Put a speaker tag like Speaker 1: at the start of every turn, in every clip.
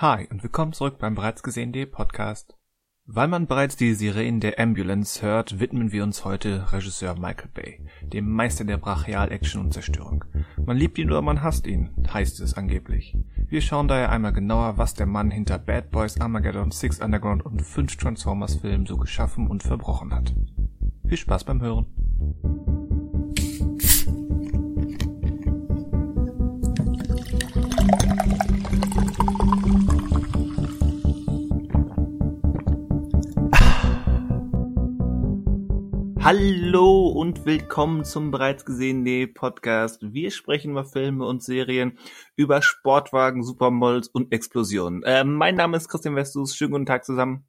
Speaker 1: Hi und willkommen zurück beim bereits gesehenen Podcast. Weil man bereits die Sirenen der Ambulance hört, widmen wir uns heute Regisseur Michael Bay, dem Meister der Brachial-Action und Zerstörung. Man liebt ihn oder man hasst ihn, heißt es angeblich. Wir schauen daher einmal genauer, was der Mann hinter Bad Boys, Armageddon, Six Underground und fünf Transformers-Filmen so geschaffen und verbrochen hat. Viel Spaß beim Hören. Hallo und willkommen zum bereits gesehenen Podcast. Wir sprechen über Filme und Serien, über Sportwagen, Supermodels und Explosionen. Äh, mein Name ist Christian Westus. Schönen guten Tag zusammen.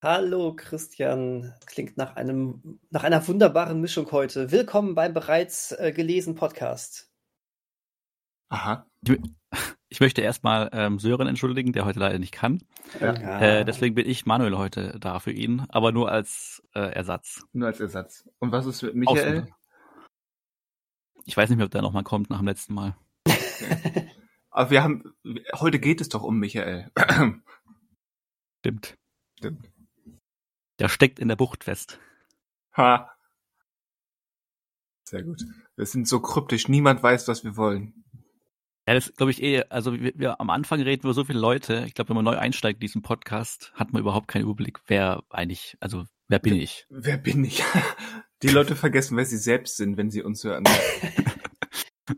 Speaker 2: Hallo Christian, klingt nach einem nach einer wunderbaren Mischung heute. Willkommen beim bereits äh, gelesenen Podcast.
Speaker 1: Aha.
Speaker 3: Ich möchte erstmal ähm, Sören entschuldigen, der heute leider nicht kann. Ja. Äh, deswegen bin ich Manuel heute da für ihn, aber nur als äh, Ersatz.
Speaker 1: Nur als Ersatz. Und was ist mit Michael?
Speaker 3: Ich weiß nicht mehr, ob der nochmal kommt nach dem letzten Mal.
Speaker 1: Okay. aber wir haben, heute geht es doch um Michael.
Speaker 3: Stimmt. Stimmt. Der steckt in der Bucht fest.
Speaker 1: Ha. Sehr gut. Wir sind so kryptisch, niemand weiß, was wir wollen.
Speaker 3: Ja, das glaube ich eh, also wir, wir, am Anfang reden wir so viele Leute. Ich glaube, wenn man neu einsteigt in diesen Podcast, hat man überhaupt keinen Überblick, wer eigentlich, also wer bin
Speaker 1: wer,
Speaker 3: ich?
Speaker 1: Wer bin ich? Die Leute vergessen, wer sie selbst sind, wenn sie uns hören.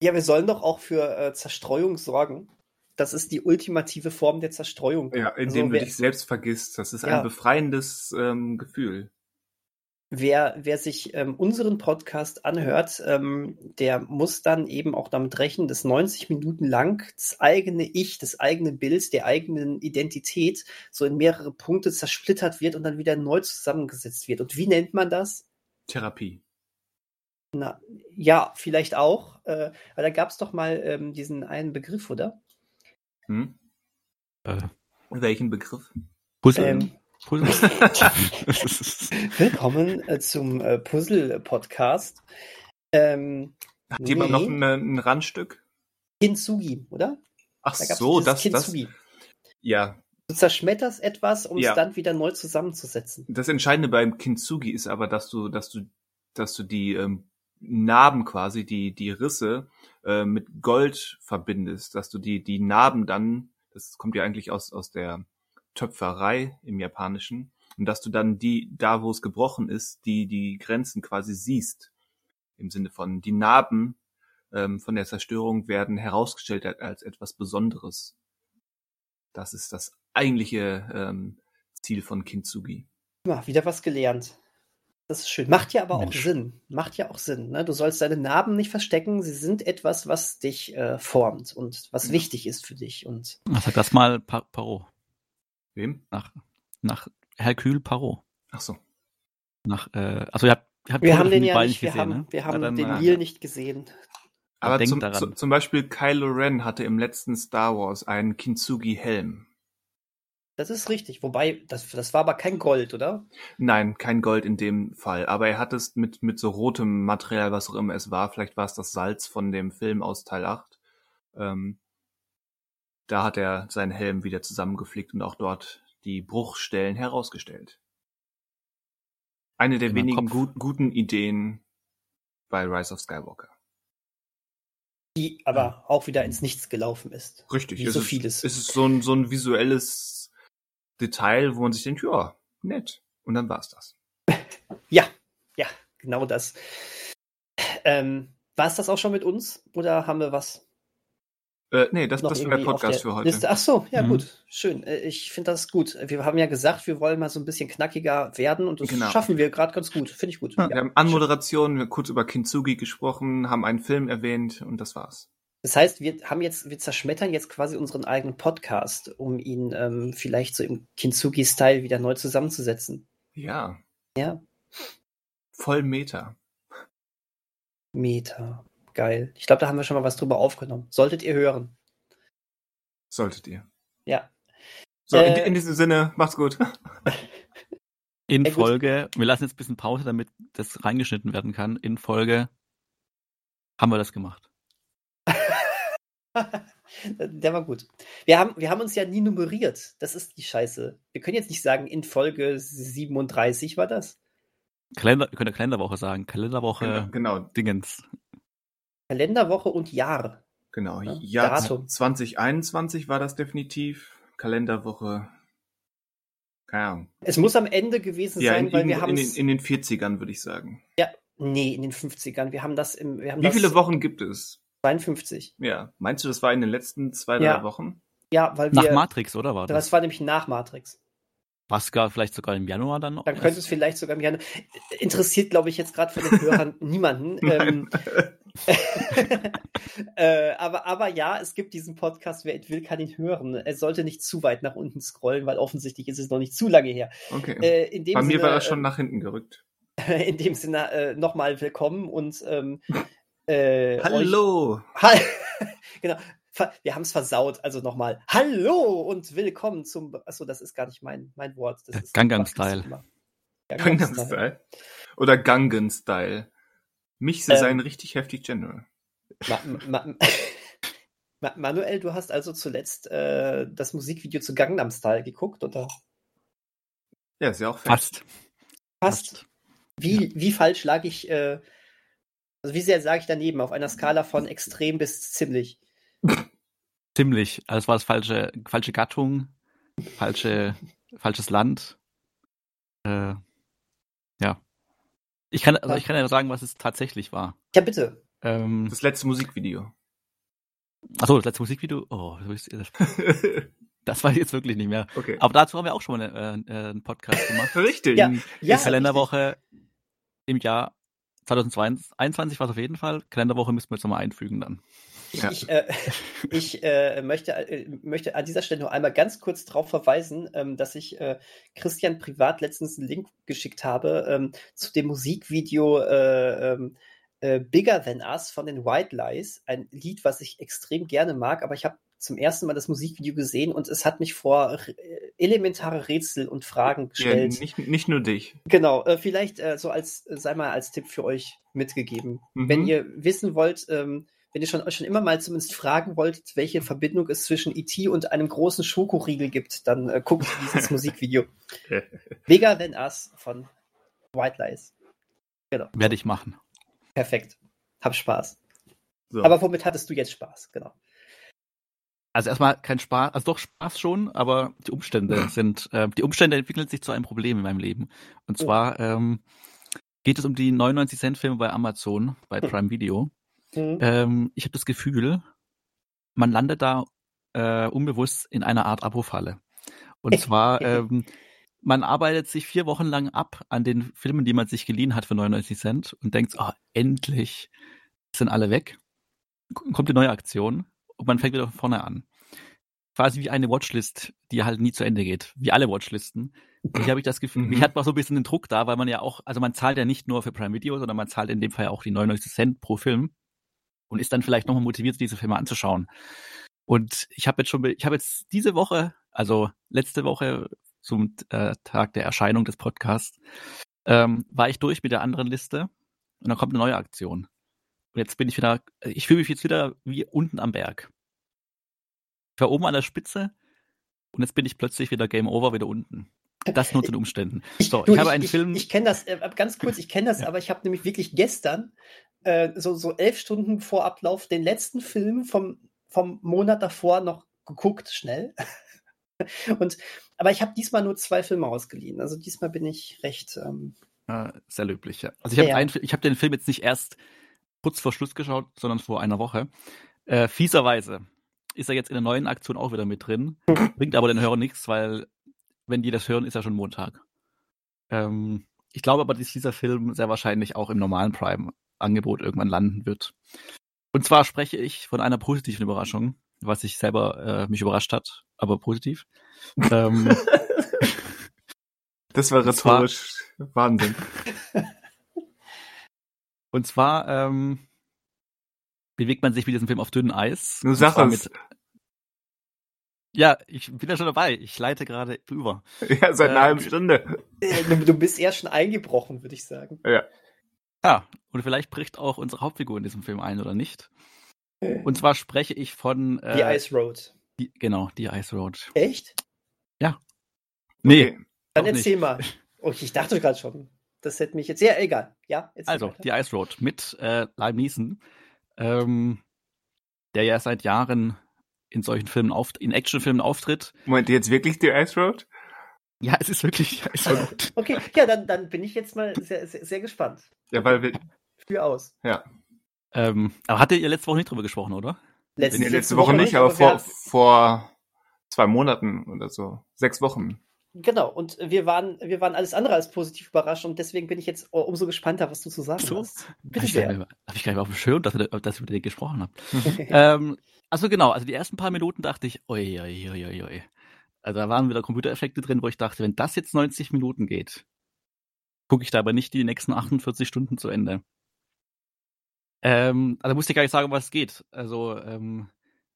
Speaker 2: ja, wir sollen doch auch für äh, Zerstreuung sorgen. Das ist die ultimative Form der Zerstreuung.
Speaker 1: Ja, indem also, du dich selbst vergisst. Das ist ja. ein befreiendes ähm, Gefühl.
Speaker 2: Wer, wer sich ähm, unseren Podcast anhört, ähm, der muss dann eben auch damit rechnen, dass 90 Minuten lang das eigene Ich, das eigene Bild, der eigenen Identität so in mehrere Punkte zersplittert wird und dann wieder neu zusammengesetzt wird. Und wie nennt man das?
Speaker 1: Therapie.
Speaker 2: Na, ja, vielleicht auch. Äh, weil da gab es doch mal ähm, diesen einen Begriff, oder?
Speaker 1: Hm? Äh. Welchen Begriff?
Speaker 2: Puzzle. Willkommen äh, zum äh, Puzzle-Podcast.
Speaker 1: Ähm, Hat nee. jemand noch ein, ein Randstück?
Speaker 2: Kintsugi, oder?
Speaker 1: Ach da so, das, Kintsugi. das. Ja.
Speaker 2: Du zerschmetterst etwas, um ja. es dann wieder neu zusammenzusetzen.
Speaker 1: Das Entscheidende beim Kintsugi ist aber, dass du, dass du, dass du die ähm, Narben quasi, die, die Risse äh, mit Gold verbindest, dass du die, die Narben dann, das kommt ja eigentlich aus, aus der Töpferei im Japanischen und dass du dann die, da wo es gebrochen ist, die, die Grenzen quasi siehst. Im Sinne von, die Narben ähm, von der Zerstörung werden herausgestellt als etwas Besonderes. Das ist das eigentliche ähm, Ziel von Kintsugi.
Speaker 2: Ja, wieder was gelernt. Das ist schön. Macht ja aber Mensch. auch Sinn. Macht ja auch Sinn. Ne? Du sollst deine Narben nicht verstecken. Sie sind etwas, was dich äh, formt und was ja. wichtig ist für dich. Und
Speaker 3: Sag das mal pa Paro.
Speaker 1: Wem?
Speaker 3: Nach, nach Hercule Parot.
Speaker 1: Ach so.
Speaker 3: Nach, äh, also ihr habt, ihr habt
Speaker 2: wir haben den ja nicht, wir gesehen, haben, ne? wir haben dann, den Nil nicht gesehen.
Speaker 1: Aber zum, zu, zum Beispiel Kylo Ren hatte im letzten Star Wars einen Kintsugi-Helm.
Speaker 2: Das ist richtig. Wobei, das, das war aber kein Gold, oder?
Speaker 1: Nein, kein Gold in dem Fall. Aber er hat es mit, mit so rotem Material, was auch immer es war. Vielleicht war es das Salz von dem Film aus Teil 8. Ähm, da hat er seinen Helm wieder zusammengeflickt und auch dort die Bruchstellen herausgestellt. Eine der wenigen gut, guten Ideen bei Rise of Skywalker.
Speaker 2: Die aber ja. auch wieder ins Nichts gelaufen ist.
Speaker 1: Richtig.
Speaker 2: Wie
Speaker 1: es
Speaker 2: so
Speaker 1: ist,
Speaker 2: vieles.
Speaker 1: Es ist so ein, so ein visuelles Detail, wo man sich denkt, ja, nett. Und dann war's das.
Speaker 2: ja, ja, genau das. Ähm, war es das auch schon mit uns oder haben wir was?
Speaker 1: Äh, nee, das, das ist der Podcast für heute.
Speaker 2: Liste. Ach so, ja mhm. gut, schön. Äh, ich finde das gut. Wir haben ja gesagt, wir wollen mal so ein bisschen knackiger werden und das genau. schaffen wir gerade ganz gut. Finde ich gut.
Speaker 1: Ja, wir haben Anmoderation, wir haben kurz über Kintsugi gesprochen, haben einen Film erwähnt und das war's.
Speaker 2: Das heißt, wir haben jetzt, wir zerschmettern jetzt quasi unseren eigenen Podcast, um ihn ähm, vielleicht so im Kintsugi-Style wieder neu zusammenzusetzen.
Speaker 1: Ja.
Speaker 2: Ja.
Speaker 1: Voll Meta.
Speaker 2: Meta. Geil. Ich glaube, da haben wir schon mal was drüber aufgenommen. Solltet ihr hören.
Speaker 1: Solltet ihr.
Speaker 2: Ja.
Speaker 1: So, äh, in, in, diesem Sinne, macht's gut.
Speaker 3: In Ey, Folge, wir lassen jetzt ein bisschen Pause, damit das reingeschnitten werden kann. In Folge haben wir das gemacht.
Speaker 2: Der war gut. Wir haben, wir haben uns ja nie nummeriert. Das ist die Scheiße. Wir können jetzt nicht sagen, in Folge 37 war das.
Speaker 3: Kalender, wir können Kalenderwoche sagen. Kalenderwoche
Speaker 1: Genau, genau.
Speaker 3: Dingens.
Speaker 2: Kalenderwoche und Jahr.
Speaker 1: genau.
Speaker 2: Ja,
Speaker 1: Jahr
Speaker 2: Datum.
Speaker 1: 2021 war das definitiv. Kalenderwoche. Keine Ahnung.
Speaker 2: Es muss am Ende gewesen
Speaker 1: Ja,
Speaker 2: sein,
Speaker 1: in,
Speaker 2: weil wir haben
Speaker 1: in, den,
Speaker 2: es.
Speaker 1: in den 40ern, würde ich sagen.
Speaker 2: Nee, in den 50ern. Wir haben das im. Wir haben
Speaker 1: Wie
Speaker 2: das
Speaker 1: viele Wochen gibt es?
Speaker 2: 52.
Speaker 1: Ja. Meinst du, das war in den letzten zwei,
Speaker 2: Ja.
Speaker 1: drei Wochen?
Speaker 2: Ja, weil
Speaker 3: Nach
Speaker 2: wir.
Speaker 3: Matrix, oder war das?
Speaker 2: das war nämlich nach Matrix.
Speaker 3: Was gar vielleicht sogar im Januar dann noch?
Speaker 2: Dann könnte es vielleicht sogar im Januar. Interessiert, glaube ich, jetzt gerade von den Hörern niemanden. Ähm, äh, aber, aber ja, es gibt diesen Podcast, wer will, kann ihn hören. Er sollte nicht zu weit nach unten scrollen, weil offensichtlich ist es noch nicht zu lange her.
Speaker 1: Okay.
Speaker 2: Äh, in dem
Speaker 1: Bei mir
Speaker 2: Sinne,
Speaker 1: war das schon nach hinten gerückt.
Speaker 2: äh, in dem Sinne äh, nochmal willkommen und ähm, äh,
Speaker 1: Hallo!
Speaker 2: Euch, Hall- genau. Wir haben es versaut, also nochmal. Hallo und willkommen zum. Achso, das ist gar nicht mein, mein Wort. Das ist
Speaker 3: Gangnam Style.
Speaker 1: Gangnam Style. Oder Gangen Style. Mich ist
Speaker 2: Ähm.
Speaker 1: ein richtig heftig General.
Speaker 2: Ma Ma Ma Manuel, du hast also zuletzt äh, das Musikvideo zu Gangnam Style geguckt, oder?
Speaker 1: Ja, ist ja auch fest.
Speaker 3: Passt.
Speaker 2: Passt. Wie, wie falsch lag ich, äh, also wie sehr sage ich daneben, auf einer Skala von extrem bis ziemlich?
Speaker 3: Ziemlich. Also es war das falsche, falsche Gattung, falsche, falsches Land. Äh, ja. Ich kann, also ich kann ja sagen, was es tatsächlich war.
Speaker 2: Ja, bitte.
Speaker 3: Ähm,
Speaker 1: Das letzte Musikvideo.
Speaker 3: achso, das letzte Musikvideo. Oh, so ist- das, das weiß ich jetzt wirklich nicht mehr.
Speaker 1: okay.
Speaker 3: Aber dazu haben wir auch schon mal eine, äh, einen Podcast gemacht.
Speaker 1: Richtig.
Speaker 2: Ja,
Speaker 3: Die
Speaker 2: ja.
Speaker 3: Kalenderwoche im Jahr 2021 war es auf jeden Fall. Kalenderwoche müssen wir jetzt nochmal einfügen dann.
Speaker 2: Ich,
Speaker 1: Ja.
Speaker 2: ich, äh, ich äh, möchte, äh, möchte an dieser Stelle nur einmal ganz kurz darauf verweisen, ähm, dass ich äh, Christian privat letztens einen Link geschickt habe ähm, zu dem Musikvideo äh, ähm, äh, Bigger Than Us von den White Lies. Ein Lied, was ich extrem gerne mag, aber ich habe zum ersten Mal das Musikvideo gesehen und es hat mich vor elementare Rätsel und Fragen
Speaker 1: Ja,
Speaker 2: gestellt.
Speaker 1: nicht, nicht nur dich.
Speaker 2: Genau, vielleicht so als, sei mal als Tipp für euch mitgegeben.
Speaker 1: Mhm.
Speaker 2: Wenn ihr wissen wollt, ähm, wenn ihr schon, euch schon immer mal zumindest fragen wolltet, welche Verbindung es zwischen E.T. und einem großen Schokoriegel gibt, dann äh, guckt dieses Musikvideo. Bigger Than Us von White Lies. Genau,
Speaker 3: Werde ich machen.
Speaker 2: perfekt. Hab Spaß.
Speaker 1: So.
Speaker 2: Aber womit hattest du jetzt Spaß? Genau.
Speaker 3: Also erstmal kein Spaß, also doch Spaß schon, aber die Umstände sind, äh, die Umstände entwickeln sich zu einem Problem in meinem Leben. Und
Speaker 2: Oh.
Speaker 3: zwar ähm, geht es um die 99 Cent Filme bei Amazon, bei
Speaker 2: Hm.
Speaker 3: Prime Video.
Speaker 2: Mhm.
Speaker 3: Ähm, ich habe das Gefühl, man landet da äh, unbewusst in einer Art Abo-Falle. Und zwar, ähm, man arbeitet sich vier Wochen lang ab an den Filmen, die man sich geliehen hat für 99 Cent und denkt, oh, endlich sind alle weg. Kommt die neue Aktion und man fängt wieder von vorne an. Quasi wie eine Watchlist, die halt nie zu Ende geht. Wie alle Watchlisten. Hier habe ich das Gefühl,
Speaker 1: Mhm.
Speaker 3: mich hat mal so ein bisschen den Druck da, weil man ja auch, also man zahlt ja nicht nur für Prime Video, sondern man zahlt in dem Fall ja auch die 99 Cent pro Film und ist dann vielleicht nochmal motiviert, diese Filme anzuschauen. Und ich habe jetzt schon, ich habe jetzt diese Woche, also letzte Woche zum äh, Tag der Erscheinung des Podcasts, ähm, war ich durch mit der anderen Liste und dann kommt eine neue Aktion. Und jetzt bin ich wieder, ich fühle mich jetzt wieder wie unten am Berg. Ich war oben an der Spitze und jetzt bin ich plötzlich wieder Game Over, wieder unten. Das nur zu den Umständen. So,
Speaker 2: Du,
Speaker 3: ich habe einen
Speaker 2: ich,
Speaker 3: Film.
Speaker 2: Ich kenne das, äh, ganz kurz, ich kenne das,
Speaker 3: Ja.
Speaker 2: aber ich habe nämlich wirklich gestern, äh, so, so elf Stunden vor Ablauf, den letzten Film vom, vom Monat davor noch geguckt, schnell. Und, aber ich habe diesmal nur zwei Filme ausgeliehen. Also diesmal bin ich recht. Ähm,
Speaker 3: Äh, sehr löblich, ja. Also ich habe
Speaker 2: Ja, ja.
Speaker 3: ich hab den Film jetzt nicht erst kurz vor Schluss geschaut, sondern vor einer Woche. Äh, fieserweise ist er jetzt in der neuen Aktion auch wieder mit drin. Bringt aber den Hörern nichts, weil wenn die das hören, ist ja schon Montag. Ähm, ich glaube aber, dass dieser Film sehr wahrscheinlich auch im normalen Prime-Angebot irgendwann landen wird. Und zwar spreche ich von einer positiven Überraschung, was sich selber äh, mich überrascht hat, aber positiv. ähm,
Speaker 1: Das war
Speaker 3: Und zwar-
Speaker 1: rhetorisch Wahnsinn.
Speaker 3: Und zwar ähm, bewegt man sich mit diesem Film auf dünnem Eis.
Speaker 1: Du
Speaker 3: Und
Speaker 1: sag
Speaker 3: zwar
Speaker 1: es.
Speaker 3: Ja, ich bin ja schon dabei. Ich leite gerade über.
Speaker 1: Ja, seit einer
Speaker 3: Äh,
Speaker 1: halben Stunde.
Speaker 2: äh, du, du bist eher schon eingebrochen, würde ich sagen.
Speaker 1: Ja.
Speaker 3: Ja, und vielleicht bricht auch unsere Hauptfigur in diesem Film ein oder nicht. Und zwar spreche ich von.
Speaker 2: Äh, The Ice Road.
Speaker 3: Die, genau, die Ice Road.
Speaker 2: Echt?
Speaker 3: Ja. Nee.
Speaker 2: Okay. Dann erzähl nicht. mal. Oh, ich dachte gerade schon. Das hätte mich jetzt. sehr egal. Ja,
Speaker 3: also, weiter. die Ice Road mit äh, Liam Neeson, ähm, der ja seit Jahren in solchen Filmen auf, in Actionfilmen auftritt.
Speaker 1: Moment, jetzt wirklich die Ice Road?
Speaker 3: Ja, es ist wirklich die Ice Road.
Speaker 2: okay, ja, dann, dann bin ich jetzt mal sehr, sehr, sehr gespannt.
Speaker 1: Ja, weil wir.
Speaker 2: Für aus.
Speaker 1: Ja.
Speaker 3: Ähm, aber hattet ihr letzte Woche nicht drüber gesprochen, oder?
Speaker 1: Letzte, nee, letzte Woche, Woche, nicht, aber, vor, vor zwei Monaten oder so. Sechs Wochen.
Speaker 2: Genau, und wir waren, wir waren alles andere als positiv überrascht und deswegen bin ich jetzt umso gespannter, was du zu sagen so? hast.
Speaker 3: Bitte hab sehr. Habe ich gar nicht auf dem Schirm, dass, dass ihr mit dir gesprochen habt. ähm, also genau, also die ersten paar Minuten dachte ich, oi, oi, oi, oi. Also da waren wieder Computereffekte drin, wo ich dachte, wenn das jetzt 90 Minuten geht, gucke ich da aber nicht die nächsten 48 Stunden zu Ende. Ähm, also musste ich gar nicht sagen, was es geht. Also ähm,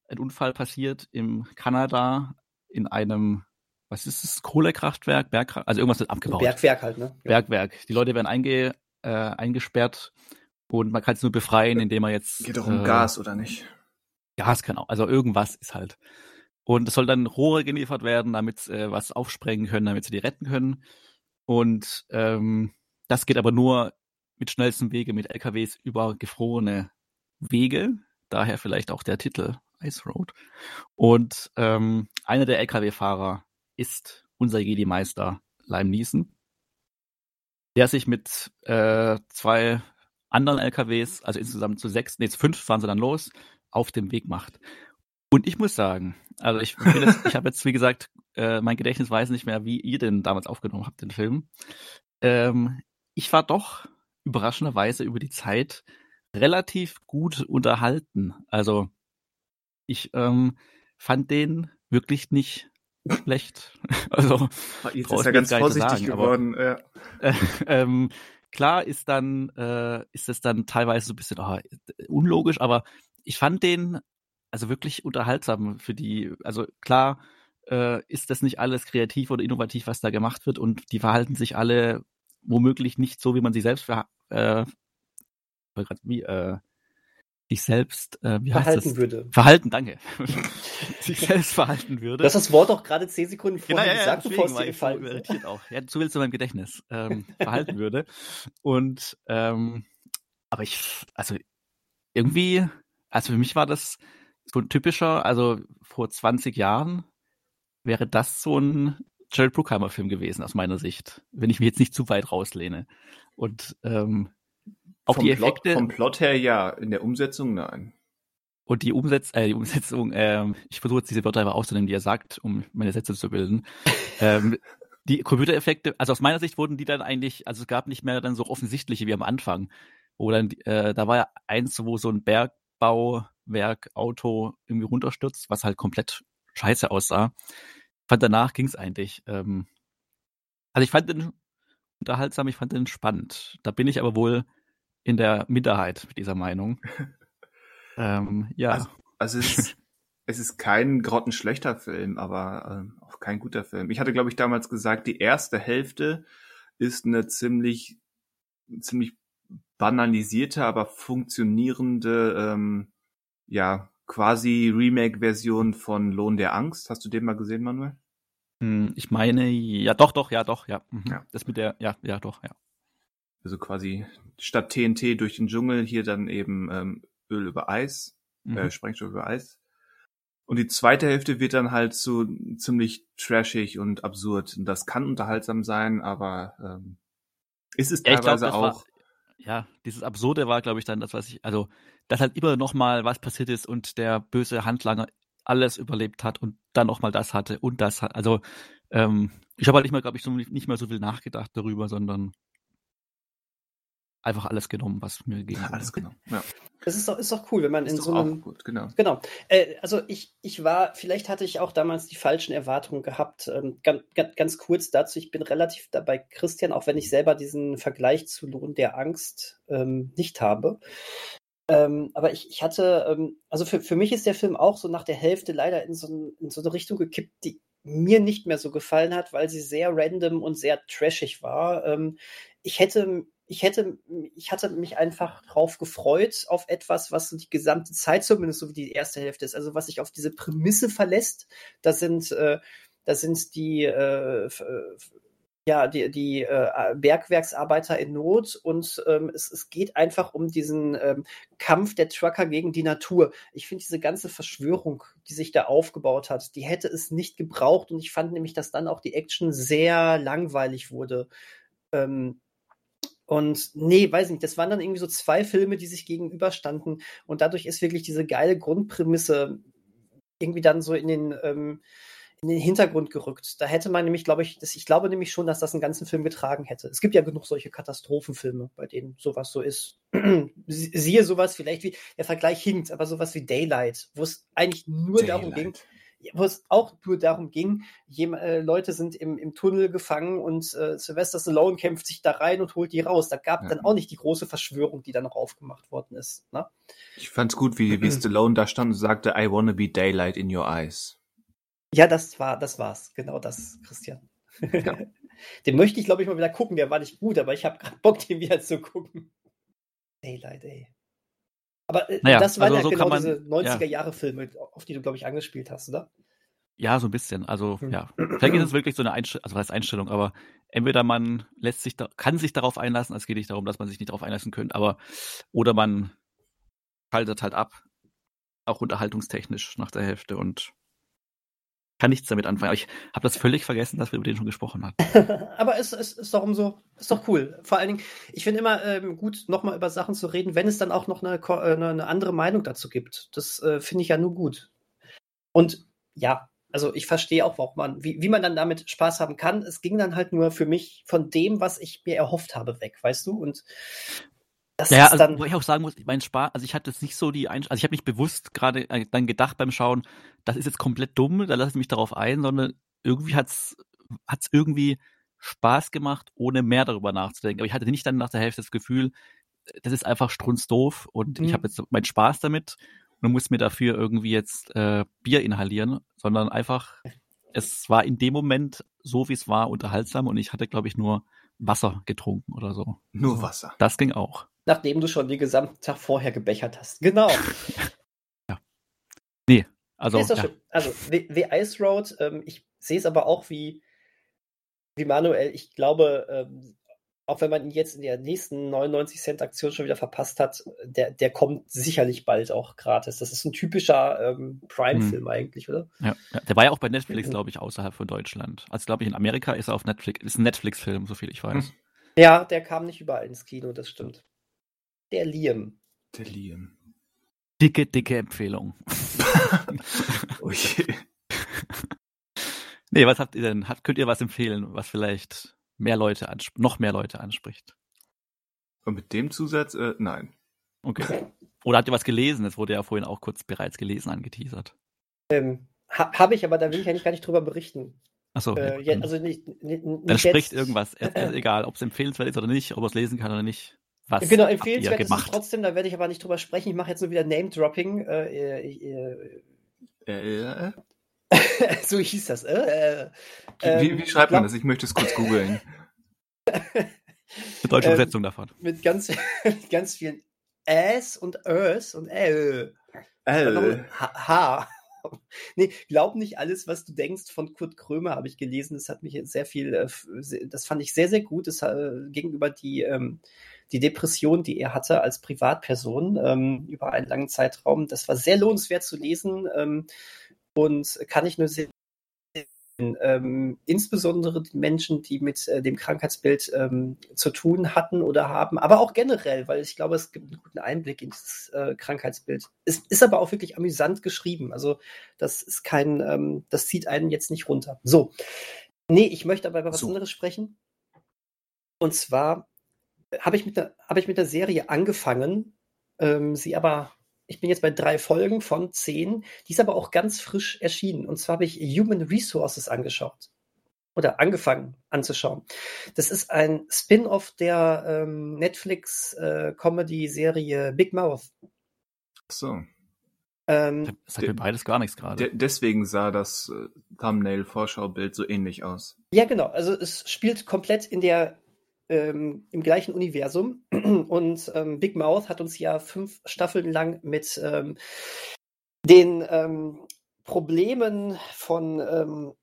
Speaker 3: ein Unfall passiert im Kanada in einem, was ist es, Kohlekraftwerk, Bergkraft, also irgendwas wird abgebaut.
Speaker 2: Bergwerk halt, ne?
Speaker 3: Bergwerk. Die Leute werden einge, äh, eingesperrt und man kann es nur befreien, indem man jetzt.
Speaker 1: Geht doch um äh, Gas, oder nicht?
Speaker 3: Gas, genau. Also irgendwas ist halt. Und es soll dann Rohre geliefert werden, damit äh, was aufsprengen können, damit sie die retten können. Und ähm, das geht aber nur mit schnellstem Wege mit LKWs über gefrorene Wege. Daher vielleicht auch der Titel Ice Road. Und ähm, einer der LKW-Fahrer ist unser Jedi-Meister Lime Neeson, der sich mit äh, zwei anderen LKWs, also insgesamt zu sechs, nee, zu fünf fahren sie dann los, auf dem Weg macht. Und ich muss sagen, also ich, ich habe jetzt, wie gesagt, äh, mein Gedächtnis weiß nicht mehr, wie ihr den damals aufgenommen habt, den Film. Ähm, ich war doch überraschenderweise über die Zeit relativ gut unterhalten. Also ich ähm, fand den wirklich nicht schlecht. Also
Speaker 1: jetzt ist er ganz vorsichtig sagen, geworden.
Speaker 3: Aber,
Speaker 1: ja.
Speaker 3: äh, ähm, klar ist dann äh, ist es dann teilweise so ein bisschen oh, unlogisch, aber ich fand den also wirklich unterhaltsam für die. Also klar äh, ist das nicht alles kreativ oder innovativ, was da gemacht wird, und die verhalten sich alle womöglich nicht so, wie man sich selbst ver äh, wie äh, sich selbst äh, wie
Speaker 2: verhalten heißt das? würde.
Speaker 3: Verhalten, danke. sich selbst verhalten würde.
Speaker 2: Du hast das Wort auch gerade zehn Sekunden vorher
Speaker 3: genau, ja,
Speaker 2: gesagt,
Speaker 3: ja, bevor es dir gefallen ist. auch. Ja, zu willst du meinem Gedächtnis ähm, verhalten würde. Und ähm, aber ich, also irgendwie, also für mich war das so ein typischer, also vor 20 Jahren wäre das so ein Jared Bruckheimer Film gewesen aus meiner Sicht, wenn ich mich jetzt nicht zu weit rauslehne. Und ähm,
Speaker 1: auch vom die Effekte. Plot, vom Plot her ja, in der Umsetzung nein.
Speaker 3: Und die, Umsetz äh, die Umsetzung, ähm, ich versuche jetzt diese Wörter einfach auszunehmen, die er sagt, um meine Sätze zu bilden. ähm, die Computereffekte, also aus meiner Sicht wurden die dann eigentlich, also es gab nicht mehr dann so offensichtliche wie am Anfang. Wo dann, äh, da war ja eins, wo so ein Bergbauwerk, Auto irgendwie runterstürzt, was halt komplett scheiße aussah. Ich fand danach ging es eigentlich. Ähm, also ich fand den unterhaltsam, ich fand den spannend. Da bin ich aber wohl in der Minderheit mit dieser Meinung. ähm, ja.
Speaker 1: Also, also es, ist, es ist kein grottenschlechter Film, aber äh, auch kein guter Film. Ich hatte, glaube ich, damals gesagt, die erste Hälfte ist eine ziemlich, ziemlich banalisierte, aber funktionierende, ähm, ja, quasi Remake-Version von Lohn der Angst. Hast du den mal gesehen, Manuel?
Speaker 3: Hm, ich meine, ja, doch, doch, ja, doch, ja. Mhm. ja. Das mit der, ja, ja, doch, ja.
Speaker 1: Also quasi statt TNT durch den Dschungel hier dann eben ähm, Öl über Eis, mhm. äh, Sprengstoff über Eis. Und die zweite Hälfte wird dann halt so ziemlich trashig und absurd. Und das kann unterhaltsam sein, aber ähm, ist es teilweise ja, glaub, auch.
Speaker 3: War, ja, dieses Absurde war, glaube ich, dann das, was ich, also, dass halt immer noch mal was passiert ist und der böse Handlanger alles überlebt hat und dann noch mal das hatte und das hat. Also, ähm, ich habe halt nicht mehr, glaube ich, so, nicht mehr so viel nachgedacht darüber, sondern einfach alles genommen, was mir gegeben
Speaker 1: wurde. Alles genommen, ja.
Speaker 2: Das ist doch, ist doch cool, wenn man
Speaker 1: ist
Speaker 2: in so einem.
Speaker 1: Gut, genau.
Speaker 2: Genau. Äh, also ich, ich war, vielleicht hatte ich auch damals die falschen Erwartungen gehabt. Ähm, ganz, ganz, ganz kurz dazu, ich bin relativ dabei Christian, auch wenn ich selber diesen Vergleich zu Lohn der Angst ähm, nicht habe. Ähm, aber ich, ich hatte, ähm, also für, für mich ist der Film auch so nach der Hälfte leider in so, in so eine Richtung gekippt, die mir nicht mehr so gefallen hat, weil sie sehr random und sehr trashig war. Ähm, ich hätte ich hätte, ich hatte mich einfach drauf gefreut, auf etwas, was so die gesamte Zeit zumindest so wie die erste Hälfte ist, also was sich auf diese Prämisse verlässt. Da sind, äh, da sind die, äh, ja, die, die äh, Bergwerksarbeiter in Not und ähm, es, es geht einfach um diesen ähm, Kampf der Trucker gegen die Natur. Ich finde diese ganze Verschwörung, die sich da aufgebaut hat, die hätte es nicht gebraucht und ich fand nämlich, dass dann auch die Action sehr langweilig wurde. Ähm, und nee, weiß nicht, das waren dann irgendwie so zwei Filme, die sich gegenüberstanden und dadurch ist wirklich diese geile Grundprämisse irgendwie dann so in den ähm, in den Hintergrund gerückt. Da hätte man nämlich, glaube ich, das, ich glaube nämlich schon, dass das einen ganzen Film getragen hätte. Es gibt ja genug solche Katastrophenfilme, bei denen sowas so ist. Siehe sowas vielleicht wie, der Vergleich hinkt, aber sowas wie Daylight, wo es eigentlich nur Daylight. darum ging, wo es auch nur darum ging, äh, Leute sind im, im Tunnel gefangen und äh, Sylvester Stallone kämpft sich da rein und holt die raus. Da gab ja. dann auch nicht die große Verschwörung, die dann noch aufgemacht worden ist. Ne?
Speaker 1: Ich fand's gut, wie, wie Stallone da stand und sagte, I wanna be daylight in your eyes.
Speaker 2: Ja, das war, das war's. Genau das, Christian. Ja. den möchte ich, glaube ich, mal wieder gucken. Der war nicht gut, aber ich habe gerade Bock, den wieder zu gucken. Daylight, ey. Aber äh, naja, das waren also ja so genau man, diese 90er-Jahre-Filme, auf die du, glaube ich, angespielt hast, oder?
Speaker 3: Ja, so ein bisschen. Also, hm. ja. Vielleicht ist es wirklich so eine Einstellung, also was Einstellung, aber entweder man lässt sich da, kann sich darauf einlassen, es geht nicht darum, dass man sich nicht darauf einlassen könnte, aber, oder man schaltet halt ab, auch unterhaltungstechnisch nach der Hälfte und kann nichts damit anfangen. Aber ich habe das völlig vergessen, dass wir über den schon gesprochen hatten.
Speaker 2: aber es, es ist doch umso, ist doch cool. Vor allen Dingen, ich finde immer ähm, gut, nochmal über Sachen zu reden, wenn es dann auch noch eine, äh, eine, eine andere Meinung dazu gibt. Das äh, finde ich ja nur gut. Und ja, also ich verstehe auch, warum man, wie, wie man dann damit Spaß haben kann. Es ging dann halt nur für mich von dem, was ich mir erhofft habe, weg, weißt du? Und
Speaker 3: das ja, ist also, dann, wo ich auch sagen muss, mein Spaß, also ich hatte jetzt nicht so die Einsch also ich habe nicht bewusst gerade äh, dann gedacht beim Schauen, das ist jetzt komplett dumm, da lasse ich mich darauf ein, sondern irgendwie hat's hat's irgendwie Spaß gemacht, ohne mehr darüber nachzudenken. Aber ich hatte nicht dann nach der Hälfte das Gefühl, das ist einfach strunzdoof und mhm. ich habe jetzt meinen Spaß damit und muss mir dafür irgendwie jetzt äh, Bier inhalieren, sondern einfach, es war in dem Moment so, wie es war, unterhaltsam und ich hatte, glaube ich, nur Wasser getrunken oder so.
Speaker 1: Nur Wasser.
Speaker 3: Das ging auch.
Speaker 2: Nachdem du schon den gesamten Tag vorher gebechert hast. Genau.
Speaker 3: ja. Nee, also.
Speaker 2: Nee, ja. Also, The, The, Ice Road, ähm, ich sehe es aber auch wie, wie Manuel. Ich glaube, ähm, auch wenn man ihn jetzt in der nächsten 99 Cent Aktion schon wieder verpasst hat, der, der kommt sicherlich bald auch gratis. Das ist ein typischer ähm, Prime-Film hm. eigentlich, oder?
Speaker 3: Ja, ja, der war ja auch bei Netflix, glaube ich, außerhalb von Deutschland. Also glaube ich, in Amerika ist er auf Netflix, ist ein Netflix-Film, so viel ich weiß.
Speaker 2: Ja, der kam nicht überall ins Kino, das stimmt. Der Liam.
Speaker 1: Der Liam.
Speaker 3: Dicke, dicke Empfehlung.
Speaker 1: okay.
Speaker 3: Nee, was habt ihr denn? Habt, könnt ihr was empfehlen, was vielleicht mehr Leute noch mehr Leute anspricht.
Speaker 1: Und mit dem Zusatz, äh, nein.
Speaker 3: Okay. Oder habt ihr was gelesen? Das wurde ja vorhin auch kurz bereits gelesen angeteasert.
Speaker 2: Ähm, ha, Habe ich, aber da will ich eigentlich gar nicht drüber berichten.
Speaker 3: Achso.
Speaker 2: Äh, ja, also nicht, nicht,
Speaker 3: nicht Dann spricht irgendwas. Äh, äh, egal, ob es empfehlenswert ist oder nicht, ob er es lesen kann oder nicht.
Speaker 2: Was genau, empfehlenswert ist es trotzdem, da werde ich aber nicht drüber sprechen. Ich mache jetzt nur wieder Name-Dropping. Äh, äh, äh, so hieß das. Äh,
Speaker 1: äh, wie, wie, schreibt man das? Ich möchte es kurz googeln.
Speaker 3: Eine deutsche ähm, Übersetzung ähm, davon.
Speaker 2: Mit ganz, mit ganz vielen S und Ös und L. L. H. Nee, glaub nicht alles, was du denkst von Kurt Krömer, habe ich gelesen. Das hat mich sehr viel, äh, das fand ich sehr, sehr gut. Das, äh, gegenüber die, ähm, die Depression, die er hatte als Privatperson ähm, über einen langen Zeitraum. Das war sehr lohnenswert zu lesen. Ähm, und kann ich nur sehr ähm, insbesondere die Menschen, die mit äh, dem Krankheitsbild ähm, zu tun hatten oder haben, aber auch generell, weil ich glaube, es gibt einen guten Einblick in dieses äh, Krankheitsbild. Es ist aber auch wirklich amüsant geschrieben. Also das ist kein, ähm, das zieht einen jetzt nicht runter. So. Nee, ich möchte aber über was so. anderes sprechen. Und zwar habe ich, mit der, hab ich mit der Serie angefangen, ähm, sie aber ich bin jetzt bei drei Folgen von zehn. Die ist aber auch ganz frisch erschienen. Und zwar habe ich Human Resources angeschaut. Oder angefangen anzuschauen. Das ist ein Spin-off der ähm, Netflix-Comedy-Serie äh, Big Mouth.
Speaker 1: Ach so.
Speaker 3: Ähm, das sagt mir beides gar nichts gerade.
Speaker 1: De deswegen sah das äh, Thumbnail-Vorschaubild so ähnlich aus.
Speaker 2: Ja, genau. Also es spielt komplett in der ähm, im gleichen Universum. Und ähm, Big Mouth hat uns ja fünf Staffeln lang mit ähm, den ähm, Problemen von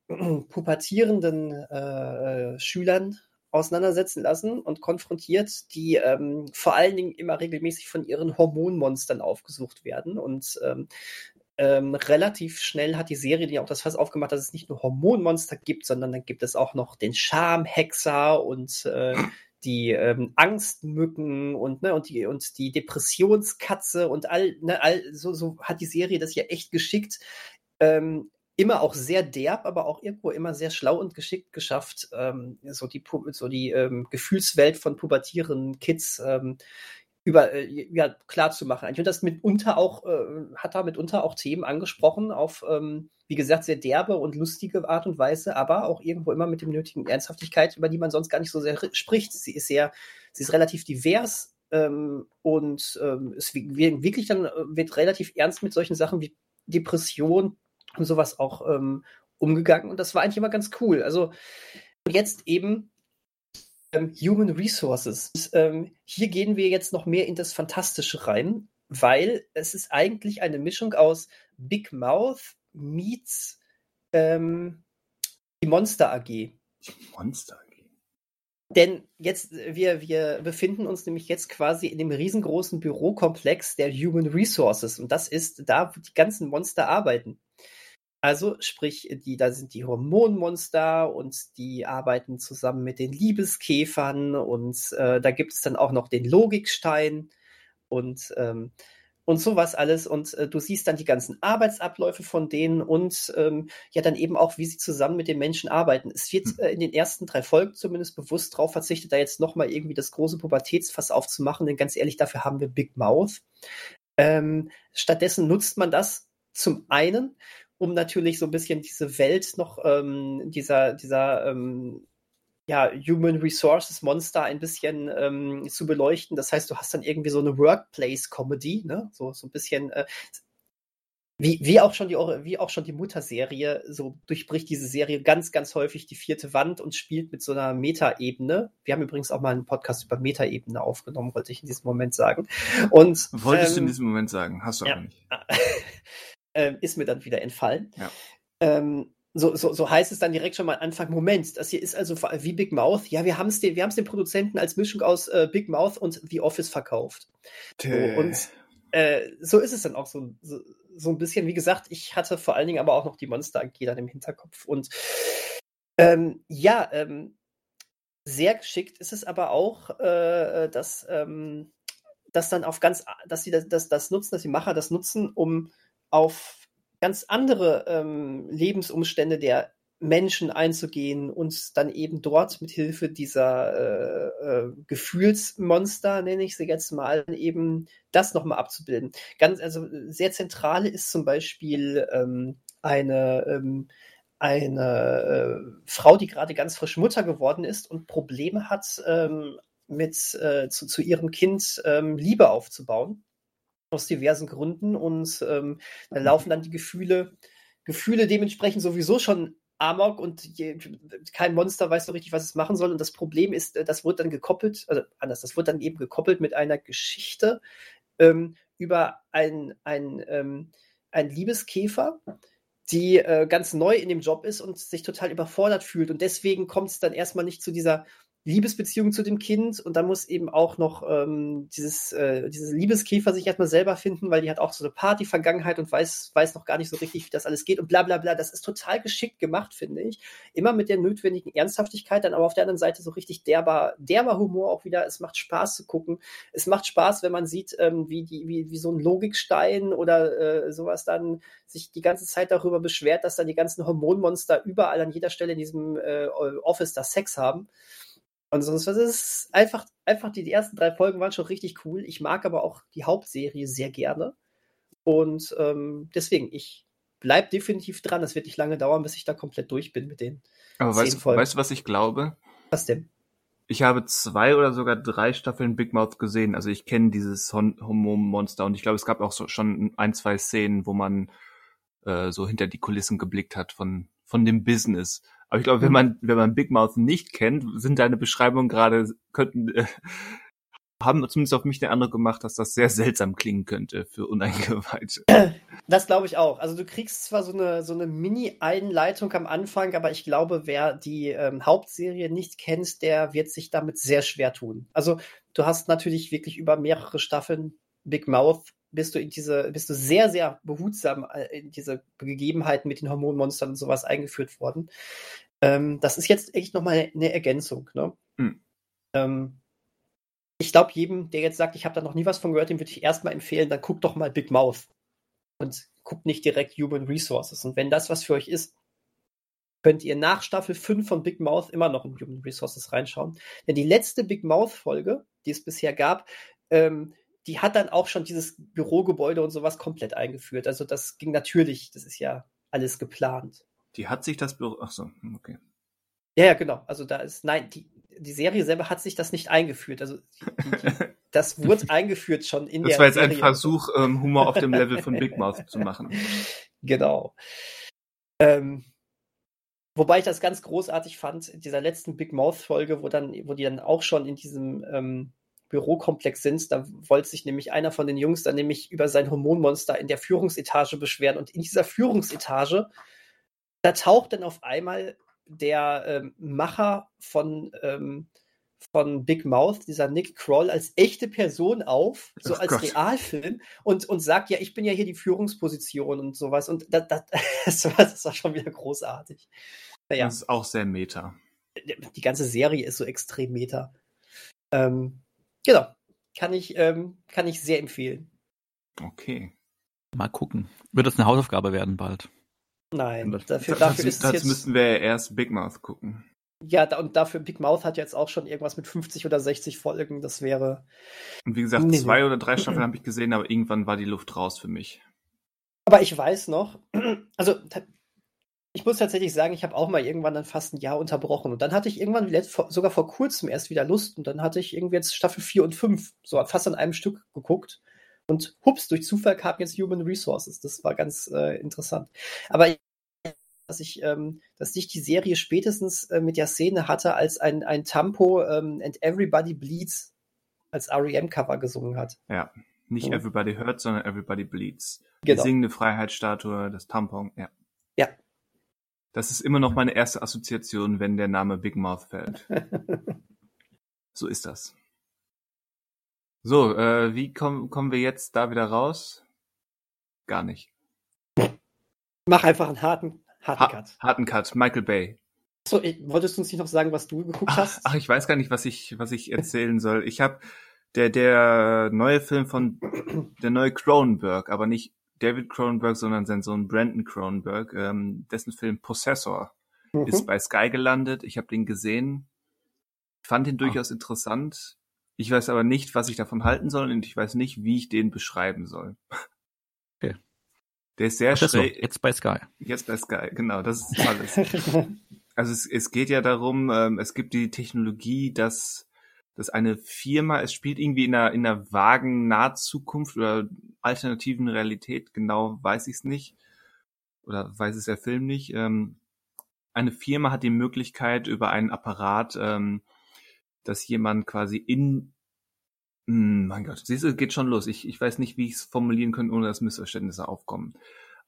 Speaker 2: ähm, pubertierenden äh, Schülern auseinandersetzen lassen und konfrontiert, die ähm, vor allen Dingen immer regelmäßig von ihren Hormonmonstern aufgesucht werden. Und ähm, ähm, relativ schnell hat die Serie die auch das Fass aufgemacht, dass es nicht nur Hormonmonster gibt, sondern dann gibt es auch noch den Schamhexer und äh, die ähm, Angstmücken und ne und die und die Depressionskatze und all ne all so so hat die Serie das ja echt geschickt ähm, immer auch sehr derb, aber auch irgendwo immer sehr schlau und geschickt geschafft, ähm, so die, so die ähm, Gefühlswelt von pubertierenden Kids ähm, über äh, ja klar zu machen. Und das mitunter auch äh, hat da mitunter auch Themen angesprochen auf ähm, wie gesagt sehr derbe und lustige Art und Weise, aber auch irgendwo immer mit dem nötigen Ernsthaftigkeit, über die man sonst gar nicht so sehr spricht. Sie ist sehr, sie ist relativ divers ähm, und ähm, es wirklich dann äh, wird relativ ernst mit solchen Sachen wie Depression, und sowas auch ähm, umgegangen. Und das war eigentlich immer ganz cool. Also jetzt eben ähm, Human Resources. Und, ähm, hier gehen wir jetzt noch mehr in das Fantastische rein, weil es ist eigentlich eine Mischung aus Big Mouth meets ähm, die Monster AG. Die
Speaker 1: Monster AG.
Speaker 2: Denn jetzt, wir, wir befinden uns nämlich jetzt quasi in dem riesengroßen Bürokomplex der Human Resources. Und das ist da, wo die ganzen Monster arbeiten. Also sprich, die, da sind die Hormonmonster und die arbeiten zusammen mit den Liebeskäfern und äh, da gibt es dann auch noch den Logikstein und, ähm, und sowas alles. Und äh, du siehst dann die ganzen Arbeitsabläufe von denen und ähm, ja dann eben auch, wie sie zusammen mit den Menschen arbeiten. Es wird hm. äh, in den ersten drei Folgen zumindest bewusst darauf verzichtet, da jetzt nochmal irgendwie das große Pubertätsfass aufzumachen, denn ganz ehrlich, dafür haben wir Big Mouth. Ähm, stattdessen nutzt man das zum einen, um natürlich so ein bisschen diese Welt noch, ähm, dieser, dieser ähm, ja, Human Resources Monster ein bisschen ähm, zu beleuchten. Das heißt, du hast dann irgendwie so eine Workplace-Comedy, ne? So, so ein bisschen, äh, wie, wie auch schon die wie auch schon die Mutterserie, so durchbricht diese Serie ganz, ganz häufig die vierte Wand und spielt mit so einer Metaebene. Wir haben übrigens auch mal einen Podcast über Metaebene aufgenommen, wollte ich in diesem Moment sagen. Und
Speaker 1: wolltest ähm, du in ähm, diesem Moment sagen, hast du ja, aber nicht.
Speaker 2: äh, ist mir dann wieder entfallen. Ja. Ähm, so, so, so heißt es dann direkt schon mal Anfang, Moment, das hier ist also wie Big Mouth. Ja, wir haben es den, wir den Produzenten als Mischung aus äh, Big Mouth und The Office verkauft. So, und äh, so ist es dann auch so, so, so ein bisschen. Wie gesagt, ich hatte vor allen Dingen aber auch noch die Monster AG dann im Hinterkopf. Und ähm, ja, ähm, sehr geschickt ist es aber auch, äh, dass, ähm, dass dann auf ganz, dass sie das, das, das nutzen, dass die Macher das nutzen, um auf ganz andere ähm, Lebensumstände der Menschen einzugehen und dann eben dort mit Hilfe dieser äh, äh, Gefühlsmonster, nenne ich sie jetzt mal, eben das nochmal abzubilden. Ganz, also sehr zentrale ist zum Beispiel ähm, eine, ähm, eine äh, Frau, die gerade ganz frisch Mutter geworden ist und Probleme hat, ähm, mit äh, zu, zu ihrem Kind ähm, Liebe aufzubauen aus diversen Gründen und ähm, da laufen dann die Gefühle, Gefühle dementsprechend sowieso schon Amok und je, kein Monster weiß so richtig, was es machen soll. Und das Problem ist, äh, das wird dann gekoppelt, also anders, das wird dann eben gekoppelt mit einer Geschichte ähm, über ein, ein, ähm, ein Liebeskäfer, die äh, ganz neu in dem Job ist und sich total überfordert fühlt. Und deswegen kommt es dann erstmal nicht zu dieser Liebesbeziehung zu dem Kind und dann muss eben auch noch ähm, dieses, äh, dieses Liebeskäfer sich erstmal selber finden, weil die hat auch so eine Party-Vergangenheit und weiß, weiß noch gar nicht so richtig, wie das alles geht und bla bla bla. Das ist total geschickt gemacht, finde ich. Immer mit der notwendigen Ernsthaftigkeit, dann aber auf der anderen Seite so richtig derber, derber Humor auch wieder. Es macht Spaß zu gucken. Es macht Spaß, wenn man sieht, ähm, wie, die, wie, wie so ein Logikstein oder äh, sowas dann sich die ganze Zeit darüber beschwert, dass dann die ganzen Hormonmonster überall an jeder Stelle in diesem äh, Office da Sex haben. Und sonst was ist einfach, einfach die, die ersten drei Folgen waren schon richtig cool. Ich mag aber auch die Hauptserie sehr gerne. Und ähm, deswegen, ich bleib definitiv dran. Es wird nicht lange dauern, bis ich da komplett durch bin mit den.
Speaker 1: Aber weißt, Folgen. weißt du, was ich glaube?
Speaker 2: Was denn?
Speaker 1: Ich habe zwei oder sogar drei Staffeln Big Mouth gesehen. Also ich kenne dieses Homo-Monster und ich glaube, es gab auch so, schon ein, zwei Szenen, wo man äh, so hinter die Kulissen geblickt hat von, von dem Business. Aber ich glaube, wenn man, wenn man Big Mouth nicht kennt, sind deine Beschreibungen gerade, könnten, äh, haben zumindest auf mich den Eindruck gemacht, dass das sehr seltsam klingen könnte für Uneingeweihte.
Speaker 2: Das glaube ich auch. Also du kriegst zwar so eine, so eine Mini-Einleitung am Anfang, aber ich glaube, wer die ähm, Hauptserie nicht kennt, der wird sich damit sehr schwer tun. Also du hast natürlich wirklich über mehrere Staffeln Big Mouth bist du in diese, bist du sehr, sehr behutsam äh, in diese Gegebenheiten mit den Hormonmonstern und sowas eingeführt worden. Ähm, das ist jetzt echt nochmal eine Ergänzung. Ne? Hm. Ähm, ich glaube, jedem, der jetzt sagt, ich habe da noch nie was von gehört, dem würde ich erstmal empfehlen, dann guckt doch mal Big Mouth und guckt nicht direkt Human Resources. Und wenn das was für euch ist, könnt ihr nach Staffel 5 von Big Mouth immer noch in Human Resources reinschauen. Denn die letzte Big Mouth-Folge, die es bisher gab, ähm, die hat dann auch schon dieses Bürogebäude und sowas komplett eingeführt. Also das ging natürlich, das ist ja alles geplant.
Speaker 1: Die hat sich das Büro, ach so, hm, okay.
Speaker 2: Ja, ja, genau. Also da ist, nein, die, die Serie selber hat sich das nicht eingeführt. Also die, die, das wurde eingeführt schon in
Speaker 1: das
Speaker 2: der
Speaker 1: war jetzt Serie. ein Versuch, ähm, Humor auf dem Level von Big Mouth zu machen.
Speaker 2: Genau. Ähm, wobei ich das ganz großartig fand, in dieser letzten Big Mouth-Folge, wo dann, wo die dann auch schon in diesem ähm, Bürokomplex sind. Da wollte sich nämlich einer von den Jungs dann nämlich über sein Hormonmonster in der Führungsetage beschweren. Und in dieser Führungsetage, da taucht dann auf einmal der ähm, Macher von, ähm, von Big Mouth, dieser Nick Kroll, als echte Person auf, so Ach als Gott. Realfilm und, und sagt, ja, ich bin ja hier die Führungsposition und sowas. Und das, das, das, war, das war schon wieder großartig.
Speaker 1: Naja. Das ist auch sehr meta.
Speaker 2: Die ganze Serie ist so extrem meta. Ähm, genau. Kann ich, ähm, kann ich sehr empfehlen.
Speaker 1: Okay.
Speaker 3: Mal gucken. Wird das eine Hausaufgabe werden bald?
Speaker 2: Nein,
Speaker 1: das, dafür, dafür dazu, ist dazu jetzt, müssten wir erst Big Mouth gucken.
Speaker 2: Ja, da, und dafür Big Mouth hat jetzt auch schon irgendwas mit 50 oder 60 Folgen. Das wäre.
Speaker 1: Und wie gesagt, nee, zwei nee. oder drei Staffeln habe ich gesehen, aber irgendwann war die Luft raus für mich.
Speaker 2: Aber ich weiß noch, also ich muss tatsächlich sagen, ich habe auch mal irgendwann dann fast ein Jahr unterbrochen. Und dann hatte ich irgendwann sogar vor kurzem erst wieder Lust. Und dann hatte ich irgendwie jetzt Staffel 4 und 5 so fast an einem Stück geguckt. Und hups, durch Zufall kam jetzt Human Resources. Das war ganz äh, interessant. Aber ich, dass ich, ähm, dass ich die Serie spätestens äh, mit der Szene hatte, als ein, ein Tampo ähm, And Everybody Bleeds als REM-Cover gesungen hat.
Speaker 1: Ja, nicht ja. Everybody Hurt, sondern Everybody Bleeds. Genau. Die singende Freiheitsstatue, das Tampon, ja.
Speaker 2: Ja,
Speaker 1: das ist immer noch meine erste Assoziation, wenn der Name Big Mouth fällt. so ist das. So, äh, wie kommen kommen wir jetzt da wieder raus? Gar nicht.
Speaker 2: Mach einfach einen harten, harten ha Cut.
Speaker 1: Harten Cut, Michael Bay.
Speaker 2: So, ich, wolltest du uns nicht noch sagen, was du geguckt
Speaker 1: ach,
Speaker 2: hast?
Speaker 1: Ach, ich weiß gar nicht, was ich, was ich erzählen soll. Ich habe der der neue Film von der neue Cronenberg, aber nicht David Cronenberg, sondern sein Sohn Brandon Cronenberg, ähm, dessen Film Possessor mhm. ist bei Sky gelandet. Ich habe den gesehen, fand ihn durchaus oh. interessant. Ich weiß aber nicht, was ich davon halten soll und ich weiß nicht, wie ich den beschreiben soll.
Speaker 3: Okay.
Speaker 1: Der ist sehr schräg.
Speaker 3: Jetzt bei Sky.
Speaker 1: Jetzt bei Sky, genau, das ist alles. also es, es geht ja darum, ähm, es gibt die Technologie, dass dass eine Firma, es spielt irgendwie in einer, in einer vagen Nahzukunft oder alternativen Realität, genau weiß ich es nicht, oder weiß es der Film nicht. Ähm, eine Firma hat die Möglichkeit über einen Apparat, ähm, dass jemand quasi in hm, mein Gott, siehst du, geht schon los. Ich, ich weiß nicht, wie ich es formulieren könnte, ohne dass Missverständnisse aufkommen.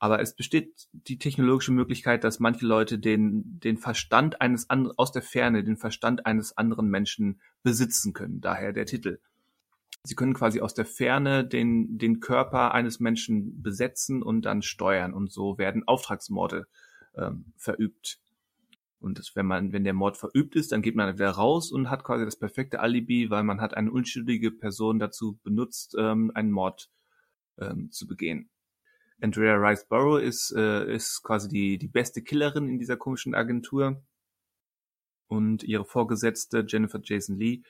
Speaker 1: Aber es besteht die technologische Möglichkeit, dass manche Leute den, den Verstand eines anderen, aus der Ferne, den Verstand eines anderen Menschen besitzen können. Daher der Titel. Sie können quasi aus der Ferne den, den Körper eines Menschen besetzen und dann steuern. Und so werden Auftragsmorde ähm, verübt. Und das, wenn man, wenn der Mord verübt ist, dann geht man wieder raus und hat quasi das perfekte Alibi, weil man hat eine unschuldige Person dazu benutzt, ähm, einen Mord ähm, zu begehen. Andrea Riceborough ist, äh, ist quasi die, die beste Killerin in dieser komischen Agentur. Und ihre Vorgesetzte Jennifer Jason Lee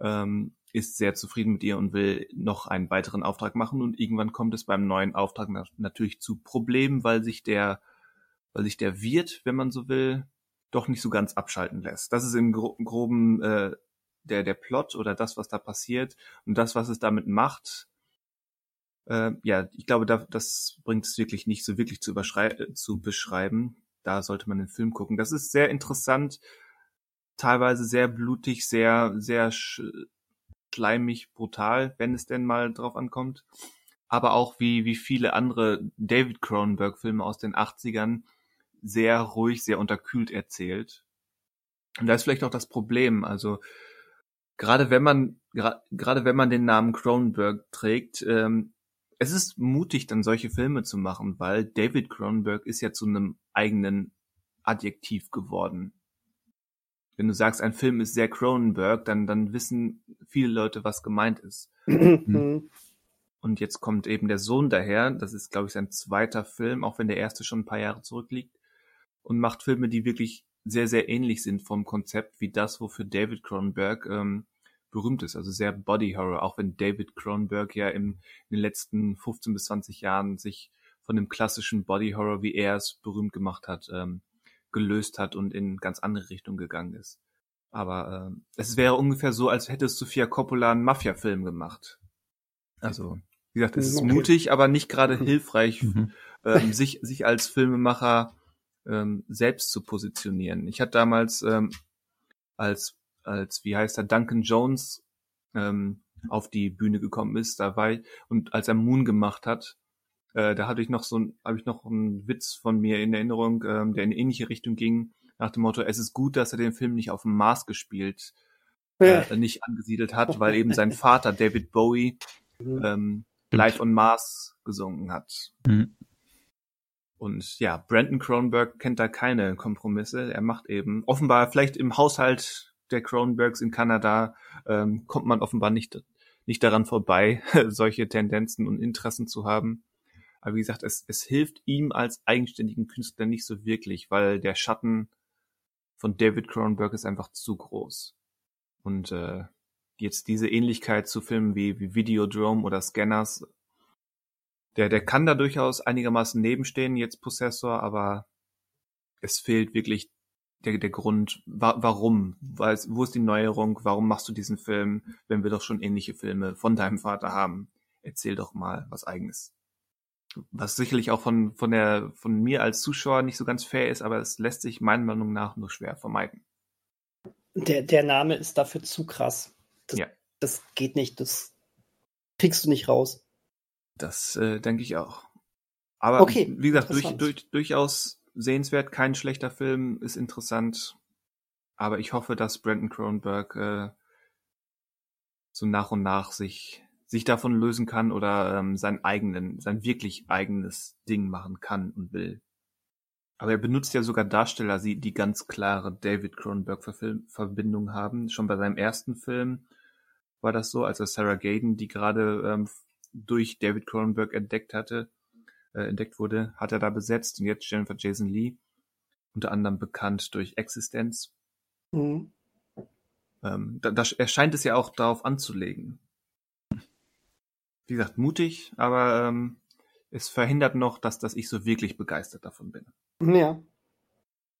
Speaker 1: ähm, ist sehr zufrieden mit ihr und will noch einen weiteren Auftrag machen. Und irgendwann kommt es beim neuen Auftrag na natürlich zu Problemen, weil sich der, weil sich der Wirt, wenn man so will, doch nicht so ganz abschalten lässt. Das ist im Gro groben äh, der, der Plot oder das, was da passiert. Und das, was es damit macht, äh, ja, ich glaube, da, das bringt es wirklich nicht so wirklich zu, zu beschreiben. da sollte man den Film gucken. Das ist sehr interessant, teilweise sehr blutig, sehr, sehr sch schleimig, brutal, wenn es denn mal drauf ankommt. Aber auch wie, wie viele andere David Cronenberg-Filme aus den 80ern sehr ruhig, sehr unterkühlt erzählt. Und da ist vielleicht auch das Problem, also gerade wenn man gerade wenn man den Namen Cronenberg trägt, ähm, es ist mutig, dann solche Filme zu machen, weil David Cronenberg ist ja zu einem eigenen Adjektiv geworden. Wenn du sagst, ein Film ist sehr Cronenberg, dann, dann wissen viele Leute, was gemeint ist.
Speaker 2: Mhm.
Speaker 1: Und jetzt kommt eben der Sohn daher, das ist, glaube ich, sein zweiter Film, auch wenn der erste schon ein paar Jahre zurückliegt, und macht Filme, die wirklich sehr, sehr ähnlich sind vom Konzept wie das, wofür David Cronenberg ähm, berühmt ist. Also sehr Body Horror, auch wenn David Cronenberg ja im, in den letzten 15 bis 20 Jahren sich von dem klassischen Body Horror, wie er es berühmt gemacht hat, ähm, gelöst hat und in ganz andere Richtungen gegangen ist. Aber äh, es wäre ungefähr so, als hätte Sofia Coppola einen Mafia-Film gemacht. Also, wie gesagt, es ist
Speaker 2: Okay.
Speaker 1: mutig, aber nicht gerade hilfreich,
Speaker 3: Mhm.
Speaker 1: ähm, sich, sich als Filmemacher ähm, selbst zu positionieren. Ich hatte damals ähm, als, als, wie heißt er, Duncan Jones ähm, auf die Bühne gekommen ist, da war ich, und als er Moon gemacht hat, äh, da hatte ich noch so ein, habe ich noch einen Witz von mir in Erinnerung, ähm, der in eine ähnliche Richtung ging, nach dem Motto, es ist gut, dass er den Film nicht auf dem Mars gespielt, äh, nicht angesiedelt hat, weil eben sein Vater David Bowie
Speaker 2: Mhm.
Speaker 1: ähm, live on Mars gesungen hat.
Speaker 3: Mhm.
Speaker 1: Und ja, Brandon Cronenberg kennt da keine Kompromisse. Er macht eben offenbar vielleicht im Haushalt der Cronenbergs in Kanada ähm, kommt man offenbar nicht nicht daran vorbei, solche Tendenzen und Interessen zu haben. Aber wie gesagt, es, es hilft ihm als eigenständigen Künstler nicht so wirklich, weil der Schatten von David Cronenberg ist einfach zu groß. Und äh, jetzt diese Ähnlichkeit zu Filmen wie, wie Videodrome oder Scanners, der, der kann da durchaus einigermaßen nebenstehen, jetzt Possessor, aber es fehlt wirklich der, der Grund, wa warum, Weil, wo ist die Neuerung, warum machst du diesen Film, wenn wir doch schon ähnliche Filme von deinem Vater haben? Erzähl doch mal was eigenes. Was sicherlich auch von, von der, von mir als Zuschauer nicht so ganz fair ist, aber es lässt sich meiner Meinung nach nur schwer vermeiden.
Speaker 2: Der, der Name ist dafür zu krass. Das,
Speaker 1: Ja.
Speaker 2: das geht nicht. Das kriegst du nicht raus.
Speaker 1: Das äh, denke ich auch. Aber
Speaker 2: Okay,
Speaker 1: wie gesagt, durch, durch, durchaus sehenswert, kein schlechter Film, ist interessant. Aber ich hoffe, dass Brandon Cronenberg äh, so nach und nach sich sich davon lösen kann oder ähm, sein eigenen, sein wirklich eigenes Ding machen kann und will. Aber er benutzt ja sogar Darsteller, die, die ganz klare David Cronenberg-Verbindung haben. Schon bei seinem ersten Film war das so, als er Sarah Gaden, die gerade ähm, durch David Cronenberg entdeckt hatte, äh, entdeckt wurde, hat er da besetzt und jetzt Jennifer Jason Lee, unter anderem bekannt durch Existenz.
Speaker 2: Mhm.
Speaker 1: Ähm, da, da erscheint es ja auch darauf anzulegen. Wie gesagt, mutig, aber ähm, es verhindert noch, dass, dass ich so wirklich begeistert davon bin.
Speaker 2: Ja.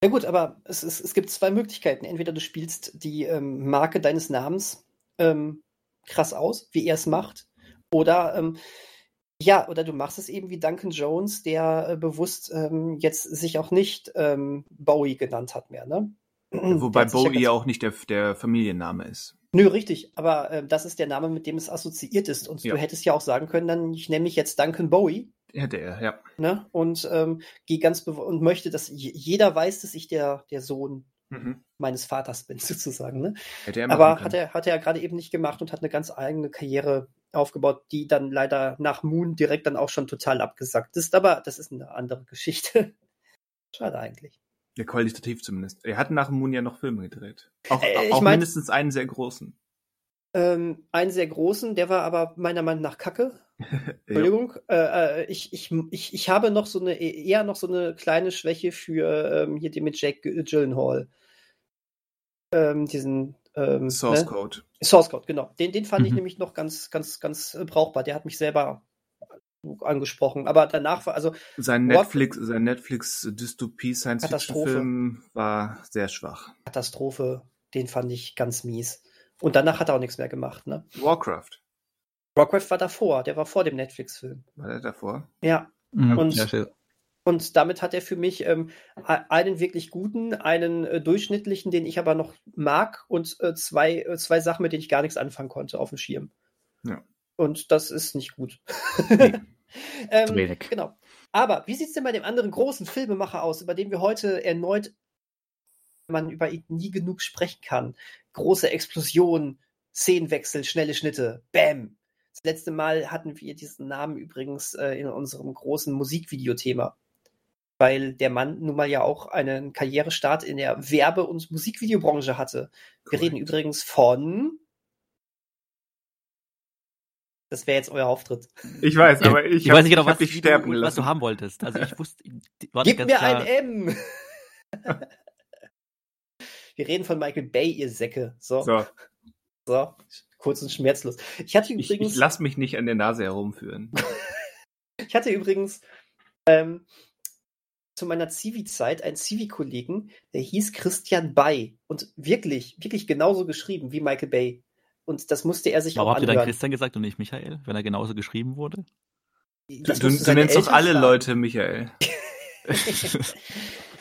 Speaker 2: Ja gut, aber es, es, es gibt zwei Möglichkeiten. Entweder du spielst die ähm, Marke deines Namens ähm, krass aus, wie er es macht, oder ähm, ja, oder du machst es eben wie Duncan Jones, der äh, bewusst ähm, jetzt sich auch nicht ähm, Bowie genannt hat mehr, ne?
Speaker 1: Wobei
Speaker 2: ja
Speaker 1: Bowie ja auch nicht der, der Familienname ist.
Speaker 2: Nö, richtig, aber äh, das ist der Name, mit dem es assoziiert ist. Und
Speaker 1: Ja.
Speaker 2: du hättest ja auch sagen können, dann ich nenne mich jetzt Duncan Bowie,
Speaker 1: Hätte er, ja.
Speaker 2: ne? Und ähm, gehe ganz und möchte, dass je- jeder weiß, dass ich der, der Sohn
Speaker 1: Mhm.
Speaker 2: meines Vaters bin, sozusagen. Ne?
Speaker 1: Hätte er
Speaker 2: Aber hat er, hat er gerade eben nicht gemacht und hat eine ganz eigene Karriere aufgebaut, die dann leider nach Moon direkt dann auch schon total abgesackt ist. Aber das ist eine andere Geschichte. Schade eigentlich.
Speaker 1: Ja, qualitativ zumindest. Er hat nach Moon ja noch Filme gedreht. Auch,
Speaker 2: Äh, ich
Speaker 1: auch
Speaker 2: mein-
Speaker 1: mindestens einen sehr großen.
Speaker 2: Ähm, einen sehr großen, der war aber meiner Meinung nach kacke. Entschuldigung. Äh, äh, ich, ich, ich, ich habe noch so eine, eher noch so eine kleine Schwäche für ähm, hier den mit Jake Gyllenhaal. Ähm, diesen ähm,
Speaker 1: Source
Speaker 2: ne?
Speaker 1: Code.
Speaker 2: Source Code, genau. Den, den fand ich
Speaker 3: Mhm.
Speaker 2: nämlich noch ganz, ganz, ganz äh, brauchbar. Der hat mich selber angesprochen. Aber danach war, also
Speaker 1: Sein
Speaker 2: What-
Speaker 1: Netflix, sein Netflix Dystopie Science Fiction. Film war sehr schwach.
Speaker 2: Katastrophe, den fand ich ganz mies. Und danach hat er auch nichts mehr gemacht, ne?
Speaker 1: Warcraft
Speaker 2: Rockcraft war davor, der war vor dem Netflix-Film.
Speaker 1: war der davor.
Speaker 2: Ja,
Speaker 3: Mhm.
Speaker 2: Und-
Speaker 3: ja,
Speaker 2: Und damit hat er für mich ähm, einen wirklich guten, einen äh, durchschnittlichen, den ich aber noch mag, und äh, zwei, äh, zwei Sachen, mit denen ich gar nichts anfangen konnte auf dem Schirm.
Speaker 1: Ja.
Speaker 2: Und das ist nicht gut.
Speaker 3: Nee.
Speaker 2: ähm,
Speaker 3: wenig.
Speaker 2: genau. Aber wie sieht es denn bei dem anderen großen Filmemacher aus, über den wir heute erneut, man über ihn nie genug sprechen kann? Große Explosionen, Szenenwechsel, schnelle Schnitte, Bam! Das letzte Mal hatten wir diesen Namen übrigens äh, in unserem großen Musikvideothema. Weil der Mann nun mal ja auch einen Karrierestart in der Werbe- und Musikvideobranche hatte. Wir reden übrigens von. Das wäre jetzt euer Auftritt.
Speaker 1: Ich weiß, aber ich,
Speaker 3: Ich,
Speaker 1: hab,
Speaker 3: weiß nicht genau,
Speaker 1: ich
Speaker 3: was,
Speaker 1: dich sterben
Speaker 3: du, was du haben wolltest. Also ich wusste,
Speaker 2: Gib mir
Speaker 3: ganz
Speaker 2: ein
Speaker 3: klar.
Speaker 2: M! Wir reden von Michael Bay, ihr Säcke. So, so.
Speaker 1: So,
Speaker 2: kurz und schmerzlos. Ich hatte
Speaker 1: ich,
Speaker 2: übrigens,
Speaker 1: ich lass mich nicht an der Nase herumführen.
Speaker 2: ich hatte übrigens ähm, zu meiner Zivi-Zeit einen Zivi-Kollegen, der hieß Christian Bay und wirklich, wirklich genauso geschrieben wie Michael Bay. Und das musste er sich
Speaker 3: Warum
Speaker 2: auch
Speaker 3: habt ihr dann
Speaker 2: anhören.
Speaker 3: Christian gesagt und nicht Michael, wenn er genauso geschrieben wurde?
Speaker 1: Du,
Speaker 2: Das
Speaker 1: du, du nennst doch
Speaker 2: Eltern
Speaker 1: alle
Speaker 2: fragen.
Speaker 1: Leute Michael.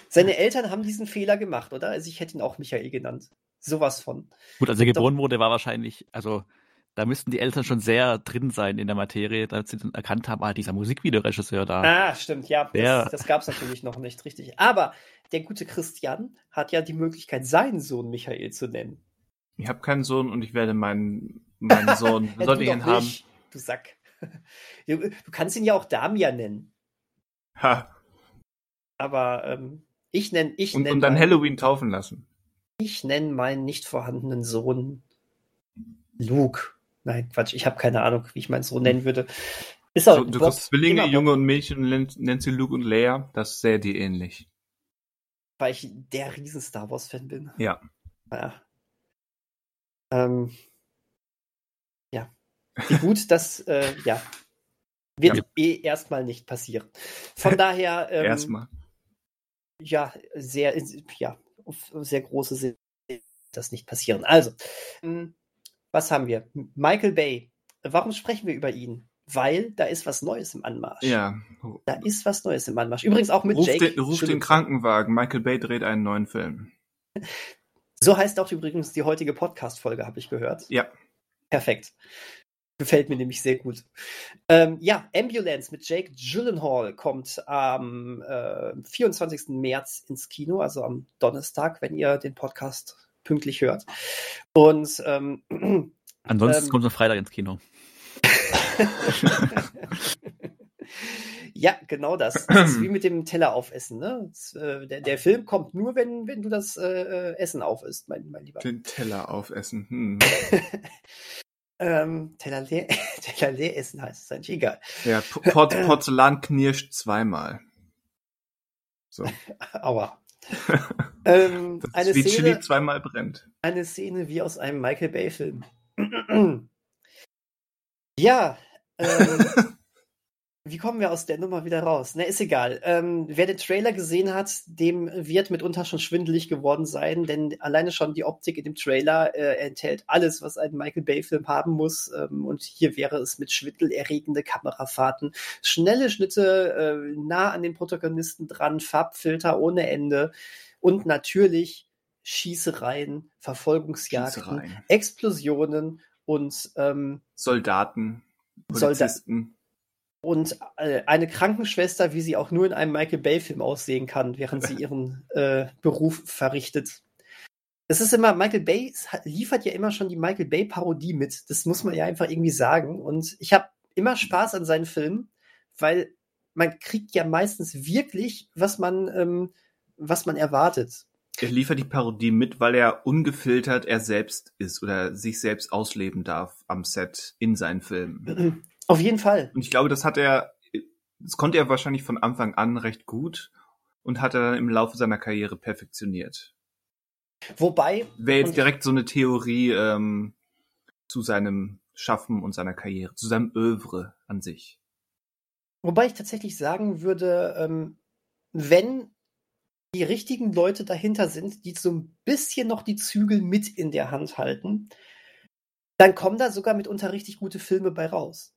Speaker 2: Seine Eltern haben diesen Fehler gemacht, oder? Also ich hätte ihn auch Michael genannt. Sowas von.
Speaker 3: Gut, als er geboren wurde, war wahrscheinlich, also da müssten die Eltern schon sehr drin sein in der Materie, dass sie dann erkannt haben, ah, dieser Musikvideoregisseur da.
Speaker 2: Ah, stimmt, ja.
Speaker 3: Ja.
Speaker 2: Das, das gab es natürlich noch nicht, richtig. Aber der gute Christian hat ja die Möglichkeit, seinen Sohn Michael zu nennen.
Speaker 1: Ich habe keinen Sohn und ich werde meinen, meinen Sohn,
Speaker 2: Ja,
Speaker 1: sollte
Speaker 2: du
Speaker 1: ich ihn haben,
Speaker 2: nicht, Du Sack. Du, du kannst ihn ja auch Damian nennen.
Speaker 1: ha,
Speaker 2: Aber ähm, ich nenne ich
Speaker 1: und,
Speaker 2: nenn
Speaker 1: und dann
Speaker 2: meinen-
Speaker 1: Halloween taufen lassen.
Speaker 2: Ich nenne meinen nicht vorhandenen Sohn Luke. Nein, Quatsch, ich habe keine Ahnung, wie ich meinen Sohn nennen würde. Ist auch
Speaker 1: So, du kriegst Zwillinge, Junge und Mädchen und nenn- nennst sie Luke und Leia. Das sähe dir ähnlich.
Speaker 2: Weil ich der riesen Star Wars-Fan bin.
Speaker 1: Ja.
Speaker 2: Ja. Ähm, ja. Wie gut, das äh, ja, wird
Speaker 3: Ja.
Speaker 2: eh erstmal nicht passieren. Von daher, ähm,
Speaker 1: Erstmal.
Speaker 2: ja, sehr, ja, auf sehr große Sinn wird das nicht passieren. Also, ähm, was haben wir? Michael Bay. Warum sprechen wir über ihn? Weil da ist was Neues im Anmarsch.
Speaker 1: Ja.
Speaker 2: Da ist was Neues im Anmarsch. Übrigens auch mit
Speaker 1: Ruf,
Speaker 2: Jake.
Speaker 1: den, ruf den. Krankenwagen. Michael Bay dreht einen neuen Film.
Speaker 2: So heißt auch übrigens die heutige Podcast-Folge, habe ich gehört.
Speaker 1: Ja.
Speaker 2: Perfekt. Gefällt mir nämlich sehr gut. Ähm, ja, Ambulance mit Jake Gyllenhaal kommt am äh, 24. März ins Kino, also am Donnerstag, wenn ihr den Podcast pünktlich hört. Und ähm,
Speaker 3: Ansonsten
Speaker 2: Ähm.
Speaker 3: kommt es am Freitag ins Kino.
Speaker 2: ja, genau das. Das ist wie mit dem Teller aufessen. Ne? Das, äh, der, der Film kommt nur, wenn, wenn du das äh, äh, Essen aufisst, mein, mein Lieber.
Speaker 1: Den Teller aufessen. Hm.
Speaker 2: ähm, Teller, leer, Teller leer essen heißt es eigentlich egal.
Speaker 1: Ja, P- Port Porzellan knirscht zweimal. So.
Speaker 2: Aua. ähm, eine,
Speaker 1: wie
Speaker 2: Szene,
Speaker 1: Chili zweimal brennt.
Speaker 2: eine Szene wie aus einem Michael Bay-Film. ja, ähm, wie kommen wir aus der Nummer wieder raus? Na, ist egal. Ähm, wer den Trailer gesehen hat, dem wird mitunter schon schwindelig geworden sein, denn alleine schon die Optik in dem Trailer äh, enthält alles, was ein Michael Bay-Film haben muss. Ähm, und hier wäre es mit schwindelerregende Kamerafahrten, schnelle Schnitte, äh, nah an den Protagonisten dran, Farbfilter ohne Ende und natürlich Schießereien, Verfolgungsjagden,
Speaker 1: Schießereien.
Speaker 2: Explosionen und ähm,
Speaker 1: Soldaten,
Speaker 2: Soldat-
Speaker 1: Polizisten.
Speaker 2: Und äh, eine Krankenschwester, wie sie auch nur in einem Michael Bay-Film aussehen kann, während sie ihren äh, Beruf verrichtet. Es ist immer, Michael Bay liefert ja immer schon die Michael Bay-Parodie mit. Das muss man ja einfach irgendwie sagen. Und ich habe immer Spaß an seinen Filmen, weil man kriegt ja meistens wirklich, was man, ähm, was man erwartet.
Speaker 1: Er liefert die Parodie mit, weil er ungefiltert er selbst ist oder sich selbst ausleben darf am Set in seinen Filmen.
Speaker 2: Auf jeden Fall.
Speaker 1: Und ich glaube, das hat er, das konnte er wahrscheinlich von Anfang an recht gut und hat er dann im Laufe seiner Karriere perfektioniert.
Speaker 2: Wobei,
Speaker 1: Wäre jetzt direkt so eine Theorie ähm, zu seinem Schaffen und seiner Karriere, zu seinem Övre an sich.
Speaker 2: Wobei ich tatsächlich sagen würde, ähm, wenn die richtigen Leute dahinter sind, die so ein bisschen noch die Zügel mit in der Hand halten, dann kommen da sogar mitunter richtig gute Filme bei raus.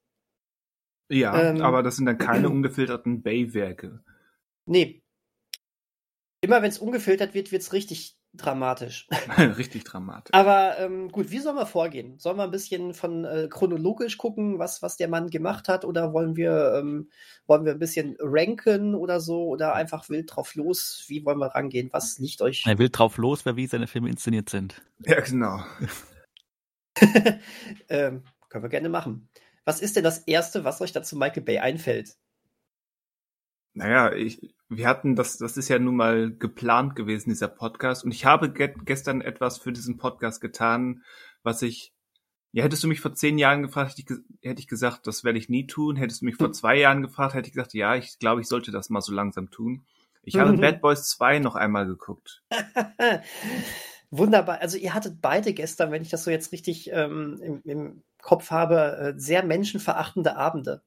Speaker 1: Ja,
Speaker 2: Ähm,
Speaker 1: aber das sind dann keine ungefilterten Bay-Werke.
Speaker 2: Nee. Immer wenn es ungefiltert wird, wird es richtig dramatisch.
Speaker 1: richtig dramatisch.
Speaker 2: Aber ähm, gut, wie sollen wir vorgehen? Sollen wir ein bisschen von äh, chronologisch gucken, was, was der Mann gemacht hat? Oder wollen wir, ähm, wollen wir ein bisschen ranken oder so? Oder einfach wild drauf los? Wie wollen wir rangehen? Was liegt euch?
Speaker 3: Er wild drauf los, wer wie seine Filme inszeniert sind.
Speaker 1: Ja, genau.
Speaker 2: ähm, können wir gerne machen. Was ist denn das Erste, was euch dazu Michael Bay einfällt?
Speaker 1: Naja, ich, wir hatten das, das ist ja nun mal geplant gewesen, dieser Podcast. Und ich habe ge gestern etwas für diesen Podcast getan, was ich, ja, hättest du mich vor zehn Jahren gefragt, hätte ich, hätte ich gesagt, das werde ich nie tun. Hättest du mich vor zwei Jahren gefragt, hätte ich gesagt, ja, ich glaube, ich sollte das mal so langsam tun. Ich habe mhm. Bad Boys 2 noch einmal geguckt.
Speaker 2: Wunderbar. Also ihr hattet beide gestern, wenn ich das so jetzt richtig ähm, im, im, Kopf habe, äh, sehr menschenverachtende Abende.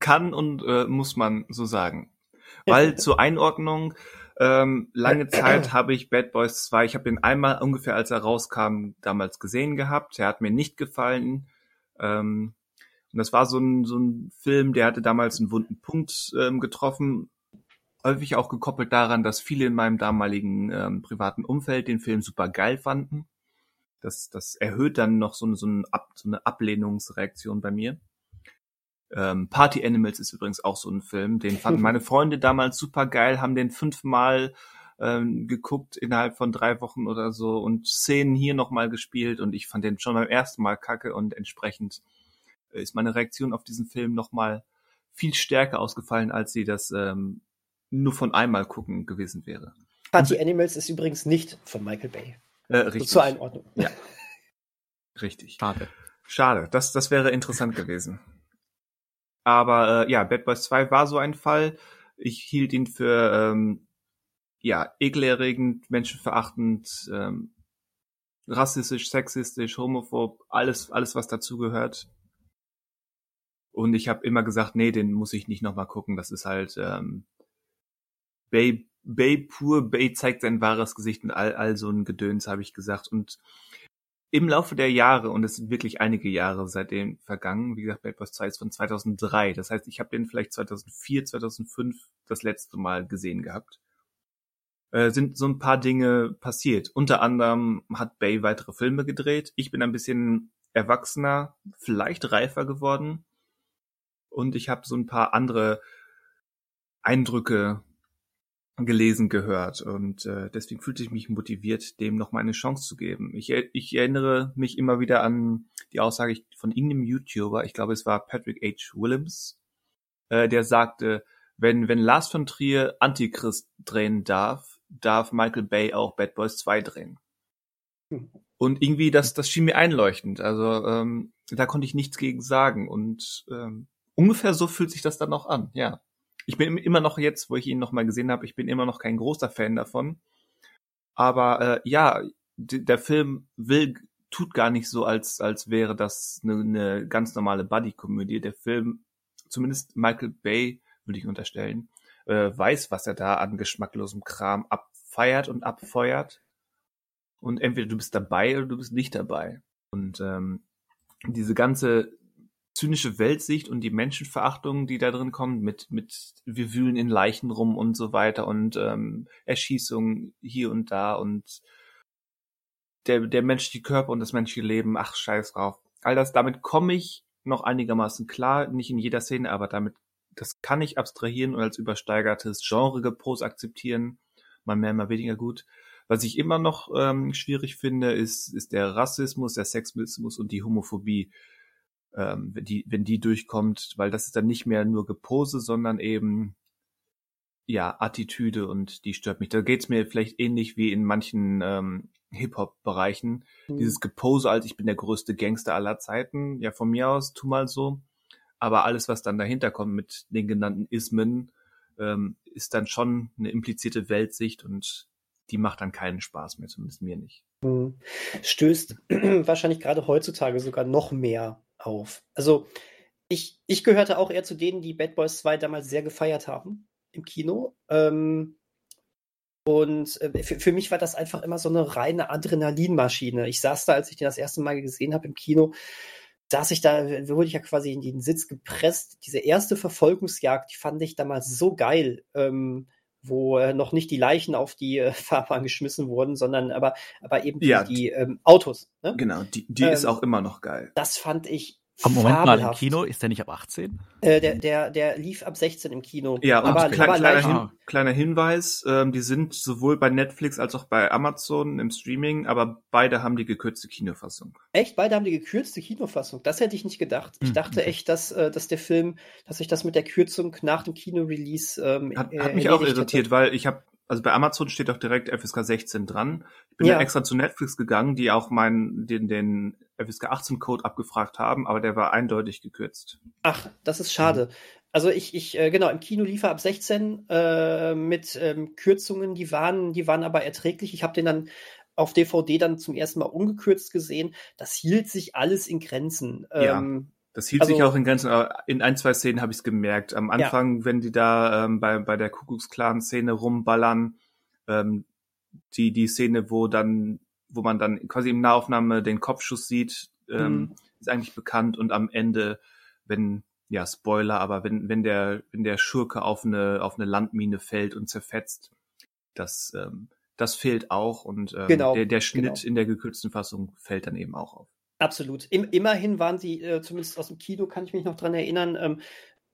Speaker 1: Kann und äh, muss man so sagen. Weil zur Einordnung, ähm, lange Zeit habe ich Bad Boys 2, ich habe ihn einmal ungefähr, als er rauskam, damals gesehen gehabt. Er hat mir nicht gefallen. Ähm, und das war so ein, so ein Film, der hatte damals einen wunden Punkt ähm, getroffen häufig auch gekoppelt daran, dass viele in meinem damaligen ähm, privaten Umfeld den Film super geil fanden. Das, das erhöht dann noch so, so, ein Ab, so eine Ablehnungsreaktion bei mir. Ähm, Party Animals ist übrigens auch so ein Film, den fanden meine Freunde damals super geil, haben den fünfmal ähm, geguckt innerhalb von drei Wochen oder so und Szenen hier nochmal gespielt und ich fand den schon beim ersten Mal kacke und entsprechend ist meine Reaktion auf diesen Film nochmal viel stärker ausgefallen, als sie das ähm, nur von einmal gucken gewesen wäre.
Speaker 2: Party Animals ist übrigens nicht von Michael Bay.
Speaker 1: Äh, richtig.
Speaker 2: So zur Einordnung.
Speaker 1: Ja. Richtig. Schade. Schade. Das, das wäre interessant gewesen. Aber äh, ja, Bad Boys 2 war so ein Fall. Ich hielt ihn für ähm, ja ekelerregend, menschenverachtend, ähm, rassistisch, sexistisch, homophob, alles, alles was dazugehört. Und ich habe immer gesagt, nee, den muss ich nicht nochmal gucken. Das ist halt ähm, Bay, Bay pur, Bay zeigt sein wahres Gesicht und all, all so ein Gedöns, habe ich gesagt. Und im Laufe der Jahre, und es sind wirklich einige Jahre seitdem vergangen, wie gesagt, Bad Boys 2 ist von 2003, das heißt, ich habe den vielleicht 2004, 2005 das letzte Mal gesehen gehabt, äh, sind so ein paar Dinge passiert. Unter anderem hat Bay weitere Filme gedreht. Ich bin ein bisschen erwachsener, vielleicht reifer geworden und ich habe so ein paar andere Eindrücke gelesen gehört und äh, deswegen fühlte ich mich motiviert, dem noch mal eine Chance zu geben. Ich, ich erinnere mich immer wieder an die Aussage von irgendeinem YouTuber, ich glaube es war Patrick H. Willems, äh, der sagte, wenn, wenn Lars von Trier Antichrist drehen darf, darf Michael Bay auch Bad Boys 2 drehen. Hm. Und irgendwie, das, das schien mir einleuchtend. Also ähm, da konnte ich nichts gegen sagen. Und ähm, ungefähr so fühlt sich das dann auch an, ja ich bin immer noch jetzt, wo ich ihn noch mal gesehen habe, ich bin immer noch kein großer Fan davon. Aber äh, ja, der Film will tut gar nicht so, als als wäre das eine, eine ganz normale Buddy-Komödie. Der Film, zumindest Michael Bay, würde ich unterstellen, äh, weiß, was er da an geschmacklosem Kram abfeiert und abfeuert. Und entweder du bist dabei oder du bist nicht dabei. Und ähm, diese ganze zynische Weltsicht und die Menschenverachtung, die da drin kommt, mit, mit wir wühlen in Leichen rum und so weiter und ähm, Erschießungen hier und da und der, der menschliche Körper und das menschliche Leben, ach scheiß drauf. All das, damit komme ich noch einigermaßen klar, nicht in jeder Szene, aber damit, das kann ich abstrahieren und als übersteigertes Genre-Gepos akzeptieren, mal mehr, mal weniger gut. Was ich immer noch ähm, schwierig finde, ist, ist der Rassismus, der Sexismus und die Homophobie ähm, wenn die, wenn die durchkommt, weil das ist dann nicht mehr nur Gepose, sondern eben ja, Attitüde und die stört mich. Da geht's mir vielleicht ähnlich wie in manchen ähm, Hip-Hop-Bereichen. Mhm. Dieses Gepose als ich bin der größte Gangster aller Zeiten, ja von mir aus, tu mal so. Aber alles, was dann dahinter kommt mit den genannten Ismen, ähm, ist dann schon eine implizierte Weltsicht und die macht dann keinen Spaß mehr, zumindest mir nicht.
Speaker 2: Mhm. Stößt wahrscheinlich gerade heutzutage sogar noch mehr auf. Also ich, ich gehörte auch eher zu denen, die Bad Boys 2 damals sehr gefeiert haben im Kino. Ähm, und äh, für, für, mich war das einfach immer so eine reine Adrenalinmaschine. Ich saß da, als ich den das erste Mal gesehen habe im Kino, saß ich da, wurde ich ja quasi in den Sitz gepresst. Diese erste Verfolgungsjagd, die fand ich damals so geil. Ähm, wo äh, noch nicht die Leichen auf die äh, Fahrbahn geschmissen wurden, sondern aber, aber eben
Speaker 1: Ja,
Speaker 2: die, die ähm, Autos. Ne?
Speaker 1: Genau, die, die
Speaker 2: Ähm,
Speaker 1: ist auch immer noch geil.
Speaker 2: Das fand ich
Speaker 3: Am Moment mal im
Speaker 2: fabelhaft.
Speaker 3: Kino, ist der nicht ab 18?
Speaker 2: Äh, der, der, der lief ab 16 im Kino.
Speaker 1: Ja, und
Speaker 2: aber,
Speaker 1: klein,
Speaker 2: aber
Speaker 1: kleiner, Hin, kleiner Hinweis, ähm, die sind sowohl bei Netflix als auch bei Amazon im Streaming, aber beide haben die gekürzte Kinofassung.
Speaker 2: echt, beide haben die gekürzte Kinofassung. Das hätte ich nicht gedacht. Ich
Speaker 3: Hm,
Speaker 2: dachte
Speaker 3: okay.
Speaker 2: echt, dass, äh, dass der Film, dass sich das mit der Kürzung nach dem Kino-Release ähm,
Speaker 1: Hat,
Speaker 2: äh,
Speaker 1: hat mich auch irritiert,
Speaker 2: hätte.
Speaker 1: weil ich habe, also bei Amazon steht auch direkt FSK 16 dran. Ich bin
Speaker 2: Ja.
Speaker 1: extra zu Netflix gegangen, die auch meinen, den, den FSK 18 Code abgefragt haben, aber der war eindeutig gekürzt.
Speaker 2: Ach, das ist schade. Also ich, ich, äh, genau, im Kino lief er ab 16 äh, mit ähm, Kürzungen, die waren, die waren aber erträglich. Ich habe den dann auf DVD dann zum ersten Mal ungekürzt gesehen. Das hielt sich alles in Grenzen.
Speaker 1: Ja.
Speaker 2: Ähm,
Speaker 1: Das hielt
Speaker 2: Also-
Speaker 1: sich auch in Grenzen, aber in ein, zwei Szenen habe ich es gemerkt. Am Anfang, wenn die da ähm, bei, bei der Kuckucksklan-Szene rumballern, ähm, die, die Szene, wo dann, wo man dann quasi im Nahaufnahme den Kopfschuss sieht, ähm,
Speaker 2: Mhm.
Speaker 1: ist eigentlich bekannt und am Ende, wenn, ja, Spoiler, aber wenn, wenn der, wenn der Schurke auf eine, auf eine Landmine fällt und zerfetzt, das, ähm, das fehlt auch und ähm,
Speaker 2: Genau,
Speaker 1: der, der Schnitt
Speaker 2: genau.
Speaker 1: in der gekürzten Fassung fällt dann eben auch auf.
Speaker 2: Absolut. Im, immerhin waren sie, äh, zumindest aus dem Kino kann ich mich noch dran erinnern, ähm,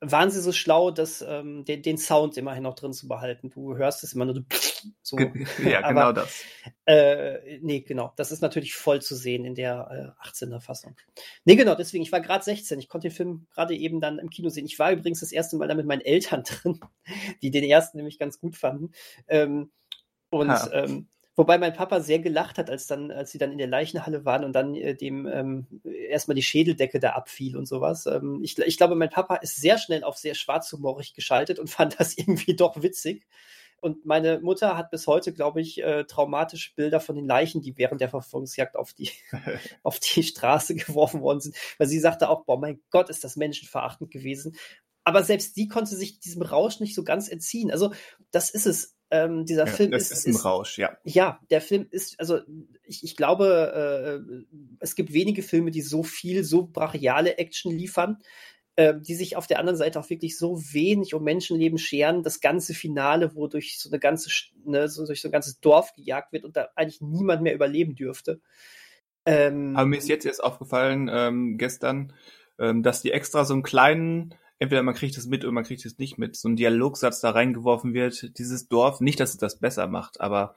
Speaker 2: waren sie so schlau, dass ähm, den, den Sound immerhin noch drin zu behalten. Du hörst es immer nur so.
Speaker 1: Ja,
Speaker 2: Aber-
Speaker 1: genau das.
Speaker 2: Äh, nee, genau. Das ist natürlich voll zu sehen in der äh, 18er Fassung. Nee, genau, deswegen, ich war gerade 16. Ich konnte den Film gerade eben dann im Kino sehen. Ich war übrigens das erste Mal da mit meinen Eltern drin, die den ersten nämlich ganz gut fanden. Ähm, und ähm, wobei mein Papa sehr gelacht hat, als dann, als sie dann in der Leichenhalle waren und dann äh, dem ähm, erstmal die Schädeldecke da abfiel und sowas. Ähm, ich, ich glaube, mein Papa ist sehr schnell auf sehr schwarzhumorig geschaltet und fand das irgendwie doch witzig. Und meine Mutter hat bis heute, glaube ich, äh, traumatische Bilder von den Leichen, die während der Verfolgungsjagd auf die, auf die Straße geworfen worden sind. Weil sie sagte auch, boah, mein Gott, ist das menschenverachtend gewesen. Aber selbst die konnte sich diesem Rausch nicht so ganz entziehen. Also, das ist es. Ähm, dieser
Speaker 1: Ja,
Speaker 2: Film
Speaker 1: das
Speaker 2: ist,
Speaker 1: ist ein Rausch, ja.
Speaker 2: ja, der Film ist, also ich, ich glaube, äh, es gibt wenige Filme, die so viel, so brachiale Action liefern, äh, die sich auf der anderen Seite auch wirklich so wenig um Menschenleben scheren. Das ganze Finale, wo durch so eine ganze, ne, so durch so ein ganzes Dorf gejagt wird und da eigentlich niemand mehr überleben dürfte. Ähm,
Speaker 1: Aber mir ist jetzt erst aufgefallen, ähm, gestern, ähm, dass die extra so einen kleinen, entweder man kriegt es mit oder man kriegt es nicht mit, so ein Dialogsatz da reingeworfen wird, dieses Dorf, nicht, dass es das besser macht, aber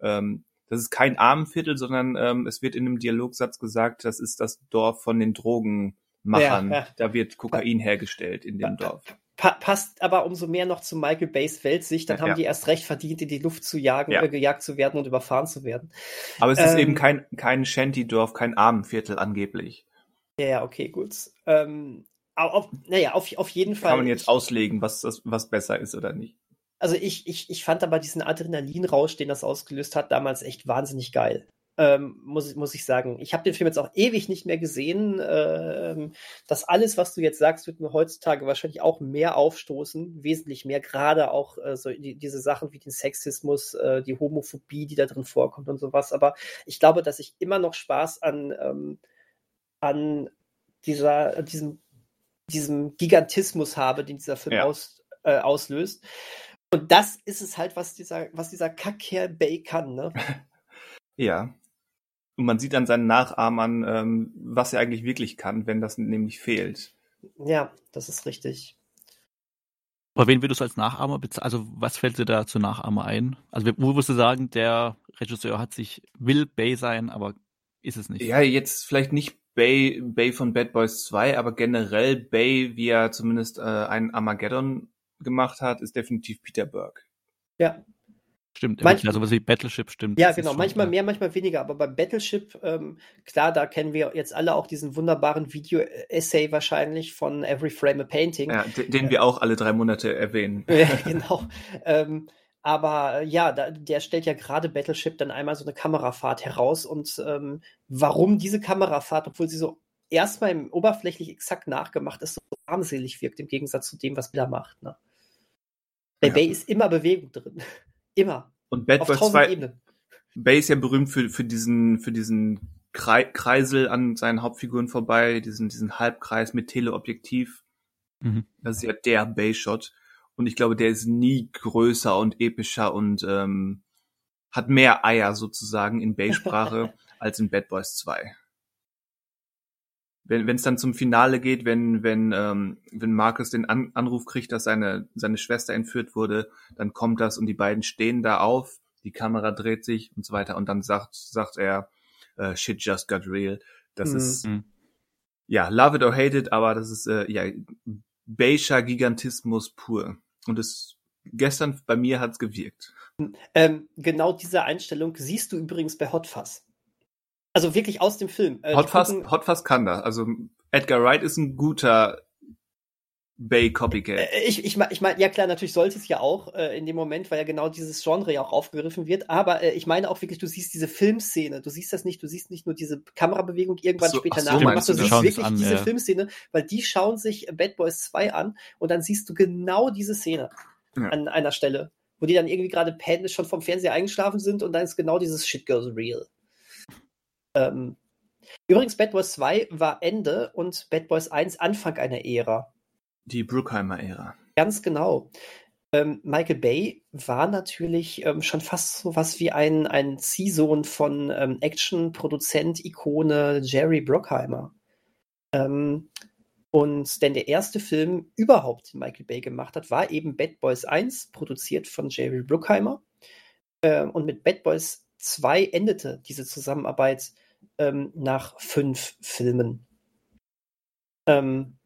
Speaker 1: ähm, das ist kein Armenviertel, sondern ähm, es wird in einem Dialogsatz gesagt, das ist das Dorf von den Drogenmachern.
Speaker 2: Ja, ja.
Speaker 1: Da wird Kokain hergestellt in dem
Speaker 2: Ja,
Speaker 1: Dorf.
Speaker 2: pa passt aber umso mehr noch zu Michael Bays Weltsicht. Dann
Speaker 1: Ja,
Speaker 2: haben die erst recht verdient, in die Luft zu jagen,
Speaker 1: Ja.
Speaker 2: äh, gejagt zu werden und überfahren zu werden.
Speaker 1: Aber es ist
Speaker 2: Ähm,
Speaker 1: eben kein, kein Shanty-Dorf, kein Armenviertel angeblich.
Speaker 2: Ja, ja, okay, gut. Ähm, auf, naja, auf, auf jeden Fall.
Speaker 1: Kann man jetzt auslegen, was, das, was besser ist oder nicht.
Speaker 2: Also ich, ich, ich fand aber diesen Adrenalinrausch, den das ausgelöst hat, damals echt wahnsinnig geil. Ähm, muss, ich- muss ich sagen. Ich habe den Film jetzt auch ewig nicht mehr gesehen. Ähm, das alles, was du jetzt sagst, wird mir heutzutage wahrscheinlich auch mehr aufstoßen, wesentlich mehr, gerade auch äh, so die, diese Sachen wie den Sexismus, äh, die Homophobie, die da drin vorkommt und sowas. Aber ich glaube, dass ich immer noch Spaß an, ähm, an dieser, diesem, diesem Gigantismus habe, den dieser Film
Speaker 1: Ja.
Speaker 2: aus, äh, auslöst. Und das ist es halt, was dieser, was dieser Kackkerl Bay kann, ne?
Speaker 1: Ja. Und man sieht an seinen Nachahmern, ähm, was er eigentlich wirklich kann, wenn das nämlich fehlt.
Speaker 2: Ja, das ist richtig.
Speaker 3: Aber wen würdest du als Nachahmer bezeichnen? Also, was fällt dir da zu Nachahmer ein? Also, wo würdest du sagen, der Regisseur hat sich, will Bay sein, aber ist es nicht?
Speaker 1: Ja, jetzt vielleicht nicht Bay, Bay von Bad Boys 2, aber generell Bay, wie er zumindest äh, einen Armageddon gemacht hat, ist definitiv Peter Burke.
Speaker 2: Ja,
Speaker 3: Stimmt.
Speaker 2: Manch-
Speaker 3: ja, sowas wie Battleship stimmt.
Speaker 2: ja genau. Manchmal mehr, manchmal weniger. Aber beim Battleship, ähm, klar, da kennen wir jetzt alle auch diesen wunderbaren Video-Essay wahrscheinlich von Every Frame a Painting.
Speaker 1: Ja, den, den wir auch alle drei Monate erwähnen.
Speaker 2: Ja, genau. Ähm, aber äh, ja, da, der stellt ja gerade Battleship dann einmal so eine Kamerafahrt heraus und ähm, warum diese Kamerafahrt, obwohl sie so erstmal im oberflächlich exakt nachgemacht ist, so armselig wirkt im Gegensatz zu dem, was Miller macht. Ne? Bei
Speaker 1: Ja.
Speaker 2: Bay ist immer Bewegung drin. Immer.
Speaker 1: Und Bad
Speaker 2: Auf
Speaker 1: Boys
Speaker 2: tausend
Speaker 1: 2,
Speaker 2: Ebenen.
Speaker 1: Bay ist ja berühmt für, für diesen, für diesen Kreisel an seinen Hauptfiguren vorbei, diesen, diesen Halbkreis mit Teleobjektiv.
Speaker 3: Mhm.
Speaker 1: Das ist ja der Bay-Shot. Und ich glaube, der ist nie größer und epischer und ähm, hat mehr Eier sozusagen in Bay-Sprache als in Bad Boys 2. Wenn es dann zum Finale geht, wenn wenn ähm, wenn Marcus den An Anruf kriegt, dass seine seine Schwester entführt wurde, dann kommt das und die beiden stehen da auf, die Kamera dreht sich und so weiter und dann sagt sagt er äh, Shit just got real. Das
Speaker 2: Mhm.
Speaker 1: ist
Speaker 3: Mhm.
Speaker 1: ja love it or hate it, aber das ist äh, ja Beischer Gigantismus pur. Und es gestern bei mir hat's gewirkt.
Speaker 2: Ähm, genau diese Einstellung siehst du übrigens bei Hot Fuzz. Also wirklich aus dem Film. Äh,
Speaker 1: Hot Fuzz,
Speaker 2: gucken-
Speaker 1: Hot Fuzz kann das. Also Edgar Wright ist ein guter Bay Copycat.
Speaker 2: Äh, Ich, ich meine, ich mein, ja klar, natürlich sollte es ja auch äh, in dem Moment, weil ja genau dieses Genre ja auch aufgegriffen wird. Aber äh, ich meine auch wirklich, du siehst diese Filmszene. Du siehst das nicht, du siehst nicht nur diese Kamerabewegung irgendwann
Speaker 1: so,
Speaker 2: später
Speaker 1: so,
Speaker 2: nachgemacht, du
Speaker 1: du
Speaker 2: siehst wirklich
Speaker 3: an,
Speaker 2: diese
Speaker 3: ja.
Speaker 2: Filmszene, weil die schauen sich Bad Boys 2 an und dann siehst du genau diese Szene
Speaker 1: Ja.
Speaker 2: an einer Stelle, wo die dann irgendwie gerade pennen, schon vom Fernseher eingeschlafen sind und dann ist genau dieses Shit goes real. Ähm, übrigens, Bad Boys 2 war Ende und Bad Boys 1 Anfang einer Ära.
Speaker 1: Die Bruckheimer-Ära.
Speaker 2: Ganz genau. Ähm, Michael Bay war natürlich ähm, schon fast so was wie ein, ein Ziehsohn von ähm, Action-Produzent-Ikone Jerry Bruckheimer. Ähm, und denn der erste Film überhaupt, den Michael Bay gemacht hat, war eben Bad Boys 1, produziert von Jerry Bruckheimer. Ähm, und mit Bad Boys 2 endete diese Zusammenarbeit ähm, nach fünf Filmen. Ähm,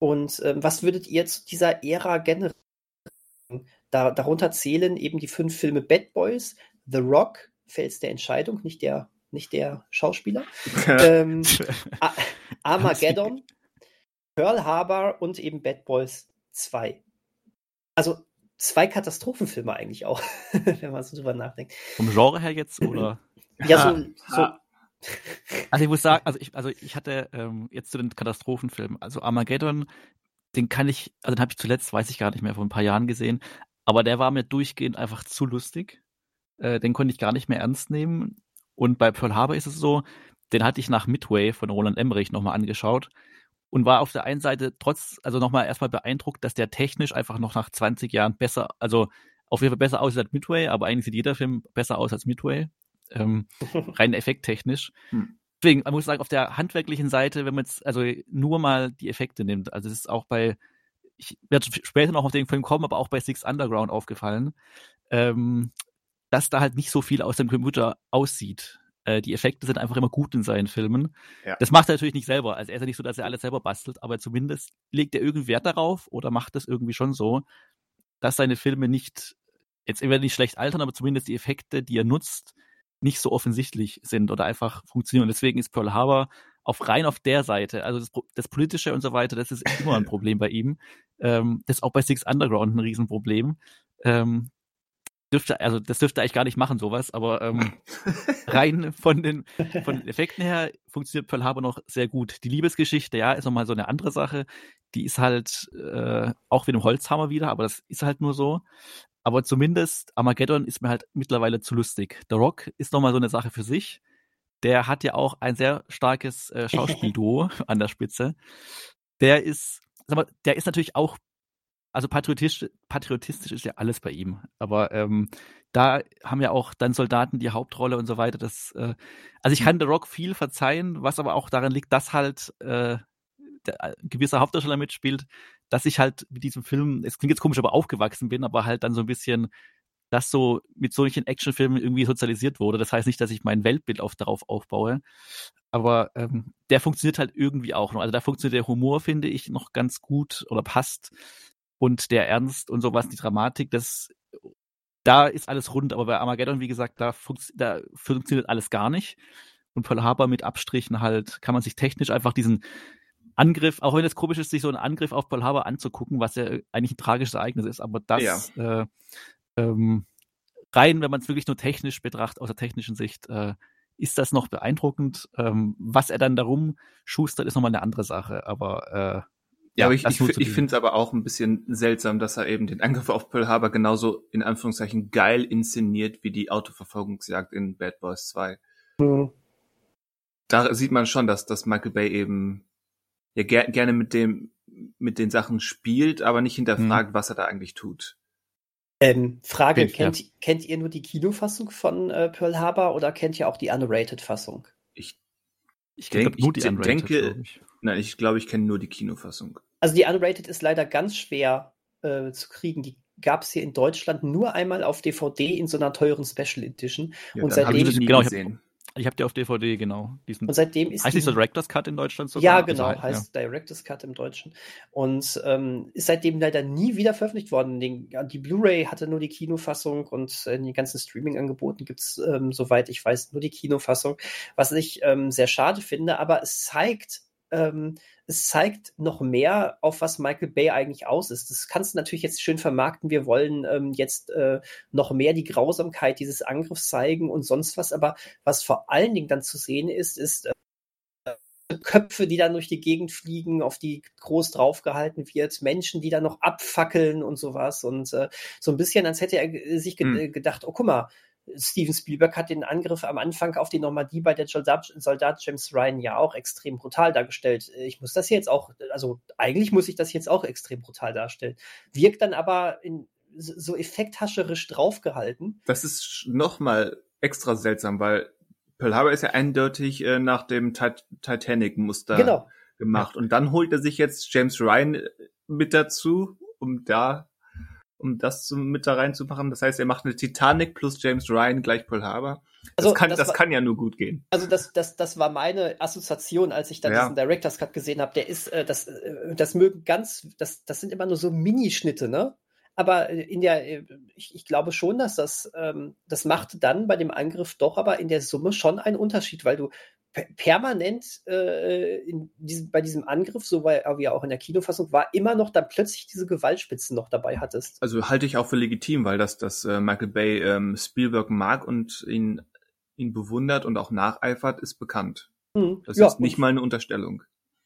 Speaker 2: und ähm, was würdet ihr zu dieser Ära generell sagen? da, darunter zählen eben die fünf Filme Bad Boys, The Rock, Fels der Entscheidung, nicht der, nicht der Schauspieler, ähm, Armageddon, Pearl Harbor und eben Bad Boys 2. Also zwei Katastrophenfilme eigentlich auch, wenn man so drüber nachdenkt.
Speaker 3: Vom Genre her jetzt oder?
Speaker 2: Ja, so, so.
Speaker 3: Also ich muss sagen, also ich, also ich hatte ähm, jetzt zu den Katastrophenfilmen, also Armageddon, den kann ich, also den habe ich zuletzt, weiß ich gar nicht mehr, vor ein paar Jahren gesehen, aber der war mir durchgehend einfach zu lustig. Äh, den konnte ich gar nicht mehr ernst nehmen. Und bei Pearl Harbor ist es so, den hatte ich nach Midway von Roland Emmerich nochmal angeschaut und war auf der einen Seite trotz, also nochmal erstmal beeindruckt, dass der technisch einfach noch nach 20 Jahren besser, also auf jeden Fall besser aussieht als Midway, aber eigentlich sieht jeder Film besser aus als Midway. Ähm, rein effekttechnisch.
Speaker 1: Hm.
Speaker 3: Deswegen, man muss sagen, auf der handwerklichen Seite, wenn man jetzt also nur mal die Effekte nimmt, also es ist auch bei, ich werde später noch auf den Film kommen, aber auch bei Six Underground aufgefallen, ähm, dass da halt nicht so viel aus dem Computer aussieht. Äh, die Effekte sind einfach immer gut in seinen Filmen.
Speaker 1: Ja.
Speaker 3: Das macht er natürlich nicht selber. Also er ist ja nicht so, dass er alles selber bastelt, aber zumindest legt er irgendwie Wert darauf oder macht das irgendwie schon so, dass seine Filme nicht, jetzt entweder nicht schlecht altern, aber zumindest die Effekte, die er nutzt, nicht so offensichtlich sind oder einfach funktionieren. Und deswegen ist Pearl Harbor auf rein auf der Seite, also das, das Politische und so weiter, das ist immer ein Problem bei ihm. Ähm, das ist auch bei Six Underground ein Riesenproblem. Ähm, dürfte, also das dürfte er eigentlich gar nicht machen, sowas, aber ähm, rein von den, von den Effekten her funktioniert Pearl Harbor noch sehr gut. Die Liebesgeschichte, ja, ist nochmal so eine andere Sache. Die ist halt äh, auch wie ein Holzhammer wieder, aber das ist halt nur so. Aber zumindest Armageddon ist mir halt mittlerweile zu lustig. The Rock ist nochmal so eine Sache für sich. Der hat ja auch ein sehr starkes äh, Schauspielduo an der Spitze. Der ist, sag mal, der ist natürlich auch, also patriotistisch, patriotistisch ist ja alles bei ihm. Aber ähm, da haben ja auch dann Soldaten die Hauptrolle und so weiter. Das, äh, also ich kann The Rock viel verzeihen, was aber auch daran liegt, dass halt äh, der, ein gewisser Hauptdarsteller mitspielt, dass ich halt mit diesem Film, es klingt jetzt komisch, aber aufgewachsen bin, aber halt dann so ein bisschen das so mit solchen Actionfilmen irgendwie sozialisiert wurde. Das heißt nicht, dass ich mein Weltbild auf, darauf aufbaue, aber ähm, der funktioniert halt irgendwie auch noch. Also da funktioniert der Humor, finde ich, noch ganz gut oder passt und der Ernst und sowas, die Dramatik, das da ist alles rund, aber bei Armageddon, wie gesagt, da, funktio da funktioniert alles gar nicht. Und Pearl Harbor mit Abstrichen halt, kann man sich technisch einfach diesen Angriff, auch wenn es komisch ist, sich so einen Angriff auf Pearl Harbor anzugucken, was ja eigentlich ein tragisches Ereignis ist, aber das äh, ähm, rein, wenn man es wirklich nur technisch betrachtet, aus der technischen Sicht, äh, ist das noch beeindruckend. Ähm, was er dann darum schustert, ist nochmal eine andere Sache, aber äh,
Speaker 1: Ja, aber ich, ich, ich finde es aber auch ein bisschen seltsam, dass er eben den Angriff auf Pearl Harbor genauso in Anführungszeichen geil inszeniert wie die Autoverfolgungsjagd in Bad Boys 2.
Speaker 2: Hm.
Speaker 1: da sieht man schon, dass, dass Michael Bay eben ja ger gerne mit dem, mit den Sachen spielt, aber nicht hinterfragt, hm. was er da eigentlich tut.
Speaker 2: Ähm, Frage, ich, kennt, ja. kennt ihr nur die Kinofassung von äh, Pearl Harbor oder kennt ihr auch die Unrated-Fassung?
Speaker 1: Ich, ich, denk, nur die ich Unrated, denke, ich. nein, ich glaube, ich kenne nur die Kinofassung.
Speaker 2: Also die Unrated ist leider ganz schwer äh, zu kriegen. Die gab es hier in Deutschland nur einmal auf DVD in so einer teuren Special Edition.
Speaker 3: Ja, und seitdem ich genau, gesehen. Ich habe die auf DVD, genau.
Speaker 2: Diesen, und seitdem ist
Speaker 3: heißt nicht so Director's Cut in Deutschland
Speaker 2: sogar? Ja, genau, also, heißt ja. Director's Cut im Deutschen. Und ähm, ist seitdem leider nie wieder veröffentlicht worden. Den, die Blu-ray hatte nur die Kinofassung und in den ganzen Streaming-Angeboten gibt es, ähm, soweit ich weiß, nur die Kinofassung. Was ich ähm, sehr schade finde, aber es zeigt, ähm, es zeigt noch mehr, auf was Michael Bay eigentlich aus ist. Das kannst du natürlich jetzt schön vermarkten. Wir wollen ähm, jetzt äh, noch mehr die Grausamkeit dieses Angriffs zeigen und sonst was. Aber was vor allen Dingen dann zu sehen ist, ist äh, Köpfe, die dann durch die Gegend fliegen, auf die groß draufgehalten wird, Menschen, die dann noch abfackeln und sowas. Und äh, so ein bisschen, als hätte er sich ge hm. gedacht, oh guck mal, Steven Spielberg hat den Angriff am Anfang auf die Normandie bei der Soldat, James Ryan ja auch extrem brutal dargestellt. Ich muss das jetzt auch, also eigentlich muss ich das jetzt auch extrem brutal darstellen. Wirkt dann aber in, so effekthascherisch draufgehalten.
Speaker 1: Das ist nochmal extra seltsam, weil Pearl Harbor ist ja eindeutig äh, nach dem Tit Titanic-Muster genau. gemacht. Und dann holt er sich jetzt James Ryan äh, mit dazu, um da um das zu, mit da reinzumachen. Das heißt, er macht eine Titanic plus James Ryan gleich Pearl Harbor. Das, also, kann, das, das war, kann ja nur gut gehen.
Speaker 2: Also das, das, das war meine Assoziation, als ich dann ja. diesen Director's Cut gesehen habe. Der ist, äh, das, äh, das mögen ganz, das, das sind immer nur so Minischnitte, ne? Aber in der, äh, ich, ich glaube schon, dass das, ähm, das macht dann bei dem Angriff doch aber in der Summe schon einen Unterschied, weil du permanent äh, in diesem, bei diesem Angriff, so wie auch in der Kinofassung war, immer noch dann plötzlich diese Gewaltspitzen noch dabei hattest.
Speaker 1: Also halte ich auch für legitim, weil das, das äh, Michael Bay ähm, Spielberg mag und ihn, ihn bewundert und auch nacheifert, ist bekannt. Mhm. Das ja, ist nicht mal eine Unterstellung.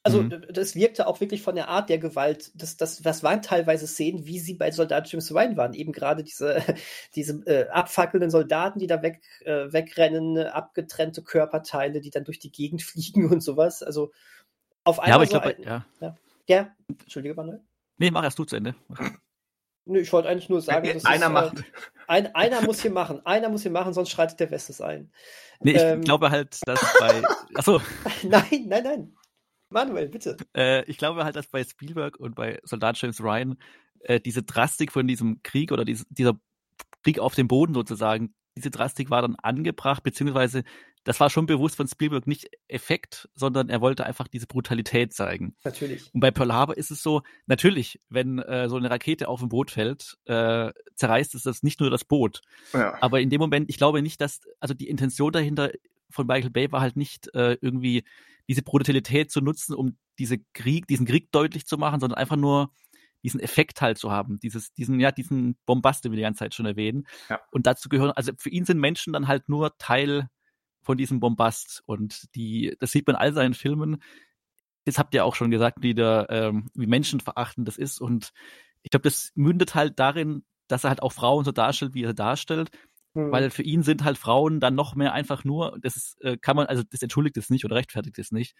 Speaker 2: Also mhm. das wirkte auch wirklich von der Art der Gewalt. Das, das, das waren teilweise Szenen, wie sie bei Soldat James Ryan waren. Eben gerade diese, diese äh, abfackelnden Soldaten, die da weg, äh, wegrennen, abgetrennte Körperteile, die dann durch die Gegend fliegen und sowas. Also auf einmal.
Speaker 3: Ja, aber ich so glaube, ja.
Speaker 2: ja. Ja, Entschuldige, Manuel.
Speaker 3: Nee, mach erst du zu Ende.
Speaker 2: Nö, ich wollte eigentlich nur sagen,
Speaker 1: dass einer
Speaker 2: ist,
Speaker 1: macht.
Speaker 2: Äh, ein, einer muss hier machen. Einer muss hier machen, sonst schreitet der Westes ein.
Speaker 3: Nee, ich ähm, glaube halt, dass bei. Achso.
Speaker 2: nein, nein, nein. Manuel, bitte.
Speaker 3: Äh, ich glaube halt, dass bei Spielberg und bei Soldat James Ryan äh, diese Drastik von diesem Krieg oder dies, dieser Krieg auf dem Boden sozusagen, diese Drastik war dann angebracht, beziehungsweise das war schon bewusst von Spielberg nicht Effekt, sondern er wollte einfach diese Brutalität zeigen.
Speaker 2: Natürlich.
Speaker 3: Und bei Pearl Harbor ist es so, natürlich, wenn äh, so eine Rakete auf ein Boot fällt, äh, zerreißt es das nicht nur das Boot. Ja. Aber in dem Moment, ich glaube nicht, dass, also die Intention dahinter von Michael Bay war halt nicht äh, irgendwie diese Brutalität zu nutzen, um diese Krieg, diesen Krieg deutlich zu machen, sondern einfach nur diesen Effekt halt zu haben, dieses, diesen, ja, diesen Bombast, den wir die ganze Zeit schon erwähnen. Ja. Und dazu gehören, also für ihn sind Menschen dann halt nur Teil von diesem Bombast. Und die, das sieht man in all seinen Filmen. Das habt ihr auch schon gesagt, wie, der, ähm, wie menschenverachtend das ist. Und ich glaube, das mündet halt darin, dass er halt auch Frauen so darstellt, wie er darstellt. Mhm. Weil für ihn sind halt Frauen dann noch mehr einfach nur, das ist, äh, kann man, also das entschuldigt es nicht oder rechtfertigt es nicht,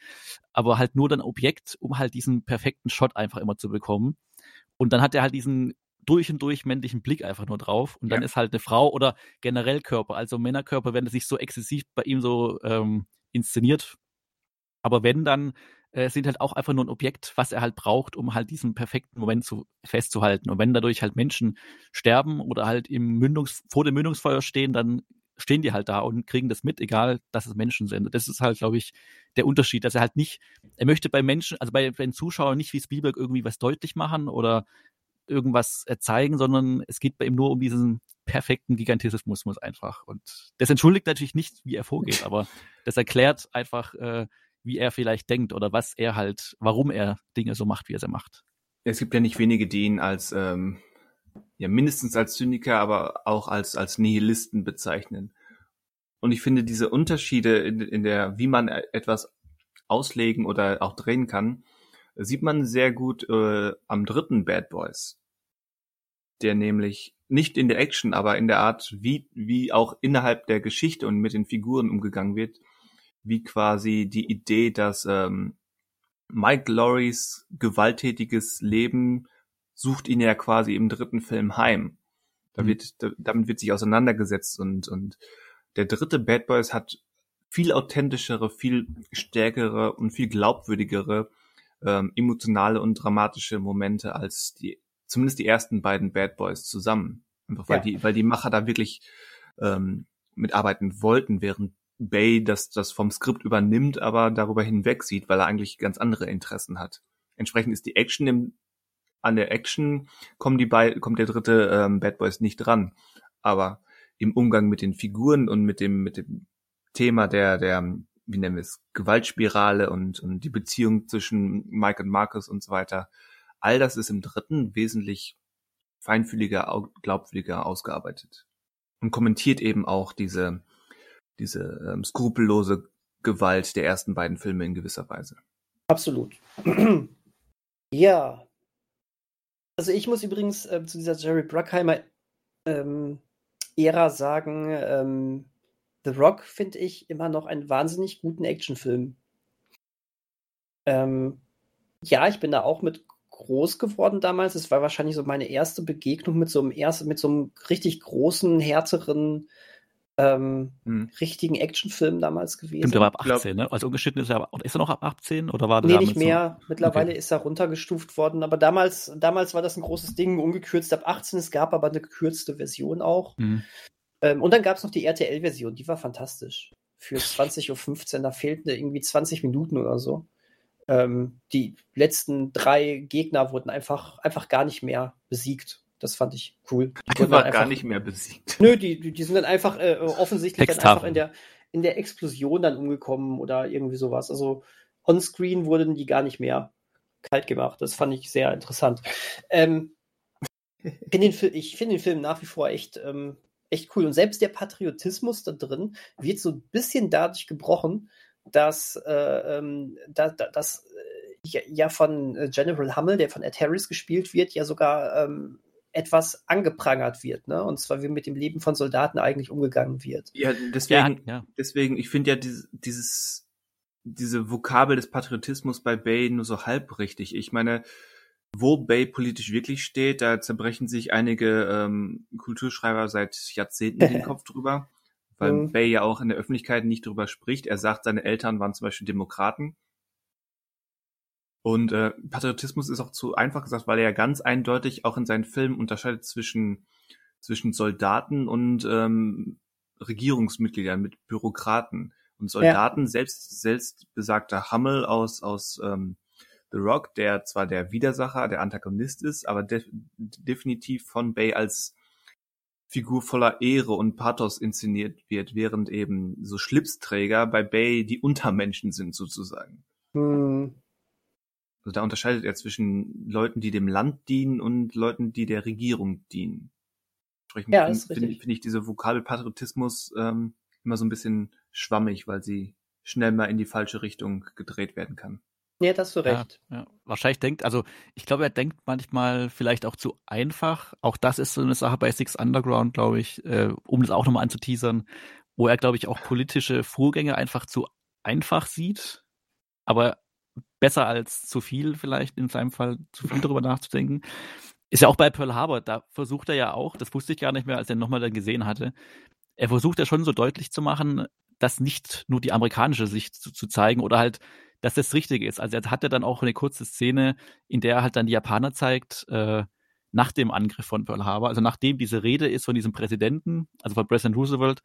Speaker 3: aber halt nur dann Objekt, um halt diesen perfekten Shot einfach immer zu bekommen. Und dann hat er halt diesen durch und durch männlichen Blick einfach nur drauf. Und dann ja. ist halt eine Frau oder generell Körper, also Männerkörper, wenn es sich so exzessiv bei ihm so ähm, inszeniert. Aber wenn, dann äh, sind halt auch einfach nur ein Objekt, was er halt braucht, um halt diesen perfekten Moment zu, festzuhalten. Und wenn dadurch halt Menschen sterben oder halt im Mündungs vor dem Mündungsfeuer stehen, dann stehen die halt da und kriegen das mit, egal, dass es Menschen sind. Das ist halt, glaube ich, der Unterschied, dass er halt nicht, er möchte bei Menschen, also bei, bei den Zuschauern nicht wie Spielberg irgendwie was deutlich machen oder irgendwas zeigen, sondern es geht bei ihm nur um diesen perfekten Gigantismus einfach. Und das entschuldigt natürlich nicht, wie er vorgeht, aber das erklärt einfach, äh, wie er vielleicht denkt oder was er halt, warum er Dinge so macht, wie er sie macht.
Speaker 1: Es gibt ja nicht wenige, die ihn als ähm, ja mindestens als Zyniker, aber auch als als Nihilisten bezeichnen. Und ich finde diese Unterschiede in, in der, wie man etwas auslegen oder auch drehen kann, sieht man sehr gut äh, am dritten Bad Boys, der nämlich nicht in der Action, aber in der Art, wie wie auch innerhalb der Geschichte und mit den Figuren umgegangen wird, wie quasi die Idee, dass ähm, Mike Lorys gewalttätiges Leben sucht ihn ja quasi im dritten Film heim. Da mhm. wird, da, damit wird sich auseinandergesetzt und, und der dritte Bad Boys hat viel authentischere, viel stärkere und viel glaubwürdigere ähm, emotionale und dramatische Momente als die, zumindest die ersten beiden Bad Boys zusammen. Einfach weil ja. die, weil die Macher da wirklich ähm, mitarbeiten wollten, während Bay das, das vom Skript übernimmt, aber darüber hinweg sieht, weil er eigentlich ganz andere Interessen hat. Entsprechend ist die Action im, an der Action kommen die bei, kommt der dritte ähm, Bad Boys nicht dran. Aber im Umgang mit den Figuren und mit dem, mit dem Thema der, der, wie nennen wir es, Gewaltspirale und, und die Beziehung zwischen Mike und Marcus und so weiter, all das ist im dritten wesentlich feinfühliger, glaubwürdiger ausgearbeitet. Und kommentiert eben auch diese, diese ähm, skrupellose Gewalt der ersten beiden Filme in gewisser Weise.
Speaker 2: Absolut. ja. Also ich muss übrigens äh, zu dieser Jerry Bruckheimer ähm, Ära sagen, ähm, The Rock finde ich immer noch einen wahnsinnig guten Actionfilm. Ähm, ja, ich bin da auch mit groß geworden damals. Es war wahrscheinlich so meine erste Begegnung mit so einem erst, mit so einem richtig großen, härteren ähm, hm. richtigen Actionfilm damals gewesen.
Speaker 3: Stimmt, der war ab 18, ne? Also ungeschnitten ist er, ist er noch ab 18 oder war
Speaker 2: der Nee, nicht mehr. So? Mittlerweile okay. ist er runtergestuft worden, aber damals, damals war das ein großes Ding, ungekürzt ab 18. Es gab aber eine gekürzte Version auch. Mhm. Ähm, und dann gab es noch die RTL-Version, die war fantastisch. Für 20.15 Uhr, da fehlten irgendwie 20 Minuten oder so. Ähm, die letzten drei Gegner wurden einfach, einfach gar nicht mehr besiegt. Das fand ich cool.
Speaker 1: Die wurden war einfach, gar nicht mehr besiegt.
Speaker 2: Nö, die, die sind dann einfach äh, offensichtlich dann einfach in der, in der Explosion dann umgekommen oder irgendwie sowas. Also onscreen wurden die gar nicht mehr kalt gemacht. Das fand ich sehr interessant. Ähm, find den, ich finde den Film nach wie vor echt, ähm, echt cool. Und selbst der Patriotismus da drin wird so ein bisschen dadurch gebrochen, dass, äh, ähm, da, da, dass äh, ja von äh, General Hummel, der von Ed Harris gespielt wird, ja sogar ähm, etwas angeprangert wird, ne? Und zwar wie mit dem Leben von Soldaten eigentlich umgegangen wird.
Speaker 1: Ja, deswegen, ja, ja. deswegen, ich finde ja dieses, dieses, diese Vokabel des Patriotismus bei Bay nur so halb richtig. Ich meine, wo Bay politisch wirklich steht, da zerbrechen sich einige ähm, Kulturschreiber seit Jahrzehnten den Kopf drüber, weil mhm. Bay ja auch in der Öffentlichkeit nicht drüber spricht. Er sagt, seine Eltern waren zum Beispiel Demokraten. Und äh, Patriotismus ist auch zu einfach gesagt, weil er ja ganz eindeutig auch in seinen Filmen unterscheidet zwischen, zwischen Soldaten und ähm, Regierungsmitgliedern mit Bürokraten. Und Soldaten, ja. selbst, selbst besagter Hummel aus, aus ähm, The Rock, der zwar der Widersacher, der Antagonist ist, aber def definitiv von Bay als Figur voller Ehre und Pathos inszeniert wird, während eben so Schlipsträger bei Bay die Untermenschen sind sozusagen. Hm. Also da unterscheidet er zwischen Leuten, die dem Land dienen und Leuten, die der Regierung dienen. Entsprechend ja, finde find, find ich diese Vokabel Patriotismus ähm, immer so ein bisschen schwammig, weil sie schnell mal in die falsche Richtung gedreht werden kann.
Speaker 2: Ja, das hast du recht.
Speaker 3: Ja, ja. Wahrscheinlich denkt, also ich glaube, er denkt manchmal vielleicht auch zu einfach. Auch das ist so eine Sache bei Six Underground, glaube ich, äh, um das auch nochmal anzuteasern, wo er, glaube ich, auch politische Vorgänge einfach zu einfach sieht. Aber besser als zu viel vielleicht in seinem Fall, zu viel darüber nachzudenken. Ist ja auch bei Pearl Harbor, da versucht er ja auch, das wusste ich gar nicht mehr, als er nochmal dann gesehen hatte, er versucht ja schon so deutlich zu machen, dass nicht nur die amerikanische Sicht zu, zu zeigen oder halt, dass das Richtige ist. Also er hatte dann auch eine kurze Szene, in der er halt dann die Japaner zeigt, äh, nach dem Angriff von Pearl Harbor, also nachdem diese Rede ist von diesem Präsidenten, also von President Roosevelt,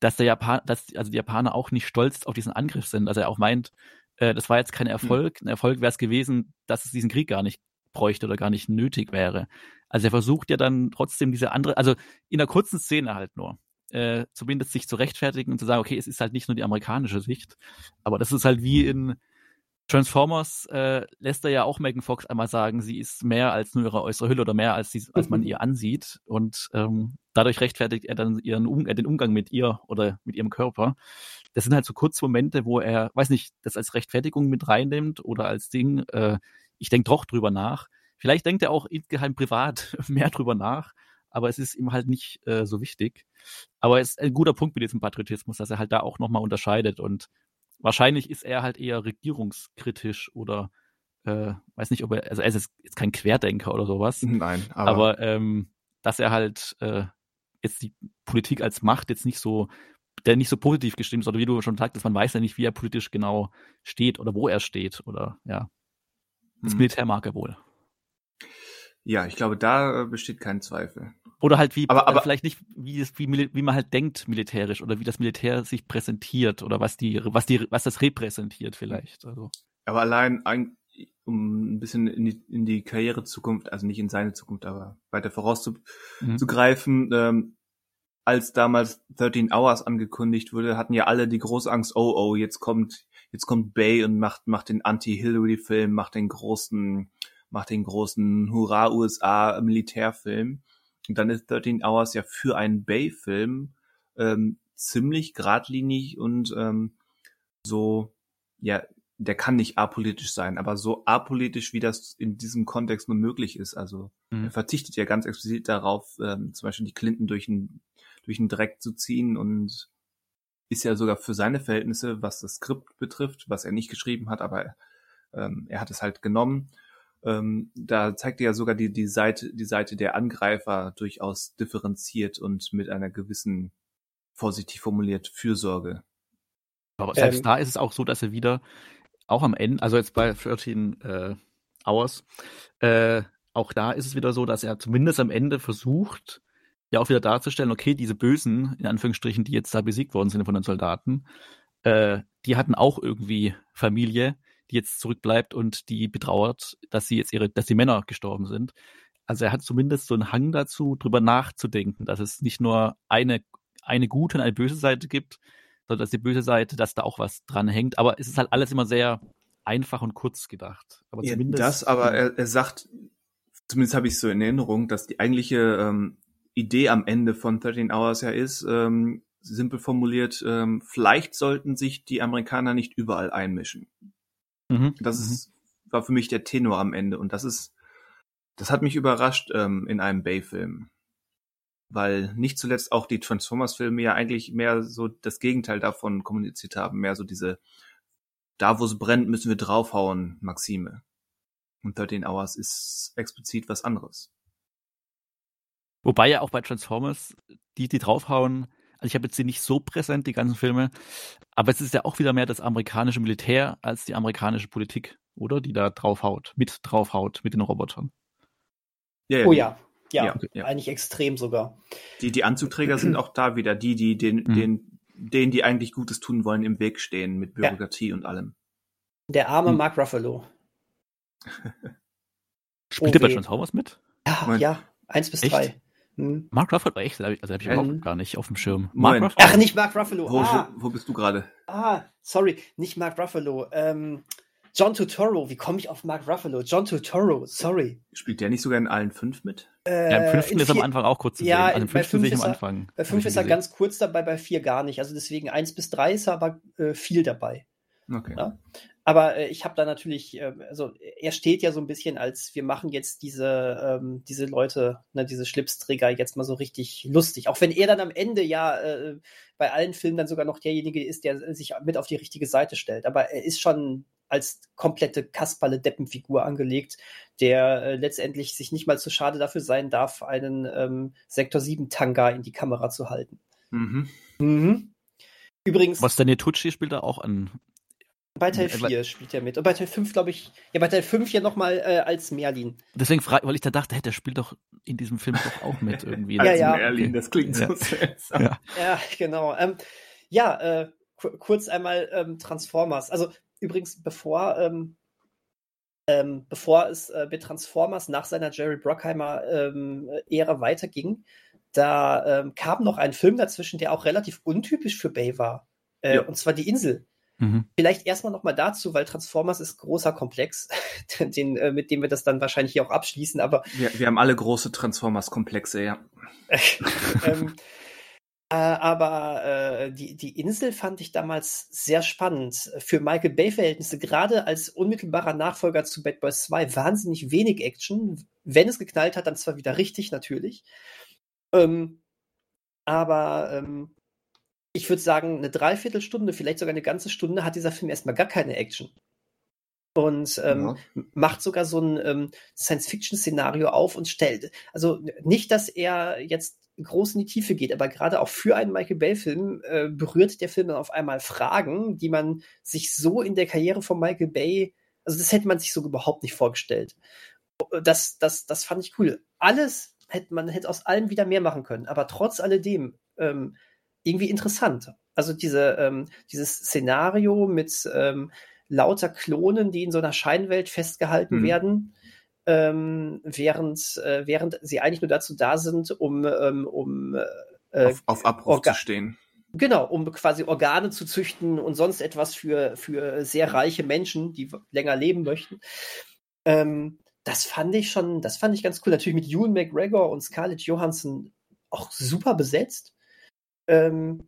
Speaker 3: dass der Japan, dass also die Japaner auch nicht stolz auf diesen Angriff sind. Also er auch meint, äh, das war jetzt kein hm. Erfolg. Ein Erfolg wäre es gewesen, dass es diesen Krieg gar nicht bräuchte oder gar nicht nötig wäre. Also er versucht ja dann trotzdem diese andere, also in einer kurzen Szene halt nur, äh, zumindest sich zu rechtfertigen und zu sagen, okay, es ist halt nicht nur die amerikanische Sicht, aber das ist halt wie in Transformers äh, lässt er ja auch Megan Fox einmal sagen, sie ist mehr als nur ihre äußere Hülle oder mehr als, sie, als man ihr ansieht. Und ähm, dadurch rechtfertigt er dann ihren um, äh, den Umgang mit ihr oder mit ihrem Körper. Das sind halt so kurze Momente, wo er, weiß nicht, das als Rechtfertigung mit reinnimmt oder als Ding, äh, ich denke doch drüber nach. Vielleicht denkt er auch insgeheim privat mehr drüber nach, aber es ist ihm halt nicht äh, so wichtig. Aber es ist ein guter Punkt mit diesem Patriotismus, dass er halt da auch nochmal unterscheidet und wahrscheinlich ist er halt eher regierungskritisch oder äh, weiß nicht, ob er, also er ist jetzt kein Querdenker oder sowas.
Speaker 1: Nein, aber,
Speaker 3: aber ähm, dass er halt äh, jetzt die Politik als Macht jetzt nicht so, der nicht so positiv gestimmt ist, oder wie du schon sagtest, man weiß ja nicht, wie er politisch genau steht oder wo er steht oder ja. Das
Speaker 1: Mhm.
Speaker 3: Militär mag er wohl.
Speaker 1: ja, ich glaube, da äh, besteht kein Zweifel.
Speaker 3: Oder halt wie,
Speaker 1: Aber-
Speaker 3: äh,
Speaker 1: aber-
Speaker 3: vielleicht nicht, wie, es, wie, wie man halt denkt militärisch oder wie das Militär sich präsentiert oder was die, was die, was das repräsentiert vielleicht. Also.
Speaker 1: Aber allein, ein, um ein bisschen in die, in die Karrierezukunft, also nicht in seine Zukunft, aber weiter vorauszugreifen,
Speaker 3: Mhm.
Speaker 1: ähm, als damals 13 Hours angekündigt wurde, hatten ja alle die große Angst, oh, oh, jetzt kommt, jetzt kommt Bay und macht, macht den Anti-Hillary-Film, macht den großen, macht den großen Hurra-USA-Militärfilm. Und dann ist 13 Hours ja für einen Bay-Film ähm, ziemlich geradlinig und ähm, so, ja, der kann nicht apolitisch sein, aber so apolitisch, wie das in diesem Kontext nur möglich ist. Also
Speaker 3: Mhm.
Speaker 1: er verzichtet ja ganz explizit darauf, ähm, zum Beispiel die Clinton durch den, durch den Dreck zu ziehen und ist ja sogar für seine Verhältnisse, was das Skript betrifft, was er nicht geschrieben hat, aber ähm, er hat es halt genommen. Ähm, da zeigt er ja sogar die, die Seite, die Seite der Angreifer durchaus differenziert und mit einer gewissen, vorsichtig formuliert, Fürsorge.
Speaker 3: Aber selbst
Speaker 2: Ähm,
Speaker 3: da ist es auch so, dass er wieder auch am Ende, also jetzt bei 13 äh, Hours, äh, auch da ist es wieder so, dass er zumindest am Ende versucht, ja auch wieder darzustellen, okay, diese Bösen, in Anführungsstrichen, die jetzt da besiegt worden sind von den Soldaten, äh, die hatten auch irgendwie Familie, die jetzt zurückbleibt und die betrauert, dass sie jetzt ihre, dass die Männer gestorben sind. Also er hat zumindest so einen Hang dazu, drüber nachzudenken, dass es nicht nur eine, eine gute und eine böse Seite gibt, sondern dass die böse Seite, dass da auch was dran hängt. Aber es ist halt alles immer sehr einfach und kurz gedacht. Aber
Speaker 1: Ja,
Speaker 3: zumindest.
Speaker 1: das, aber er, er sagt, zumindest habe ich es so in Erinnerung, dass die eigentliche ähm, Idee am Ende von 13 Hours ja ist, ähm, simpel formuliert, ähm, vielleicht sollten sich die Amerikaner nicht überall einmischen.
Speaker 3: Mhm,
Speaker 1: Das
Speaker 3: mhm.
Speaker 1: ist, war für mich der Tenor am Ende und das ist, das hat mich überrascht ähm, in einem Bay-Film. Weil nicht zuletzt auch die Transformers-Filme ja eigentlich mehr so das Gegenteil davon kommuniziert haben, mehr so diese, da wo es brennt, müssen wir draufhauen, Maxime. Und 13 Hours ist explizit was anderes.
Speaker 3: Wobei ja auch bei Transformers, die, die draufhauen, also ich habe jetzt sie nicht so präsent, die ganzen Filme, aber es ist ja auch wieder mehr das amerikanische Militär als die amerikanische Politik, oder? Die da draufhaut, mit draufhaut, mit den Robotern.
Speaker 1: Ja,
Speaker 2: Oh
Speaker 1: die-
Speaker 2: ja, ja,
Speaker 1: Ja, ja.
Speaker 2: eigentlich extrem sogar.
Speaker 1: Die, die Anzugträger sind auch da wieder die, die den,
Speaker 3: Mhm.
Speaker 1: den, denen, die eigentlich Gutes tun wollen, im Weg stehen mit
Speaker 2: Ja.
Speaker 1: Bürokratie und allem.
Speaker 2: Der arme
Speaker 3: Hm.
Speaker 2: Mark Ruffalo.
Speaker 3: Spielt
Speaker 2: Oh
Speaker 3: er bei. Transformers mit?
Speaker 2: Ja,
Speaker 1: Moment.
Speaker 2: ja, eins bis
Speaker 3: Echt?
Speaker 2: drei. Hm.
Speaker 3: Mark Ruffalo, echt? Also habe ich
Speaker 2: Ähm,
Speaker 3: überhaupt gar nicht auf dem Schirm.
Speaker 1: Moment.
Speaker 3: Mark Ruffalo?
Speaker 2: Ach, nicht Mark Ruffalo.
Speaker 1: Wo,
Speaker 2: ah,
Speaker 1: wo, bist du gerade?
Speaker 2: ah, sorry, nicht Mark Ruffalo. Ähm, John Turturro. Wie komme ich auf Mark Ruffalo? John Turturro, sorry.
Speaker 1: Spielt der nicht sogar in allen fünf mit?
Speaker 2: Äh,
Speaker 3: Ja, im fünften
Speaker 2: in
Speaker 3: ist am
Speaker 2: vier-
Speaker 3: Anfang auch kurz zu
Speaker 2: Ja,
Speaker 3: sehen. Also im
Speaker 2: bei
Speaker 3: fünften
Speaker 2: fünf
Speaker 3: sehe ich
Speaker 2: ist
Speaker 3: am
Speaker 2: er-
Speaker 3: Anfang.
Speaker 2: Bei fünf ist er
Speaker 3: gesehen.
Speaker 2: ganz kurz dabei, bei vier gar nicht. Also deswegen eins bis drei ist er aber äh, viel dabei.
Speaker 1: Okay.
Speaker 2: Ja. Aber äh, ich habe da natürlich, äh, also er steht ja so ein bisschen als, wir machen jetzt diese, ähm, diese Leute, ne, diese Schlipsträger jetzt mal so richtig lustig. Auch wenn er dann am Ende ja äh, bei allen Filmen dann sogar noch derjenige ist, der sich mit auf die richtige Seite stellt. Aber er ist schon als komplette Kasperle Deppenfigur angelegt, der äh, letztendlich sich nicht mal zu schade dafür sein darf, einen ähm, Sektor 7 Tanga in die Kamera zu halten.
Speaker 1: Mhm.
Speaker 2: Mhm. Übrigens,
Speaker 3: Was Daniel Tucci spielt da auch an.
Speaker 2: Bei Teil
Speaker 3: Etwa-
Speaker 2: 4 spielt er mit. Und bei Teil 5, glaube ich, ja, bei Teil 5 ja nochmal äh, als Merlin.
Speaker 3: Deswegen frage weil ich da dachte, hey, der spielt doch in diesem Film doch auch mit irgendwie.
Speaker 2: Ja,
Speaker 1: Als
Speaker 2: ja.
Speaker 1: Merlin, das klingt
Speaker 3: Ja.
Speaker 1: so seltsam.
Speaker 3: Ja.
Speaker 2: Ja, genau. Ähm, ja, äh, ku- kurz einmal ähm, Transformers. Also übrigens, bevor, ähm, ähm, bevor es äh, mit Transformers nach seiner Jerry Bruckheimer ähm, Ära weiterging, da ähm, kam noch ein Film dazwischen, der auch relativ untypisch für Bay war. Äh,
Speaker 1: Ja.
Speaker 2: Und zwar die Insel.
Speaker 3: Mhm.
Speaker 2: Vielleicht erstmal nochmal dazu, weil Transformers ist großer Komplex, den, äh, mit dem wir das dann wahrscheinlich hier auch abschließen, aber
Speaker 1: Wir, wir haben alle große Transformers-Komplexe, ja.
Speaker 2: ähm, äh, aber äh, die, die Insel fand ich damals sehr spannend. Für Michael Bay-Verhältnisse, gerade als unmittelbarer Nachfolger zu Bad Boys 2, wahnsinnig wenig Action. Wenn es geknallt hat, dann zwar wieder richtig, natürlich. Ähm, aber ähm, ich würde sagen, eine Dreiviertelstunde, vielleicht sogar eine ganze Stunde hat dieser Film erstmal gar keine Action. Und ähm, ja. macht sogar so ein ähm, Science-Fiction-Szenario auf und stellt. Also nicht, dass er jetzt groß in die Tiefe geht, aber gerade auch für einen Michael Bay-Film äh, berührt der Film dann auf einmal Fragen, die man sich so in der Karriere von Michael Bay, also das hätte man sich so überhaupt nicht vorgestellt. Das, das, das fand ich cool. Alles hätte man hätte aus allem wieder mehr machen können, aber trotz alledem ähm, irgendwie interessant. Also diese, ähm, dieses Szenario mit ähm, lauter Klonen, die in so einer Scheinwelt festgehalten mhm. werden, ähm, während, äh, während sie eigentlich nur dazu da sind, um, ähm, um
Speaker 1: äh, auf, auf Abruf zu stehen.
Speaker 2: Genau, um quasi Organe zu züchten und sonst etwas für, für sehr reiche Menschen, die länger leben möchten. Ähm, das fand ich schon, das fand ich ganz cool. Natürlich mit Ewan McGregor und Scarlett Johansson auch super besetzt. Ähm,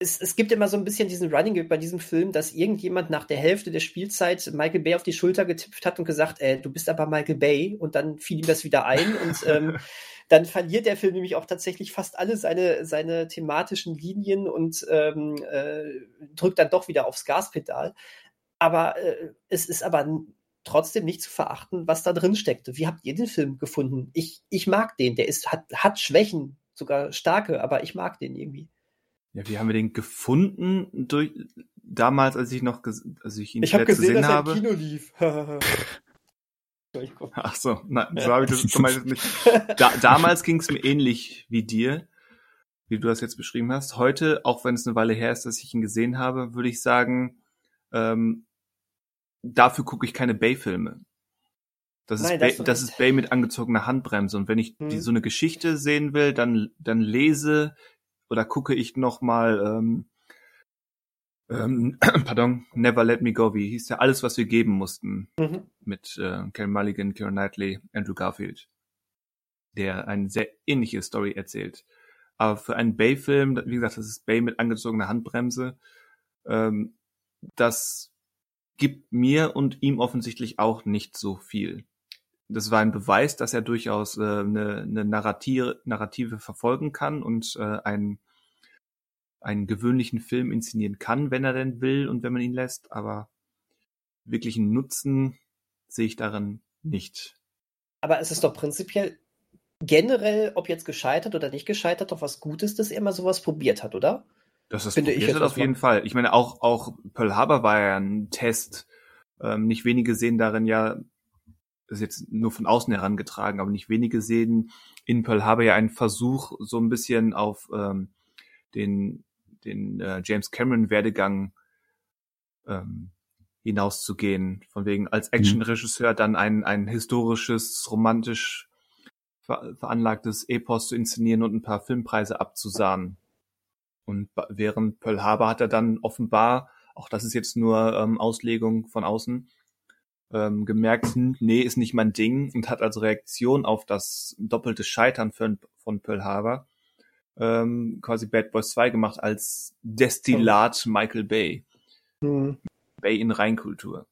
Speaker 2: es, es, gibt immer so ein bisschen diesen Running Gag bei diesem Film, dass irgendjemand nach der Hälfte der Spielzeit Michael Bay auf die Schulter getippt hat und gesagt, äh, du bist aber Michael Bay und dann fiel ihm das wieder ein und ähm, dann verliert der Film nämlich auch tatsächlich fast alle seine, seine thematischen Linien und ähm, äh, drückt dann doch wieder aufs Gaspedal. Aber äh, es ist aber trotzdem nicht zu verachten, was da drin steckte. Wie habt ihr den Film gefunden? Ich, ich mag den, der ist, hat, hat Schwächen, sogar starke, aber ich mag den irgendwie.
Speaker 1: Ja, wie haben wir den gefunden durch damals, als ich noch, als ich ihn
Speaker 2: ich hab gesehen,
Speaker 1: gesehen
Speaker 2: dass
Speaker 1: habe?
Speaker 2: Er im Kino lief.
Speaker 1: Ach so, nein, so habe ich das zum Beispiel nicht. Da, damals ging es mir ähnlich wie dir, wie du das jetzt beschrieben hast. Heute, auch wenn es eine Weile her ist, dass ich ihn gesehen habe, würde ich sagen, ähm, dafür gucke ich keine Bay-Filme. Das, Nein, ist Bay, das ist Bay mit angezogener Handbremse. Und wenn ich hm. die, so eine Geschichte sehen will, dann, dann lese oder gucke ich noch mal ähm, ähm, pardon, Never Let Me Go, wie hieß der? Alles, was wir geben mussten. Mhm. Mit äh, Karen Mulligan, Karen Knightley, Andrew Garfield. Der eine sehr ähnliche Story erzählt. Aber für einen Bay-Film, wie gesagt, das ist Bay mit angezogener Handbremse, ähm, das gibt mir und ihm offensichtlich auch nicht so viel. Das war ein Beweis, dass er durchaus äh, eine, eine Narrative, Narrative verfolgen kann und äh, einen, einen gewöhnlichen Film inszenieren kann, wenn er denn will und wenn man ihn lässt. Aber wirklichen Nutzen sehe ich darin nicht.
Speaker 2: Aber es ist doch prinzipiell generell, ob jetzt gescheitert oder nicht gescheitert, doch was Gutes, dass er mal sowas probiert hat, oder?
Speaker 1: Das ist Finde probiert ich hat auf jeden Fall. Ich meine, auch, auch Pearl Harbor war ja ein Test. Ähm, nicht wenige sehen darin ja, ist jetzt nur von außen herangetragen, aber nicht wenige sehen in Pearl Harbor ja einen Versuch, so ein bisschen auf ähm, den, den äh, James Cameron-Werdegang ähm, hinauszugehen. Von wegen als mhm. Actionregisseur dann ein, ein historisches, romantisch ver veranlagtes Epos zu inszenieren und ein paar Filmpreise abzusahnen. Und während Pearl Harbor hat er dann offenbar, auch das ist jetzt nur ähm, Auslegung von außen, ähm, gemerkt, hm, nee, ist nicht mein Ding und hat als Reaktion auf das doppelte Scheitern von, von Pearl Harbor ähm, quasi Bad Boys 2 gemacht als Destillat oh. Michael Bay. Mhm. Bay in Reinkultur.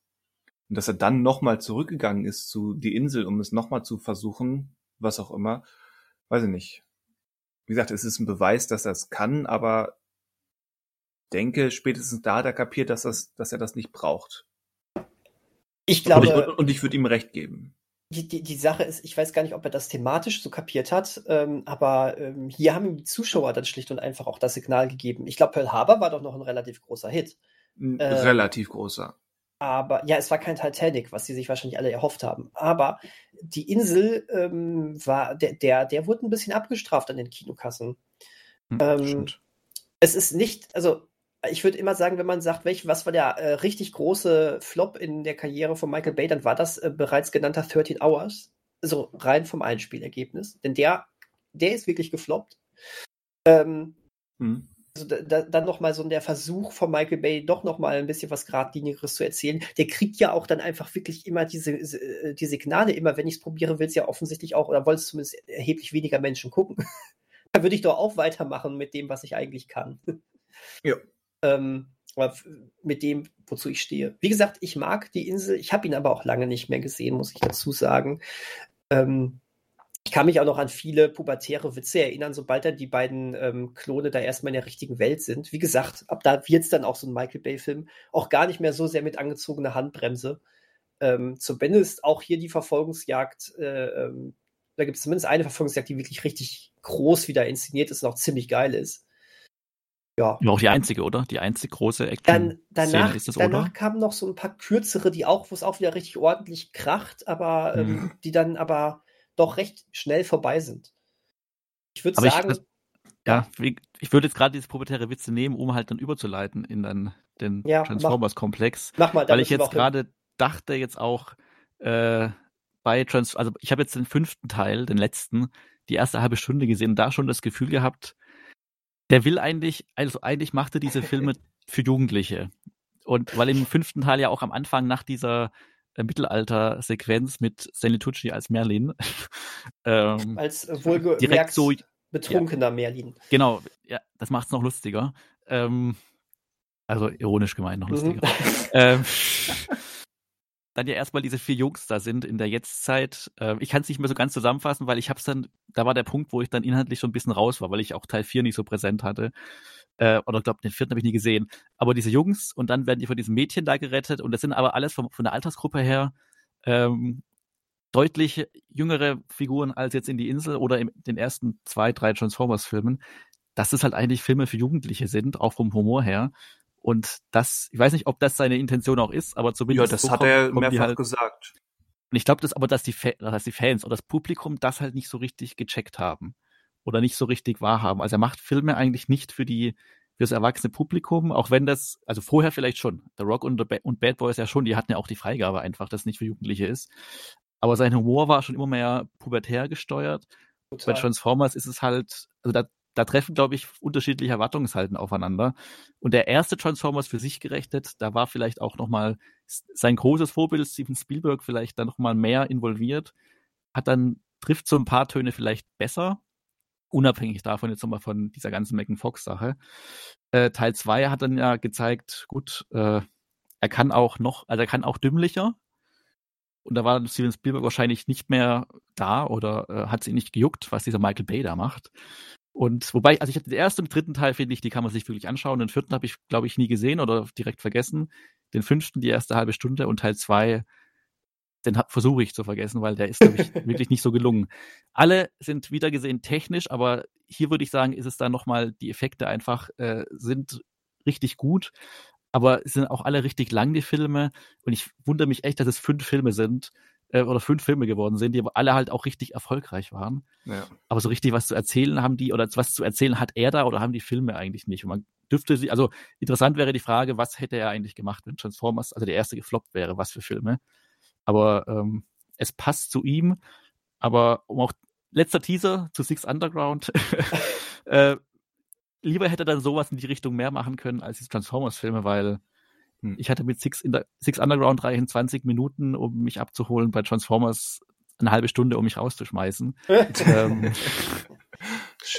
Speaker 1: Und dass er dann nochmal zurückgegangen ist zu Die Insel, um es nochmal zu versuchen, was auch immer, weiß ich nicht wie gesagt, es ist ein Beweis, dass er es kann, aber denke, spätestens da hat er kapiert, dass, das, dass er das nicht braucht.
Speaker 2: Ich glaube.
Speaker 1: Und ich, und ich würde ihm recht geben.
Speaker 2: Die, die, die Sache ist, ich weiß gar nicht, ob er das thematisch so kapiert hat, ähm, aber ähm, hier haben ihm die Zuschauer dann schlicht und einfach auch das Signal gegeben. Ich glaube, Pearl Harbor war doch noch ein relativ großer Hit.
Speaker 1: Äh, relativ großer.
Speaker 2: Aber ja, es war kein Titanic, was sie sich wahrscheinlich alle erhofft haben. Aber die Insel ähm, war, der, der, der wurde ein bisschen abgestraft an den Kinokassen. Hm, ähm, es ist nicht, also ich würde immer sagen, wenn man sagt, welch, was war der äh, richtig große Flop in der Karriere von Michael Bay, dann war das äh, bereits genannter 13 Hours. Also rein vom Einspielergebnis. Denn der, der ist wirklich gefloppt. Ähm, hm also da, dann nochmal so der Versuch von Michael Bay, doch nochmal ein bisschen was Gradlinigeres zu erzählen. Der kriegt ja auch dann einfach wirklich immer diese äh, die Signale. Immer wenn ich es probiere, will es ja offensichtlich auch, oder wollen es zumindest erheblich weniger Menschen gucken. da würde ich doch auch weitermachen mit dem, was ich eigentlich kann.
Speaker 1: Ja.
Speaker 2: Ähm, mit dem, wozu ich stehe. Wie gesagt, ich mag die Insel. Ich habe ihn aber auch lange nicht mehr gesehen, muss ich dazu sagen. Ähm, ich kann mich auch noch an viele pubertäre Witze erinnern, sobald dann die beiden ähm, Klone da erstmal in der richtigen Welt sind. Wie gesagt, ab da wird es dann auch so ein Michael Bay-Film. Auch gar nicht mehr so sehr mit angezogener Handbremse. Ähm, zumindest auch hier die Verfolgungsjagd. Äh, ähm, da gibt es zumindest eine Verfolgungsjagd, die wirklich richtig groß wieder inszeniert ist und auch ziemlich geil ist.
Speaker 3: Ja. War auch die einzige, oder? Die einzige große
Speaker 2: Action. Dann, danach ist das, danach kamen noch so ein paar kürzere, die auch, wo es auch wieder richtig ordentlich kracht, aber ähm, mhm. die dann aber doch recht schnell vorbei sind. Ich würde sagen. Ich,
Speaker 3: ja, ich würde jetzt gerade diese pubertäre Witze nehmen, um halt dann überzuleiten in dann den ja, Transformers-Komplex. Mach, mach, mal, weil ich jetzt gerade dachte jetzt auch äh, bei Trans, also ich habe jetzt den fünften Teil, den letzten, die erste halbe Stunde gesehen, da schon das Gefühl gehabt, der will eigentlich, also eigentlich machte diese Filme für Jugendliche. Und weil im fünften Teil ja auch am Anfang nach dieser äh, Mittelalter-Sequenz mit Stanley Tucci als Merlin.
Speaker 2: ähm, als wohlgemerkt direkt so betrunkener ja, Merlin.
Speaker 3: Genau, ja, das macht es noch lustiger. Ähm, also ironisch gemeint noch mhm. lustiger. Mhm. ähm, dann ja erstmal diese vier Jungs da sind in der Jetztzeit. Äh, ich kann es nicht mehr so ganz zusammenfassen, weil ich hab's dann, da war der Punkt, wo ich dann inhaltlich schon ein bisschen raus war, weil ich auch Teil 4 nicht so präsent hatte. Äh, oder glaube, den vierten habe ich nie gesehen. Aber diese Jungs und dann werden die von diesem Mädchen da gerettet und das sind aber alles vom, von der Altersgruppe her ähm, deutlich jüngere Figuren als jetzt in die Insel oder in den ersten zwei, drei Transformers-Filmen. Dass es halt eigentlich Filme für Jugendliche sind, auch vom Humor her. Und das, ich weiß nicht, ob das seine Intention auch ist, aber zumindest.
Speaker 1: Ja, das hat er mehrfach halt, gesagt.
Speaker 3: Und ich glaube, das aber, dass die, dass die Fans oder das Publikum das halt nicht so richtig gecheckt haben oder nicht so richtig wahrhaben. Also er macht Filme eigentlich nicht für die für das erwachsene Publikum, auch wenn das, also vorher vielleicht schon. The Rock und, The und Bad Boys ja schon, die hatten ja auch die Freigabe einfach, dass es nicht für Jugendliche ist. Aber sein Humor war schon immer mehr pubertär gesteuert. Total. Bei Transformers ist es halt, also da, da treffen, glaube ich, unterschiedliche Erwartungshalten aufeinander. Und der erste Transformers für sich gerechnet, da war vielleicht auch nochmal sein großes Vorbild Steven Spielberg vielleicht dann nochmal mehr involviert, hat dann, trifft so ein paar Töne vielleicht besser, unabhängig davon jetzt nochmal von dieser ganzen Megan Fox Sache. Äh, Teil 2 hat dann ja gezeigt, gut, äh, er kann auch noch, also er kann auch dümmlicher. Und da war Steven Spielberg wahrscheinlich nicht mehr da oder äh, hat sie nicht gejuckt, was dieser Michael Bay da macht. Und wobei, also ich hatte den ersten und dritten Teil, finde ich, die kann man sich wirklich anschauen. Den vierten habe ich, glaube ich, nie gesehen oder direkt vergessen. Den fünften, die erste halbe Stunde und Teil zwei, den versuche ich zu vergessen, weil der ist, glaube ich, wirklich nicht so gelungen. Alle sind wieder gesehen technisch, aber hier würde ich sagen, ist es dann nochmal, die Effekte einfach äh, sind richtig gut, aber es sind auch alle richtig lang, die Filme. Und ich wundere mich echt, dass es fünf Filme sind, äh, oder fünf Filme geworden sind, die alle halt auch richtig erfolgreich waren. Ja. Aber so richtig was zu erzählen haben die, oder was zu erzählen hat er da oder haben die Filme eigentlich nicht? Und man dürfte sie, also interessant wäre die Frage, was hätte er eigentlich gemacht, wenn Transformers, also der erste gefloppt wäre, was für Filme. Aber ähm, es passt zu ihm. Aber um auch letzter Teaser zu Six Underground. äh, lieber hätte er dann sowas in die Richtung mehr machen können als die Transformers-Filme, weil hm. Ich hatte mit Six, in der, Six Underground reichen 20 Minuten, um mich abzuholen, bei Transformers eine halbe Stunde, um mich rauszuschmeißen. ähm,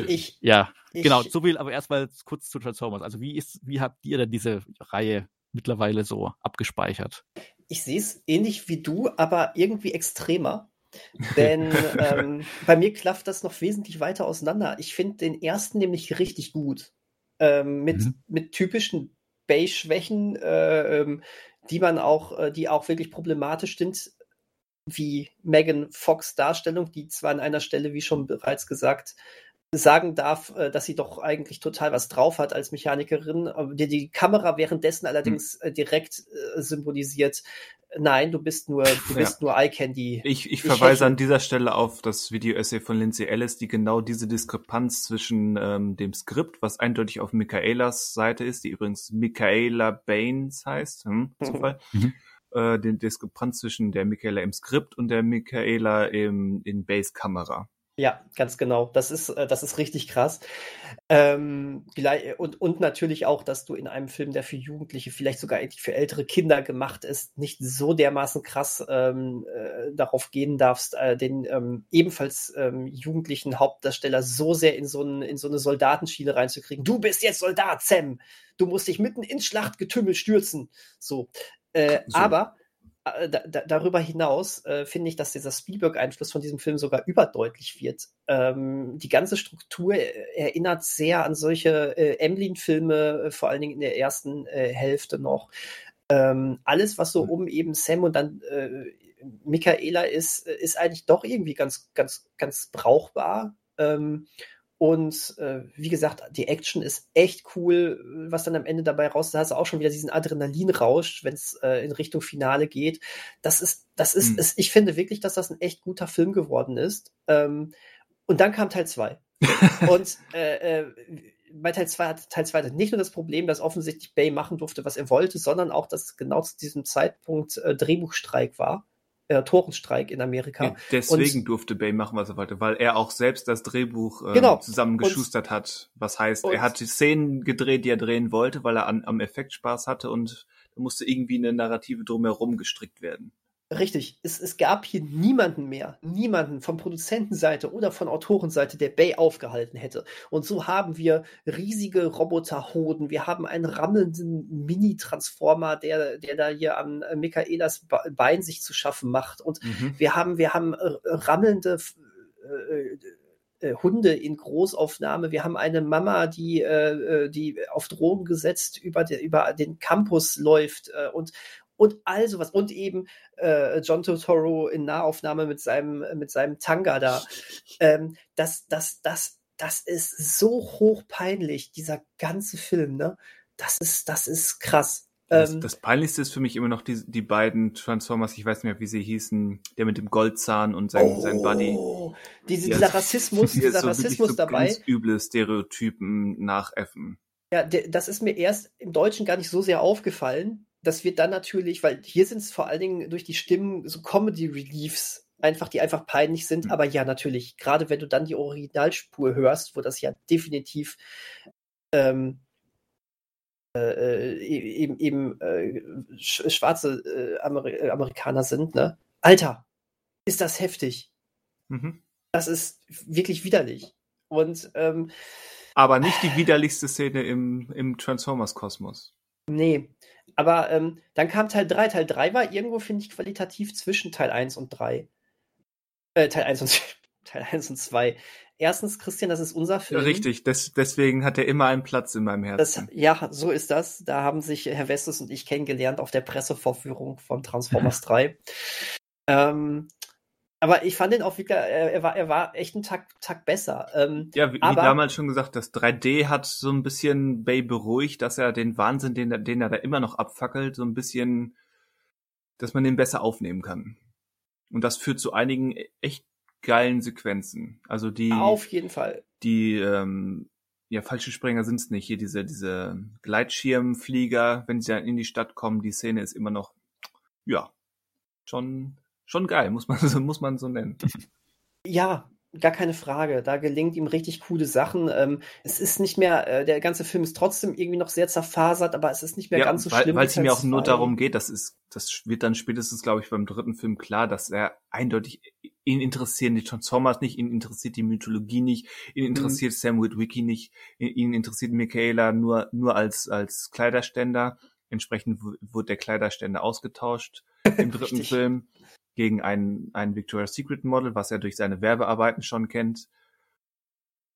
Speaker 3: ich, ja, ich, genau, so viel, aber erstmal kurz zu Transformers. Also wie ist, wie habt ihr denn diese Reihe mittlerweile so abgespeichert?
Speaker 2: Ich sehe es ähnlich wie du, aber irgendwie extremer. Denn ähm, bei mir klafft das noch wesentlich weiter auseinander. Ich finde den ersten nämlich richtig gut. Ähm, mit, mhm. mit typischen Bay-Schwächen, äh, ähm, die man auch, äh, die auch wirklich problematisch sind, wie Megan Fox Darstellung, die zwar an einer Stelle, wie schon bereits gesagt, sagen darf, äh, dass sie doch eigentlich total was drauf hat als Mechanikerin, die die Kamera währenddessen allerdings hm. direkt symbolisiert, nein, du bist nur, du bist ja. nur Eye Candy.
Speaker 1: Ich, ich verweise an dieser Stelle auf das Video-Essay von Lindsay Ellis, die genau diese Diskrepanz zwischen ähm, dem Skript, was eindeutig auf Michaelas Seite ist, die übrigens Michaela Baines heißt, hm, Zufall, mhm. äh, den Diskrepanz zwischen der Michaela im Skript und der Michaela im, in Base Kamera.
Speaker 2: Ja, ganz genau. Das ist, äh, das ist richtig krass. Ähm, und, und natürlich auch, dass du in einem Film, der für Jugendliche, vielleicht sogar für ältere Kinder gemacht ist, nicht so dermaßen krass ähm, äh, darauf gehen darfst, äh, den ähm, ebenfalls ähm, jugendlichen Hauptdarsteller so sehr in so, ein, in so eine Soldatenschiene reinzukriegen. Du bist jetzt Soldat, Sam! Du musst dich mitten ins Schlachtgetümmel stürzen. So. Äh, so. Aber äh, darüber hinaus äh, finde ich, dass dieser Spielberg-Einfluss von diesem Film sogar überdeutlich wird. Ähm, die ganze Struktur erinnert sehr an solche äh, Emblem-Filme, äh, vor allen Dingen in der ersten äh, Hälfte noch. Ähm, alles, was so mhm. um eben Sam und dann äh, Michaela ist, ist eigentlich doch irgendwie ganz, ganz, ganz brauchbar. Ähm, und äh, wie gesagt, die Action ist echt cool, was dann am Ende dabei raus. Da hast du auch schon wieder diesen Adrenalinrausch, wenn es äh, in Richtung Finale geht. Das ist, das ist, mhm. ist, ich finde wirklich, dass das ein echt guter Film geworden ist. Ähm, und dann kam Teil 2. und äh, äh, bei Teil 2 hat Teil 2 nicht nur das Problem, dass offensichtlich Bay machen durfte, was er wollte, sondern auch, dass genau zu diesem Zeitpunkt äh, Drehbuchstreik war äh, Torenstreik in Amerika. Ja,
Speaker 1: deswegen und, durfte Bay machen, was er wollte, weil er auch selbst das Drehbuch äh, genau. zusammengeschustert und, hat. Was heißt, und, er hat die Szenen gedreht, die er drehen wollte, weil er an, am Effekt Spaß hatte und da musste irgendwie eine Narrative drumherum gestrickt werden.
Speaker 2: Richtig, es, es gab hier niemanden mehr, niemanden von Produzentenseite oder von Autorenseite, der Bay aufgehalten hätte. Und so haben wir riesige Roboterhoden, wir haben einen rammelnden Mini-Transformer, der, der da hier an Michaelas Bein sich zu schaffen macht. Und mhm. wir haben, wir haben äh, rammelnde äh, äh, Hunde in Großaufnahme. Wir haben eine Mama, die, äh, äh die auf Drogen gesetzt über, der, über den Campus läuft äh, und, und all sowas. Und eben äh, John Totoro in Nahaufnahme mit seinem, mit seinem Tanga da. Ähm, das, das, das, das ist so hochpeinlich, dieser ganze Film, ne? Das ist, das ist krass.
Speaker 1: Das, ähm, das Peinlichste ist für mich immer noch die, die beiden Transformers, ich weiß nicht mehr, wie sie hießen, der mit dem Goldzahn und sein, oh, sein Buddy.
Speaker 2: Diese, dieser Rassismus, dieser so Rassismus so dabei. Ganz
Speaker 1: üble Stereotypen nachäffen.
Speaker 2: Ja, das ist mir erst im Deutschen gar nicht so sehr aufgefallen, das wird dann natürlich, weil hier sind es vor allen Dingen durch die Stimmen so Comedy-Reliefs einfach, die einfach peinlich sind. Mhm. Aber ja, natürlich, gerade wenn du dann die Originalspur hörst, wo das ja definitiv ähm, äh, äh e-, eben, eben äh, schwarze äh, Ameri äh, Amerikaner sind, ne? Alter, ist das heftig. Mhm. Das ist wirklich widerlich. Und ähm,
Speaker 1: aber nicht die widerlichste Szene im, im Transformers-Kosmos.
Speaker 2: Nee, aber ähm, dann kam Teil 3. Teil 3 war irgendwo, finde ich, qualitativ zwischen Teil 1 und 3. Äh, Teil 1 und Teil 1 und 2. Erstens, Christian, das ist unser Film.
Speaker 1: Richtig, des, deswegen hat er immer einen Platz in meinem Herzen.
Speaker 2: Das, ja, so ist das. Da haben sich Herr Westes und ich kennengelernt auf der Pressevorführung von Transformers 3. Ähm, aber ich fand ihn auch wirklich, er war, er war echt einen Tag, Tag besser. Ähm,
Speaker 1: ja, wie, aber, wie damals schon gesagt, das 3D hat so ein bisschen Bay beruhigt, dass er den Wahnsinn, den, den er da immer noch abfackelt, so ein bisschen, dass man den besser aufnehmen kann. Und das führt zu einigen echt geilen Sequenzen. Also die.
Speaker 2: Auf jeden Fall.
Speaker 1: Die, ähm, ja, falsche Springer sind's nicht. Hier diese, diese Gleitschirmflieger, wenn sie dann in die Stadt kommen, die Szene ist immer noch, ja, schon schon geil, muss man, so, muss man so nennen.
Speaker 2: Ja, gar keine Frage. Da gelingt ihm richtig coole Sachen. Ähm, es ist nicht mehr, äh, der ganze Film ist trotzdem irgendwie noch sehr zerfasert, aber es ist nicht mehr ja, ganz so
Speaker 1: weil,
Speaker 2: schlimm.
Speaker 1: Weil es ja auch nur darum geht, das ist, das wird dann spätestens, glaube ich, beim dritten Film klar, dass er eindeutig ihn interessieren die Transformers nicht, ihn interessiert die Mythologie nicht, ihn mhm. interessiert mhm. Sam Witwicky nicht, ihn interessiert Michaela nur, nur als, als Kleiderständer. Entsprechend wurde der Kleiderständer ausgetauscht im dritten Film gegen ein, ein Victoria's Secret Model, was er durch seine Werbearbeiten schon kennt.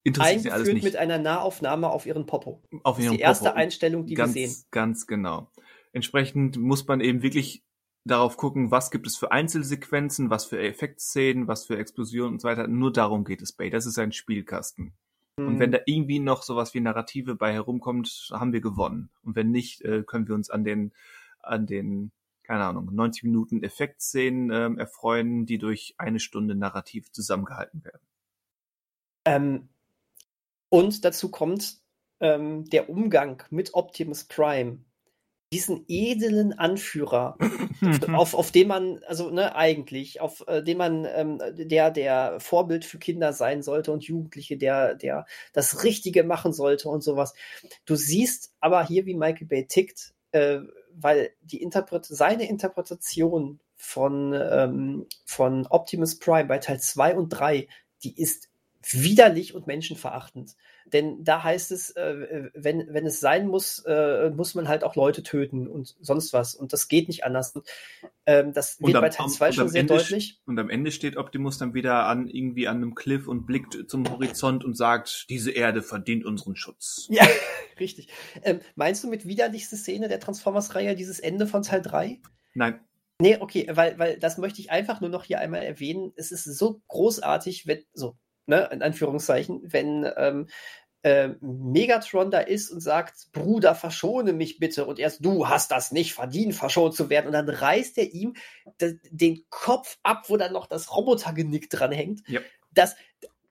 Speaker 2: Interessiert sie alles nicht. mit einer Nahaufnahme auf ihren Popo.
Speaker 1: Auf ihren
Speaker 2: das ist die erste Popo. Einstellung, die
Speaker 1: ganz,
Speaker 2: wir sehen.
Speaker 1: Ganz genau. Entsprechend muss man eben wirklich darauf gucken, was gibt es für Einzelsequenzen, was für Effektszenen, was für Explosionen und so weiter. Nur darum geht es bei. Das ist ein Spielkasten. Mhm. Und wenn mhm. da irgendwie noch sowas wie Narrative bei herumkommt, haben wir gewonnen. Und wenn nicht, äh, können wir uns an den, an den keine Ahnung, 90 Minuten Effektszenen ähm, erfreuen, die durch eine Stunde narrativ zusammengehalten werden.
Speaker 2: Ähm, und dazu kommt ähm, der Umgang mit Optimus Prime. Diesen edlen Anführer, auf, auf den man, also ne, eigentlich, auf äh, den man, ähm, der, der Vorbild für Kinder sein sollte und Jugendliche, der, der das Richtige machen sollte und sowas. Du siehst aber hier, wie Michael Bay tickt, äh, weil die Interpret seine Interpretation von, ähm, von Optimus Prime bei Teil 2 und 3, die ist widerlich und menschenverachtend. Denn da heißt es, äh, wenn, wenn es sein muss, äh, muss man halt auch Leute töten und sonst was. Und das geht nicht anders. Und, ähm, das wird am, bei Teil 2 schon sehr
Speaker 1: Ende,
Speaker 2: deutlich.
Speaker 1: Und am Ende steht Optimus dann wieder an irgendwie an einem Cliff und blickt zum Horizont und sagt, diese Erde verdient unseren Schutz.
Speaker 2: Ja, richtig. Ähm, meinst du mit widerlichste Szene der Transformers-Reihe dieses Ende von Teil 3?
Speaker 1: Nein.
Speaker 2: Nee, okay, weil, weil das möchte ich einfach nur noch hier einmal erwähnen. Es ist so großartig, wenn, so, ne, in Anführungszeichen, wenn ähm, äh, Megatron da ist und sagt, Bruder, verschone mich bitte. Und erst du hast das nicht verdient, verschont zu werden. Und dann reißt er ihm den Kopf ab, wo dann noch das Robotergenick dran hängt.
Speaker 1: Ja.
Speaker 2: Das,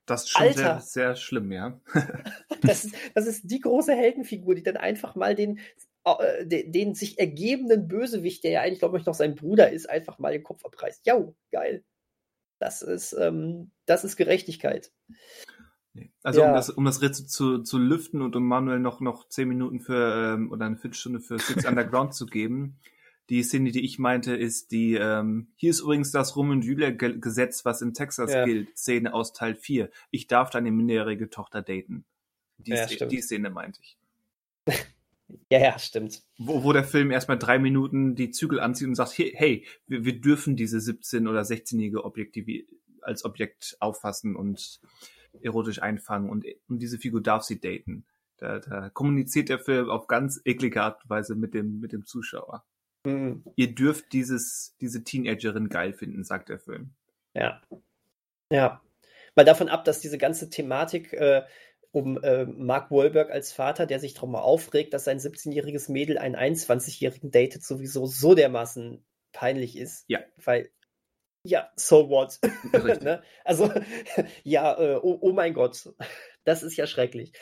Speaker 1: das ist schon Alter, sehr, sehr schlimm, ja.
Speaker 2: das, ist, das ist die große Heldenfigur, die dann einfach mal den äh, den, den, sich ergebenen Bösewicht, der ja eigentlich, glaube ich, noch sein Bruder ist, einfach mal den Kopf abreißt. Ja, geil. Das ist, ähm, das ist Gerechtigkeit.
Speaker 1: Also ja. um das, um das Rätsel zu, zu lüften und um Manuel noch, noch zehn Minuten für ähm, oder eine Viertelstunde für Six Underground zu geben. Die Szene, die ich meinte, ist die, ähm, hier ist übrigens das Rum und Gesetz, was in Texas ja. gilt, Szene aus Teil 4. Ich darf deine minderjährige Tochter daten. Die, ja, die Szene meinte ich.
Speaker 2: Ja, ja, stimmt.
Speaker 1: Wo, wo der Film erstmal drei Minuten die Zügel anzieht und sagt, hey, hey wir, wir dürfen diese 17- oder 16-jährige Objektive als Objekt auffassen und erotisch einfangen und, und diese Figur darf sie daten. Da, da kommuniziert der Film auf ganz eklige Art und Weise mit dem, mit dem Zuschauer. Mhm. Ihr dürft dieses, diese Teenagerin geil finden, sagt der Film.
Speaker 2: Ja. Ja. Mal davon ab, dass diese ganze Thematik äh, um äh, Mark Wahlberg als Vater, der sich darum aufregt, dass sein 17-jähriges Mädel einen 21-jährigen datet, sowieso so dermaßen peinlich ist.
Speaker 1: Ja.
Speaker 2: Weil, ja, so what? ne? Also, ja, äh, oh, oh, mein Gott, das ist ja schrecklich.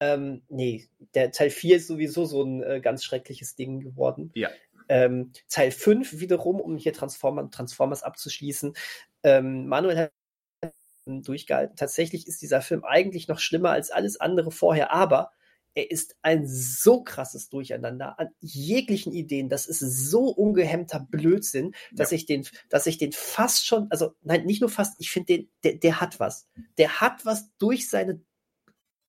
Speaker 2: Ähm, nee, der Teil 4 ist sowieso so ein äh, ganz schreckliches Ding geworden.
Speaker 1: Ja.
Speaker 2: Ähm, Teil 5 wiederum, um hier Transformer, Transformers abzuschließen. Ähm, Manuel hat durchgehalten. Tatsächlich ist dieser Film eigentlich noch schlimmer als alles andere vorher, aber er ist ein so krasses Durcheinander an jeglichen Ideen. Das ist so ungehemmter Blödsinn, dass ja. ich den, dass ich den fast schon, also nein, nicht nur fast, ich finde den, der, der hat was. Der hat was durch seine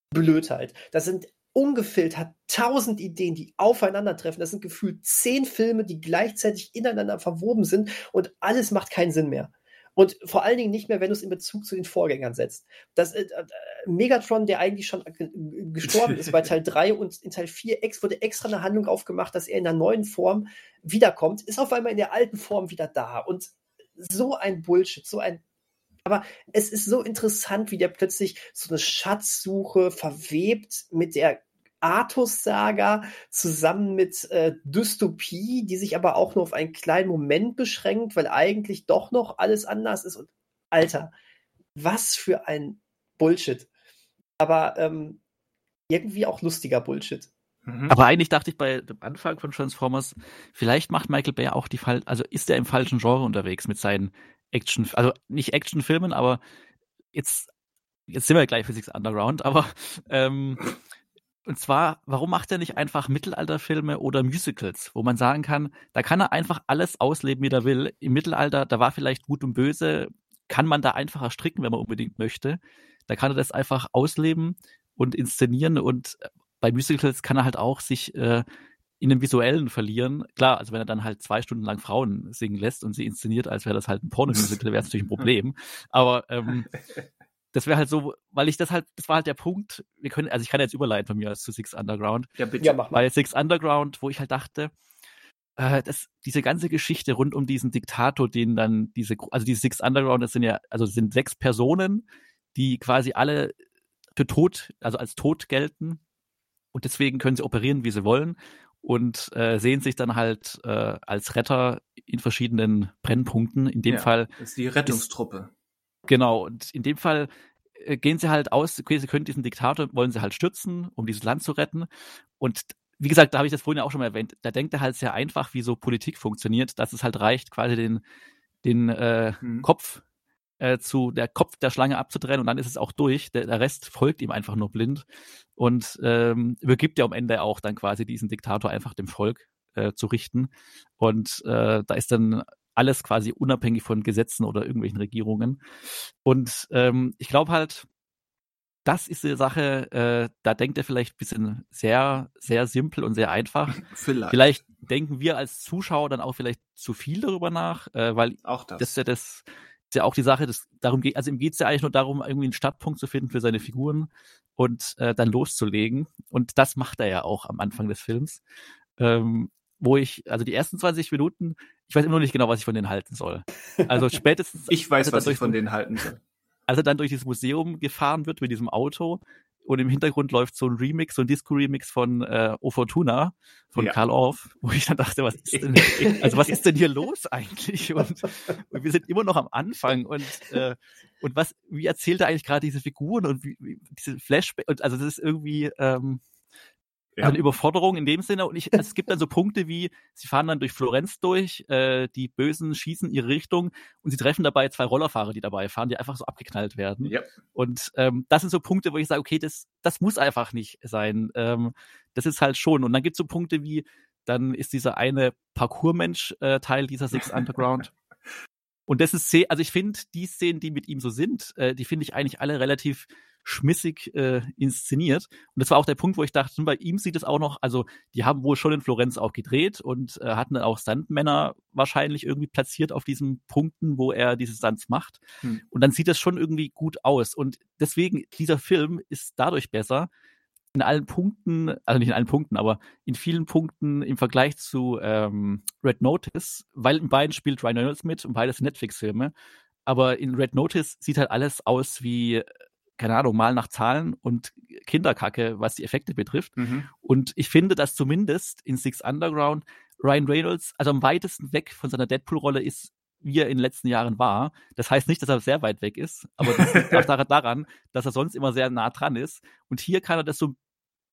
Speaker 2: Blödheit. Das sind ungefiltert tausend Ideen, die aufeinandertreffen. Das sind gefühlt zehn Filme, die gleichzeitig ineinander verwoben sind und alles macht keinen Sinn mehr. Und vor allen Dingen nicht mehr, wenn du es in Bezug zu den Vorgängern setzt. Das äh, äh Megatron, der eigentlich schon gestorben ist bei Teil 3 und in Teil 4 ex wurde extra eine Handlung aufgemacht, dass er in einer neuen Form wiederkommt, ist auf einmal in der alten Form wieder da. Und so ein Bullshit, so ein aber es ist so interessant, wie der plötzlich so eine Schatzsuche verwebt mit der Artus-Saga zusammen mit äh, Dystopie, die sich aber auch nur auf einen kleinen Moment beschränkt, weil eigentlich doch noch alles anders ist. Und Alter, was für ein Bullshit. Aber ähm, irgendwie auch lustiger Bullshit.
Speaker 3: Mhm. Aber eigentlich dachte ich bei dem Anfang von Transformers, vielleicht macht Michael Bay auch die Fall, also ist er im falschen Genre unterwegs mit seinen Action, also nicht Actionfilmen, aber jetzt, jetzt sind wir gleich Six Underground, aber ähm, und zwar, warum macht er nicht einfach Mittelalterfilme oder Musicals, wo man sagen kann, da kann er einfach alles ausleben, wie er will. Im Mittelalter, da war vielleicht gut und böse, kann man da einfacher stricken, wenn man unbedingt möchte. Da kann er das einfach ausleben und inszenieren und äh, bei Musicals kann er halt auch sich äh, in dem Visuellen verlieren. Klar, also wenn er dann halt zwei Stunden lang Frauen singen lässt und sie inszeniert, als wäre das halt ein Pornomusical, wäre es natürlich ein Problem. Aber ähm, das wäre halt so, weil ich das halt, das war halt der Punkt, wir können, also ich kann jetzt überleiten von mir aus zu Six Underground.
Speaker 2: Ja, bitte. Ja, mach
Speaker 3: mal. Weil Six Underground, wo ich halt dachte, äh, das, diese ganze Geschichte rund um diesen Diktator, den dann diese, also die Six Underground, das sind ja, also sind sechs Personen, die quasi alle für tot, also als tot gelten. Und deswegen können sie operieren, wie sie wollen. Und äh, sehen sich dann halt äh, als Retter in verschiedenen Brennpunkten. In dem ja, Fall.
Speaker 1: Das ist die Rettungstruppe.
Speaker 3: Genau, und in dem Fall äh, gehen sie halt aus, okay, sie können diesen Diktator, wollen sie halt stürzen, um dieses Land zu retten. Und wie gesagt, da habe ich das vorhin ja auch schon mal erwähnt, da denkt er halt sehr einfach, wie so Politik funktioniert, dass es halt reicht, quasi den, den äh, mhm. Kopf äh, zu der Kopf der Schlange abzutrennen und dann ist es auch durch. Der, der Rest folgt ihm einfach nur blind und ähm, übergibt ja am Ende auch dann quasi diesen Diktator einfach dem Volk äh, zu richten. Und äh, da ist dann alles quasi unabhängig von Gesetzen oder irgendwelchen Regierungen. Und ähm, ich glaube halt, das ist eine Sache, äh, da denkt er vielleicht ein bisschen sehr, sehr simpel und sehr einfach.
Speaker 1: Vielleicht.
Speaker 3: Vielleicht denken wir als Zuschauer dann auch vielleicht zu viel darüber nach, äh, weil
Speaker 1: auch das.
Speaker 3: das ist ja das ist ja auch die Sache, dass darum geht, also ihm geht es ja eigentlich nur darum, irgendwie einen Startpunkt zu finden für seine Figuren und äh, dann loszulegen. Und das macht er ja auch am Anfang des Films. Ähm, wo ich, also die ersten 20 Minuten, ich weiß immer noch nicht genau, was ich von denen halten soll. Also spätestens.
Speaker 1: ich weiß, was ich von denen halten soll.
Speaker 3: als er dann durch dieses Museum gefahren wird mit diesem Auto und im Hintergrund läuft so ein Remix, so ein Disco-Remix von äh, O Fortuna von
Speaker 1: Ja.
Speaker 3: Karl Orff, wo ich dann dachte, was ist denn, also was ist denn hier los eigentlich? Und, und wir sind immer noch am Anfang und äh, und was, wie erzählt er eigentlich gerade diese Figuren und wie, wie diese Flashback und also das ist irgendwie ähm,
Speaker 1: Ja.
Speaker 3: eine Überforderung in dem Sinne. Und ich, es gibt dann so Punkte wie, sie fahren dann durch Florenz durch, äh, die Bösen schießen ihre Richtung und sie treffen dabei zwei Rollerfahrer, die dabei fahren, die einfach so abgeknallt werden.
Speaker 1: Ja.
Speaker 3: Und ähm, das sind so Punkte, wo ich sage, okay, das, das muss einfach nicht sein. Ähm, das ist halt schon. Und dann gibt es so Punkte wie, dann ist dieser eine Parkour-Mensch äh, Teil dieser Six Underground. Und das ist also ich finde, die Szenen, die mit ihm so sind, äh, die finde ich eigentlich alle relativ schmissig äh, inszeniert. Und das war auch der Punkt, wo ich dachte, hm, bei ihm sieht es auch noch, also die haben wohl schon in Florenz auch gedreht und äh, hatten dann auch Stuntmänner wahrscheinlich irgendwie platziert auf diesen Punkten, wo er diese Stunts macht.
Speaker 1: Hm.
Speaker 3: Und dann sieht das schon irgendwie gut aus. Und deswegen, dieser Film ist dadurch besser, in allen Punkten, also nicht in allen Punkten, aber in vielen Punkten im Vergleich zu ähm, Red Notice, weil in beiden spielt Ryan Reynolds mit und beides sind Netflix-Filme. Aber in Red Notice sieht halt alles aus wie, keine Ahnung, mal nach Zahlen und Kinderkacke, was die Effekte betrifft.
Speaker 1: Mhm.
Speaker 3: Und ich finde, dass zumindest in Six Underground Ryan Reynolds, also am weitesten weg von seiner Deadpool-Rolle ist, wie er in den letzten Jahren war. Das heißt nicht, dass er sehr weit weg ist, aber das liegt auch daran- daran, dass er sonst immer sehr nah dran ist. Und hier kann er das so ein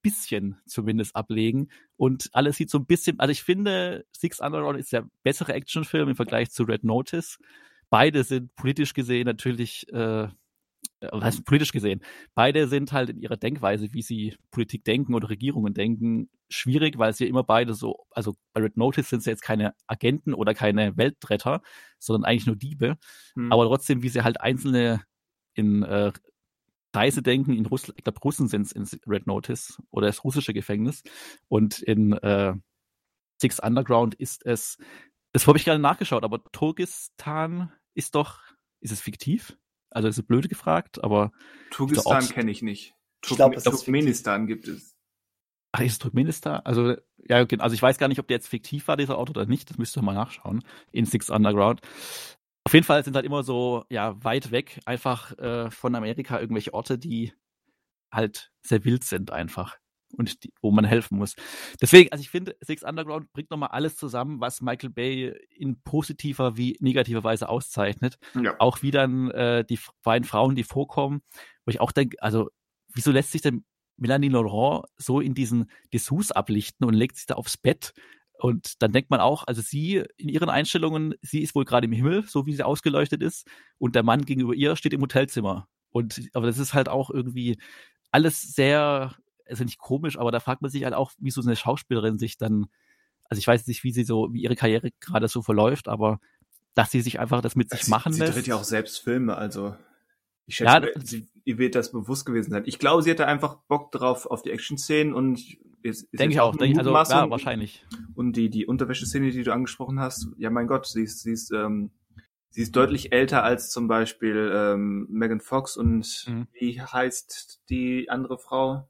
Speaker 3: bisschen zumindest ablegen. Und alles sieht so ein bisschen, also ich finde, Six Underground ist der bessere Actionfilm im Vergleich zu Red Notice. Beide sind politisch gesehen natürlich, äh, was politisch gesehen? Beide sind halt in ihrer Denkweise, wie sie Politik denken oder Regierungen denken, schwierig, weil sie immer beide so, also bei Red Notice sind sie jetzt keine Agenten oder keine Weltretter, sondern eigentlich nur Diebe.
Speaker 1: Hm.
Speaker 3: Aber trotzdem, wie sie halt einzelne in äh, Reise denken, in Russland, ich glaube, Russen sind es in Red Notice oder das russische Gefängnis. Und in äh, Six Underground ist es, das habe ich gerade nachgeschaut, aber Turkestan ist doch, ist es fiktiv? Also ist es blöd gefragt, aber
Speaker 1: Turkestan kenne ich nicht.
Speaker 2: Ich glaub, ist
Speaker 1: Turkmenistan gibt es.
Speaker 3: ach, ist es Turkmenistan? Also, ja, okay, also ich weiß gar nicht, ob der jetzt fiktiv war, dieser Ort oder nicht. Das müsst ihr mal nachschauen. In Six Underground. Auf jeden Fall sind halt immer so, ja, weit weg, einfach äh, von Amerika irgendwelche Orte, die halt sehr wild sind einfach. Und die, wo man helfen muss. Deswegen, also ich finde, Six Underground bringt nochmal alles zusammen, was Michael Bay in positiver wie negativer Weise auszeichnet.
Speaker 1: Ja.
Speaker 3: Auch wie dann äh, die beiden Frauen, die vorkommen, wo ich auch denke, also wieso lässt sich denn Melanie Laurent so in diesen Dessous ablichten und legt sich da aufs Bett? Und dann denkt man auch, also sie in ihren Einstellungen, sie ist wohl gerade im Himmel, so wie sie ausgeleuchtet ist, und der Mann gegenüber ihr steht im Hotelzimmer. Und aber das ist halt auch irgendwie alles sehr, also nicht komisch, aber da fragt man sich halt auch, wie so eine Schauspielerin sich dann, also ich weiß nicht, wie sie so, wie ihre Karriere gerade so verläuft, aber dass sie sich einfach das mit sich
Speaker 1: sie,
Speaker 3: machen
Speaker 1: sie
Speaker 3: lässt.
Speaker 1: dreht ja auch selbst Filme, also ich
Speaker 3: Ja,
Speaker 1: schätze,
Speaker 3: das-
Speaker 1: sie, ihr wird das bewusst gewesen sein. Ich glaube, sie hatte einfach Bock drauf auf die Action-Szenen und ist, ist
Speaker 3: Denke ich auch, denke, also ja, wahrscheinlich.
Speaker 1: Und die, die Unterwäscheszene, die du angesprochen hast, ja mein Gott, sie ist, sie ist, ähm, sie ist deutlich älter als zum Beispiel ähm, Megan Fox und
Speaker 3: Mhm.
Speaker 1: wie heißt die andere Frau?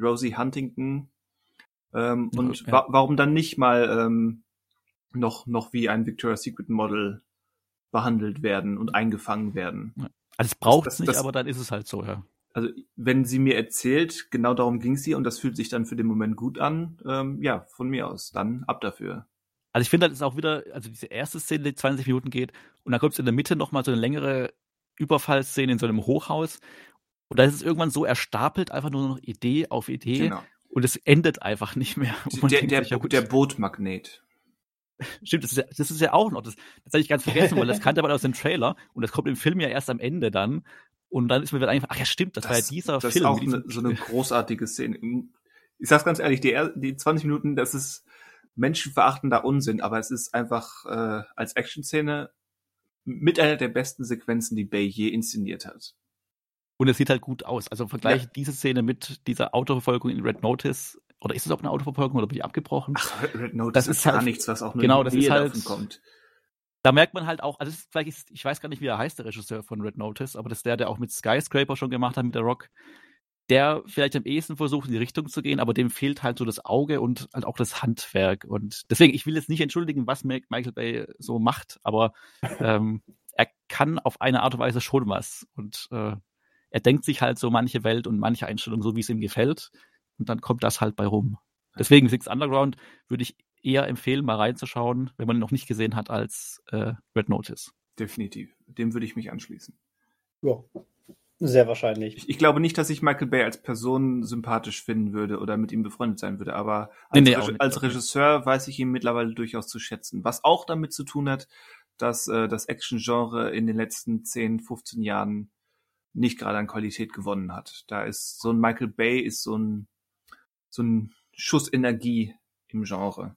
Speaker 1: Rosie Huntington. Ähm, und
Speaker 3: ja.
Speaker 1: wa warum dann nicht mal ähm, noch, noch wie ein Victoria's Secret Model behandelt werden und eingefangen werden?
Speaker 3: Also es braucht es nicht,
Speaker 1: das-
Speaker 3: aber dann ist es halt so, ja.
Speaker 1: Also wenn sie mir erzählt, genau darum ging sie und das fühlt sich dann für den Moment gut an, ähm, ja, von mir aus, dann ab dafür.
Speaker 3: Also ich finde, das ist auch wieder, also diese erste Szene, die 20 Minuten geht, und dann kommt es in der Mitte nochmal so eine längere Überfallszene in so einem Hochhaus. Und da ist es irgendwann so erstapelt, einfach nur noch Idee auf Idee.
Speaker 1: Genau.
Speaker 3: Und es endet einfach nicht mehr.
Speaker 1: Der, der,
Speaker 3: sich, ja gut,
Speaker 1: der Bootmagnet.
Speaker 3: Stimmt, das ist, ja, das ist ja auch noch, das, das hatte ich ganz vergessen, weil das kannte man aus dem Trailer und das kommt im Film ja erst am Ende dann. Und dann ist mir wieder einfach, ach ja, stimmt, das, war ja dieser
Speaker 1: das
Speaker 3: Film.
Speaker 1: ist auch eine, so eine großartige Szene. Ich sag's ganz ehrlich, die, die 20 Minuten, das ist menschenverachtender Unsinn, aber es ist einfach äh, als Action-Szene mit einer der besten Sequenzen, die Bay je inszeniert hat.
Speaker 3: Und es sieht halt gut aus. Also vergleiche
Speaker 1: Ja.
Speaker 3: diese Szene mit dieser Autoverfolgung in Red Notice. Oder ist es auch eine Autoverfolgung oder wird die abgebrochen?
Speaker 1: Ach, Red Notice
Speaker 3: Das
Speaker 1: ist
Speaker 3: ist
Speaker 1: gar
Speaker 3: halt-
Speaker 1: nichts, was auch nur
Speaker 3: genau, das
Speaker 1: die
Speaker 3: ist halt-
Speaker 1: kommt.
Speaker 3: Da merkt man halt auch, also ist, vielleicht ist, ich weiß gar nicht, wie er heißt, der Regisseur von Red Notice, aber das ist der, der auch mit Skyscraper schon gemacht hat, mit der Rock. Der vielleicht am ehesten versucht, in die Richtung zu gehen, aber dem fehlt halt so das Auge und halt auch das Handwerk. Und deswegen, ich will jetzt nicht entschuldigen, was Michael Bay so macht, aber ähm, er kann auf eine Art und Weise schon was. Und äh, er denkt sich halt so manche Welt und manche Einstellung so, wie es ihm gefällt. Und dann kommt das halt bei rum. Deswegen Six Underground würde ich eher empfehlen, mal reinzuschauen, wenn man ihn noch nicht gesehen hat, als äh, Red Notice.
Speaker 1: Definitiv. Dem würde ich mich anschließen.
Speaker 2: Ja, sehr wahrscheinlich.
Speaker 1: Ich, ich glaube nicht, dass ich Michael Bay als Person sympathisch finden würde oder mit ihm befreundet sein würde, aber
Speaker 3: Nee,
Speaker 1: als,
Speaker 3: nee, auch
Speaker 1: Reg-
Speaker 3: nicht.
Speaker 1: als Regisseur weiß ich ihn mittlerweile durchaus zu schätzen. Was auch damit zu tun hat, dass äh, das Action-Genre in den letzten 10, 15 Jahren nicht gerade an Qualität gewonnen hat. Da ist so ein Michael Bay ist so ein so ein Schuss Energie im Genre.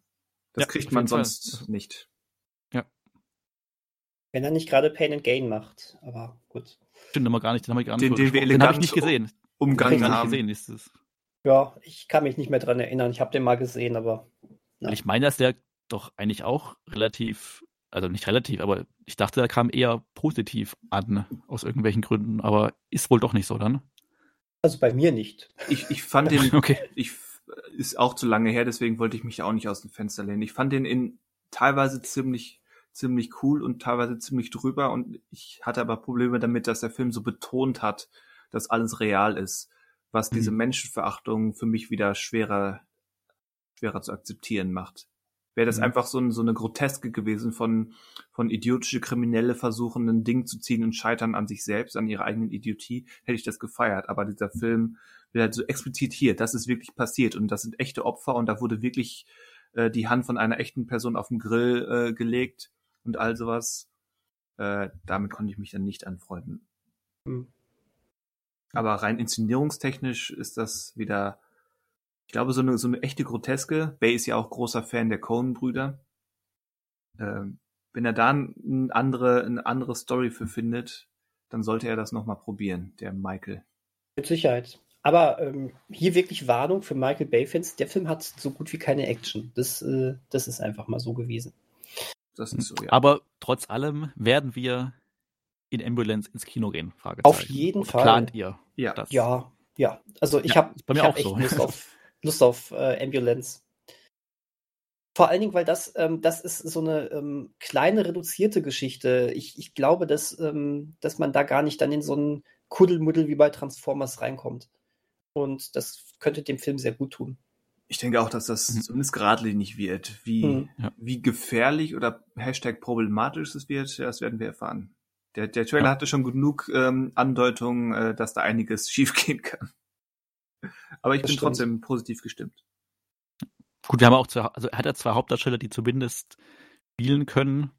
Speaker 1: Das
Speaker 3: Ja,
Speaker 1: kriegt man
Speaker 3: jeden Fall.
Speaker 1: sonst nicht.
Speaker 2: Wenn er nicht gerade Pain and Gain macht. Aber gut.
Speaker 3: Stimmt immer gar nicht, den haben wir gar nicht
Speaker 1: Den- den
Speaker 3: den habe ich nicht gesehen.
Speaker 1: Umgang
Speaker 3: Den habe ich
Speaker 1: haben.
Speaker 3: gesehen, ist es.
Speaker 2: Ja, ich kann mich nicht mehr dran erinnern. Ich habe den mal gesehen, aber Ja.
Speaker 3: Ich meine, dass der doch eigentlich auch relativ, also nicht relativ, aber ich dachte, der kam eher positiv an, aus irgendwelchen Gründen, aber ist wohl doch nicht so dann.
Speaker 2: also bei mir nicht.
Speaker 1: Ich, ich fand den
Speaker 3: Okay.
Speaker 1: ich ist auch zu lange her, deswegen wollte ich mich auch nicht aus dem Fenster lehnen. Ich fand den in teilweise ziemlich ziemlich cool und teilweise ziemlich drüber und ich hatte aber Probleme damit, dass der Film so betont hat, dass alles real ist, was diese
Speaker 3: Mhm.
Speaker 1: Menschenverachtung für mich wieder schwerer schwerer zu akzeptieren macht. Wäre das
Speaker 3: Mhm.
Speaker 1: einfach so, ein, so eine Groteske gewesen von, von idiotische Kriminelle versuchen, ein Ding zu ziehen und scheitern an sich selbst, an ihrer eigenen Idiotie, hätte ich das gefeiert. Aber dieser Film wird halt so explizit hier, das ist wirklich passiert und das sind echte Opfer und da wurde wirklich äh, die Hand von einer echten Person auf den Grill äh, gelegt und all sowas. Äh, damit konnte ich mich dann nicht anfreunden.
Speaker 2: Hm.
Speaker 1: Aber rein inszenierungstechnisch ist das wieder, ich glaube, so eine, so eine echte Groteske. Bay ist ja auch großer Fan der Coen-Brüder. Ähm, wenn er da eine andere, eine andere Story für findet, dann sollte er das nochmal probieren, der Michael.
Speaker 2: Mit Sicherheit. Aber ähm, hier wirklich Warnung für Michael Bay-Fans. Der Film hat so gut wie keine Action. Das, äh, das ist einfach mal so gewesen.
Speaker 1: Das ist so, ja.
Speaker 3: Aber trotz allem werden wir in Ambulance ins Kino gehen. Fragezeichen.
Speaker 2: Auf jeden
Speaker 3: Oder
Speaker 2: Fall.
Speaker 3: Plant ihr
Speaker 1: ja.
Speaker 3: das?
Speaker 2: Ja, ja. Also ich
Speaker 3: Ja,
Speaker 2: habe
Speaker 3: ist bei mir
Speaker 2: ich hab
Speaker 3: auch
Speaker 2: echt
Speaker 3: so.
Speaker 2: Lust auf, Lust auf äh, Ambulance. Vor allen Dingen, weil das, ähm, das ist so eine ähm, kleine, reduzierte Geschichte. Ich, ich glaube, dass, ähm, dass man da gar nicht dann in so einen Kuddelmuddel wie bei Transformers reinkommt. Und das könnte dem Film sehr gut tun.
Speaker 1: Ich denke auch, dass das
Speaker 3: Mhm.
Speaker 1: zumindest geradlinig wird. Wie,
Speaker 2: Mhm.
Speaker 3: Ja.
Speaker 1: wie gefährlich oder Hashtag problematisch es wird, das werden wir erfahren. Der, der Trailer
Speaker 3: Ja.
Speaker 1: hatte schon genug ähm, Andeutungen, äh, dass da einiges schiefgehen kann. Aber ich
Speaker 2: Das
Speaker 1: bin
Speaker 2: stimmt.
Speaker 1: trotzdem positiv gestimmt.
Speaker 3: Gut, wir haben auch zwei, also er hat ja zwei Hauptdarsteller, die zumindest spielen können,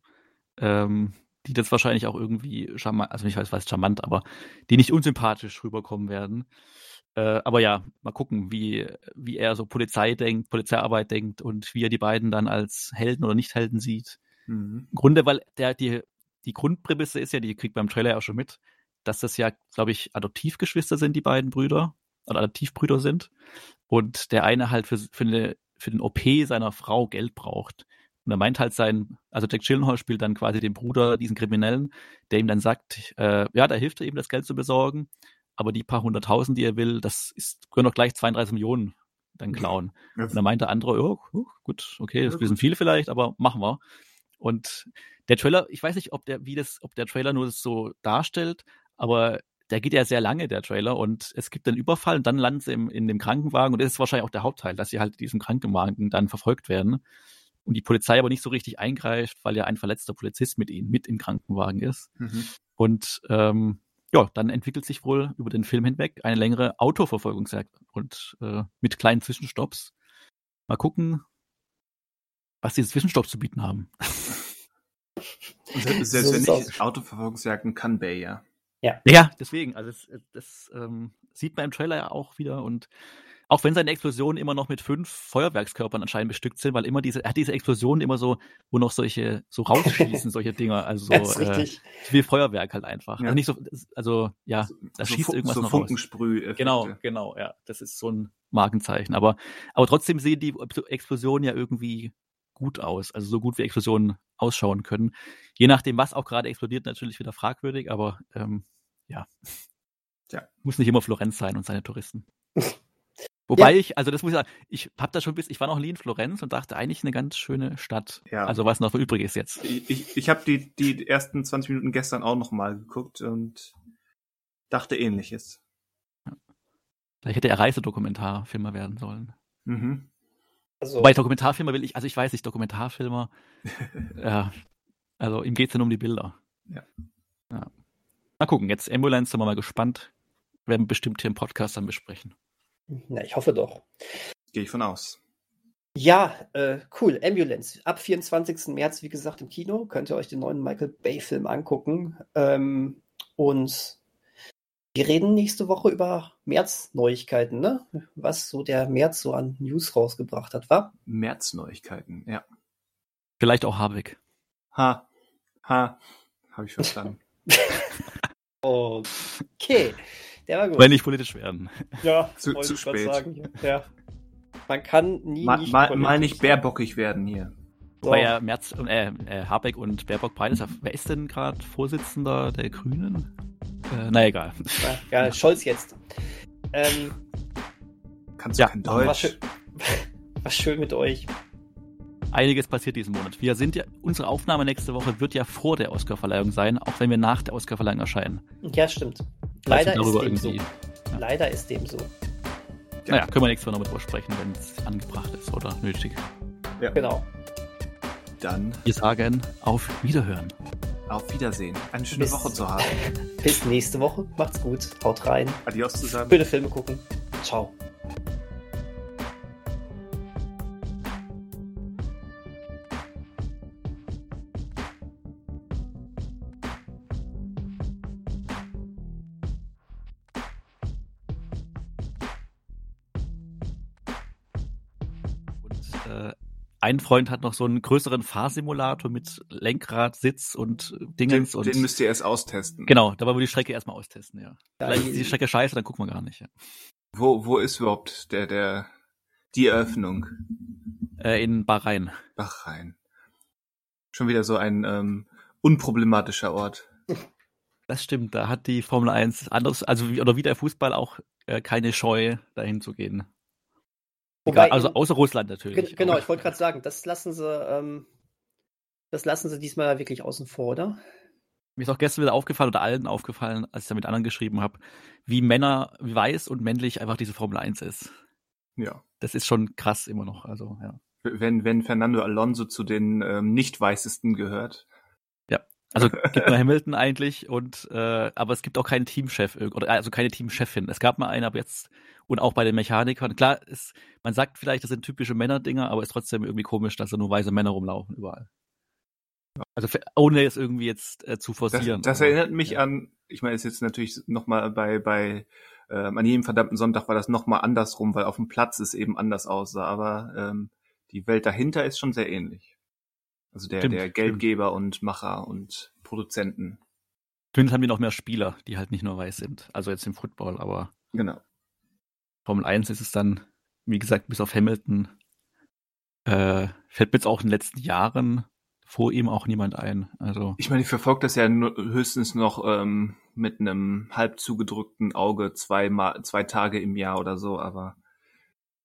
Speaker 3: ähm, die das wahrscheinlich auch irgendwie charmant, also ich weiß, was charmant, aber die nicht unsympathisch rüberkommen werden. Äh, aber ja, mal gucken, wie, wie er so Polizei denkt, Polizeiarbeit denkt und wie er die beiden dann als Helden oder Nicht-Helden sieht.
Speaker 1: Mhm.
Speaker 3: Im Grunde, weil der, die, die Grundprämisse ist ja, die kriegt beim Trailer ja auch schon mit, dass das ja, glaube ich, Adoptivgeschwister sind, die beiden Brüder, oder Adoptivbrüder sind. Und der eine halt für, für, eine, für den OP seiner Frau Geld braucht. Und er meint halt sein, also Jack Gyllenhaal spielt dann quasi den Bruder, diesen Kriminellen, der ihm dann sagt, äh, ja, da hilft er ihm, das Geld zu besorgen, aber die paar hunderttausend, die er will, das ist, können doch gleich 32 Millionen dann klauen. Und dann meint der andere, oh, oh, gut, okay, das
Speaker 1: Ja,
Speaker 3: sind viele vielleicht, aber machen wir. Und der Trailer, ich weiß nicht, ob der, wie das, ob der Trailer nur das so darstellt, aber der geht ja sehr lange, der Trailer, und es gibt einen Überfall und dann landen sie im, in dem Krankenwagen und das ist wahrscheinlich auch der Hauptteil, dass sie halt in diesem Krankenwagen dann verfolgt werden und die Polizei aber nicht so richtig eingreift, weil ja ein verletzter Polizist mit ihnen mit im Krankenwagen ist.
Speaker 1: Mhm.
Speaker 3: Und ähm, ja, dann entwickelt sich wohl über den Film hinweg eine längere Autoverfolgungsjagd und äh, mit kleinen Zwischenstopps. Mal gucken, was diese Zwischenstopps zu bieten haben.
Speaker 1: Und selbst selbst
Speaker 2: So
Speaker 1: wenn nicht, Autoverfolgungsjagden kann Bay ja.
Speaker 3: Ja, deswegen, also das, das ähm, sieht man im Trailer ja auch wieder und Auch wenn seine Explosionen immer noch mit fünf Feuerwerkskörpern anscheinend bestückt sind, weil immer diese, er hat diese Explosionen immer so, wo noch solche, so rausschießen, solche Dinger, also so,
Speaker 2: Das
Speaker 3: äh, wie Feuerwerk halt einfach.
Speaker 1: Ja.
Speaker 3: Also nicht so, also, ja, da
Speaker 1: so,
Speaker 3: schießt
Speaker 1: Fun-
Speaker 3: irgendwas
Speaker 1: so
Speaker 3: noch raus.
Speaker 1: Funkensprüh.
Speaker 3: Genau, genau, ja. Das ist so ein Markenzeichen. Aber, aber trotzdem sehen die Explosionen ja irgendwie gut aus. Also so gut wie Explosionen ausschauen können. Je nachdem, was auch gerade explodiert, natürlich wieder fragwürdig, aber ähm, ja.
Speaker 1: Ja.
Speaker 3: Muss nicht immer Florenz sein und seine Touristen. Wobei ich, also das muss ich sagen, ich habe da schon bis, ich war noch nie in Florenz und dachte eigentlich eine ganz schöne Stadt.
Speaker 1: Ja.
Speaker 3: Also was noch übrig ist jetzt.
Speaker 1: Ich, ich, habe die, die ersten 20 Minuten gestern auch noch mal geguckt und dachte ähnliches.
Speaker 3: Vielleicht hätte er Reisedokumentarfilmer werden sollen.
Speaker 1: Mhm.
Speaker 2: Also,
Speaker 3: Wobei Dokumentarfilmer will ich, also ich weiß nicht, Dokumentarfilmer, ja, also ihm geht's ja nur um die Bilder.
Speaker 1: Ja.
Speaker 3: ja. Mal gucken, jetzt Ambulance, sind wir mal gespannt. Werden wir bestimmt hier im Podcast dann besprechen.
Speaker 2: na, ich hoffe doch.
Speaker 1: Gehe ich von aus.
Speaker 2: Ja, äh, cool. Ambulance. Ab 24. März, wie gesagt, im Kino. Könnt ihr euch den neuen Michael Bay-Film angucken. Ähm, und wir reden nächste Woche über März-Neuigkeiten, ne? Was so der März so an News rausgebracht hat, wa?
Speaker 1: März-Neuigkeiten, ja.
Speaker 3: Vielleicht auch Habeck.
Speaker 1: Ha, ha, habe ich verstanden.
Speaker 2: Okay. Der war gut.
Speaker 3: Wenn nicht politisch werden.
Speaker 2: ja,
Speaker 1: Zu-
Speaker 2: wollte
Speaker 1: zu spät.
Speaker 2: Sagen. Ja. Man kann nie
Speaker 1: mal,
Speaker 2: nicht
Speaker 1: mal, mal nicht bärbockig werden hier.
Speaker 2: So.
Speaker 3: Wobei ja Merz, äh, äh, Habeck und Baerbock beides, wer ist denn gerade Vorsitzender der Grünen? Äh, na egal.
Speaker 2: Ja, ja, Scholz jetzt. Ähm,
Speaker 1: Kannst du
Speaker 3: Ja,
Speaker 1: kein
Speaker 2: war,
Speaker 1: Deutsch?
Speaker 2: schön, war schön mit euch.
Speaker 3: Einiges passiert diesen Monat. Wir sind ja, unsere Aufnahme nächste Woche wird ja vor der Oscarverleihung sein, auch wenn wir nach der Oscarverleihung erscheinen.
Speaker 2: Ja, stimmt. Leider ist dem so.
Speaker 3: ja.
Speaker 2: Leider ist dem so.
Speaker 3: Naja, können wir nächste Woche noch drüber sprechen, wenn es angebracht ist oder nötig.
Speaker 2: Genau.
Speaker 1: Dann
Speaker 3: Wir sagen auf Wiederhören.
Speaker 1: Auf Wiedersehen. Eine schöne
Speaker 2: Bis-
Speaker 1: Woche zu haben.
Speaker 2: Bis nächste Woche. Macht's gut. Haut rein.
Speaker 1: Adios zusammen.
Speaker 2: Schöne Filme gucken. Ciao.
Speaker 3: Ein Freund hat noch so einen größeren Fahrsimulator mit Lenkrad, Sitz und
Speaker 1: Den,
Speaker 3: Dingens. und
Speaker 1: den müsst ihr erst austesten.
Speaker 3: Genau, da wollen wir die Strecke erstmal austesten, ja. Vielleicht ist
Speaker 2: die-
Speaker 3: die Strecke scheiße, dann gucken wir gar nicht. Ja.
Speaker 1: Wo, wo ist überhaupt der, der, die Eröffnung?
Speaker 3: Äh, in Bahrain.
Speaker 1: Bahrain. Schon wieder so ein ähm, unproblematischer Ort.
Speaker 3: Das stimmt, da hat die Formel 1 anders, also wie, oder wie der Fußball auch äh, keine Scheu, dahin zu gehen.
Speaker 2: Wobei
Speaker 3: Egal, also außer Russland natürlich.
Speaker 2: Gen- Genau, ich wollte gerade sagen, das lassen sie, ähm, das lassen sie diesmal wirklich außen vor, oder?
Speaker 3: Mir ist auch gestern wieder aufgefallen oder allen aufgefallen, als ich da mit anderen geschrieben habe, wie Männer, wie weiß und männlich einfach diese Formel 1 ist.
Speaker 1: Ja.
Speaker 3: Das ist schon krass immer noch. Also, ja.
Speaker 1: Wenn, wenn Fernando Alonso zu den ähm, nicht weißesten gehört.
Speaker 3: Also gibt nur Hamilton eigentlich und äh, aber es gibt auch keinen Teamchef oder also keine Teamchefin. Es gab mal einen, aber jetzt und auch bei den Mechanikern. Klar, ist, man sagt vielleicht, das sind typische Männerdinger, aber ist trotzdem irgendwie komisch, dass da nur weiße Männer rumlaufen überall. Also für, ohne es irgendwie jetzt äh, zu
Speaker 1: Das,
Speaker 3: forcieren.
Speaker 1: das
Speaker 3: aber,
Speaker 1: erinnert mich
Speaker 3: ja.
Speaker 1: an, ich meine, es ist jetzt natürlich nochmal bei, bei ähm, an jedem verdammten Sonntag war das nochmal andersrum, weil auf dem Platz es eben anders aussah, aber ähm, die Welt dahinter ist schon sehr ähnlich. Also der,
Speaker 3: Stimmt,
Speaker 1: der
Speaker 3: stimmt.
Speaker 1: Geldgeber und Macher und Produzenten.
Speaker 3: Zumindest haben die noch mehr Spieler, die halt nicht nur weiß sind. Also jetzt im Football, aber
Speaker 1: Genau.
Speaker 3: Formel 1 ist es dann, wie gesagt, bis auf Hamilton, äh, fällt mir jetzt auch in den letzten Jahren vor ihm auch niemand ein. Also,
Speaker 1: Ich meine, ich verfolge das ja nur, höchstens noch ähm, mit einem halb zugedrückten Auge zwei, Ma zwei Tage im Jahr oder so, aber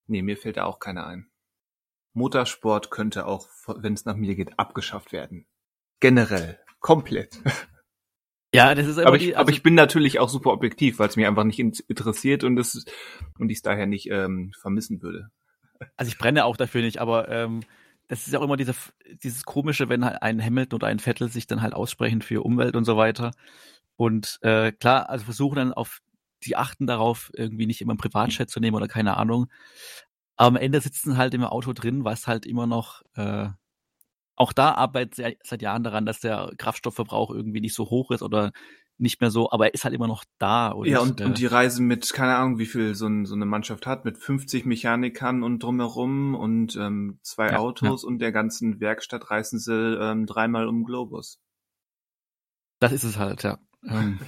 Speaker 1: nee, mir fällt da auch keiner ein. Motorsport könnte auch, wenn es nach mir geht, abgeschafft werden. Generell. Komplett.
Speaker 3: ja, das ist
Speaker 1: Aber ich,
Speaker 3: die,
Speaker 1: aber
Speaker 3: also,
Speaker 1: ich bin natürlich auch super objektiv, weil es mich einfach nicht in- interessiert und es und ich es daher nicht ähm, vermissen würde.
Speaker 3: also ich brenne auch dafür nicht, aber ähm, das ist ja auch immer diese, dieses komische, wenn halt ein Hamilton oder ein Vettel sich dann halt aussprechen für Umwelt und so weiter. Und äh, klar, also versuchen dann auf, die achten darauf, irgendwie nicht immer einen Privatchat zu nehmen oder keine Ahnung. Aber am Ende sitzen halt im Auto drin, was halt immer noch, äh, auch da arbeitet seit seit Jahren daran, dass der Kraftstoffverbrauch irgendwie nicht so hoch ist oder nicht mehr so, aber er ist halt immer noch da.
Speaker 1: Und, ja, und, äh, und die Reise mit, keine Ahnung, wie viel so, ein, so eine Mannschaft hat, mit 50 Mechanikern und drumherum und ähm, zwei ja, Autos ja. und der ganzen Werkstatt reißen sie ähm, dreimal um Globus.
Speaker 3: Das ist es halt, ja. ähm,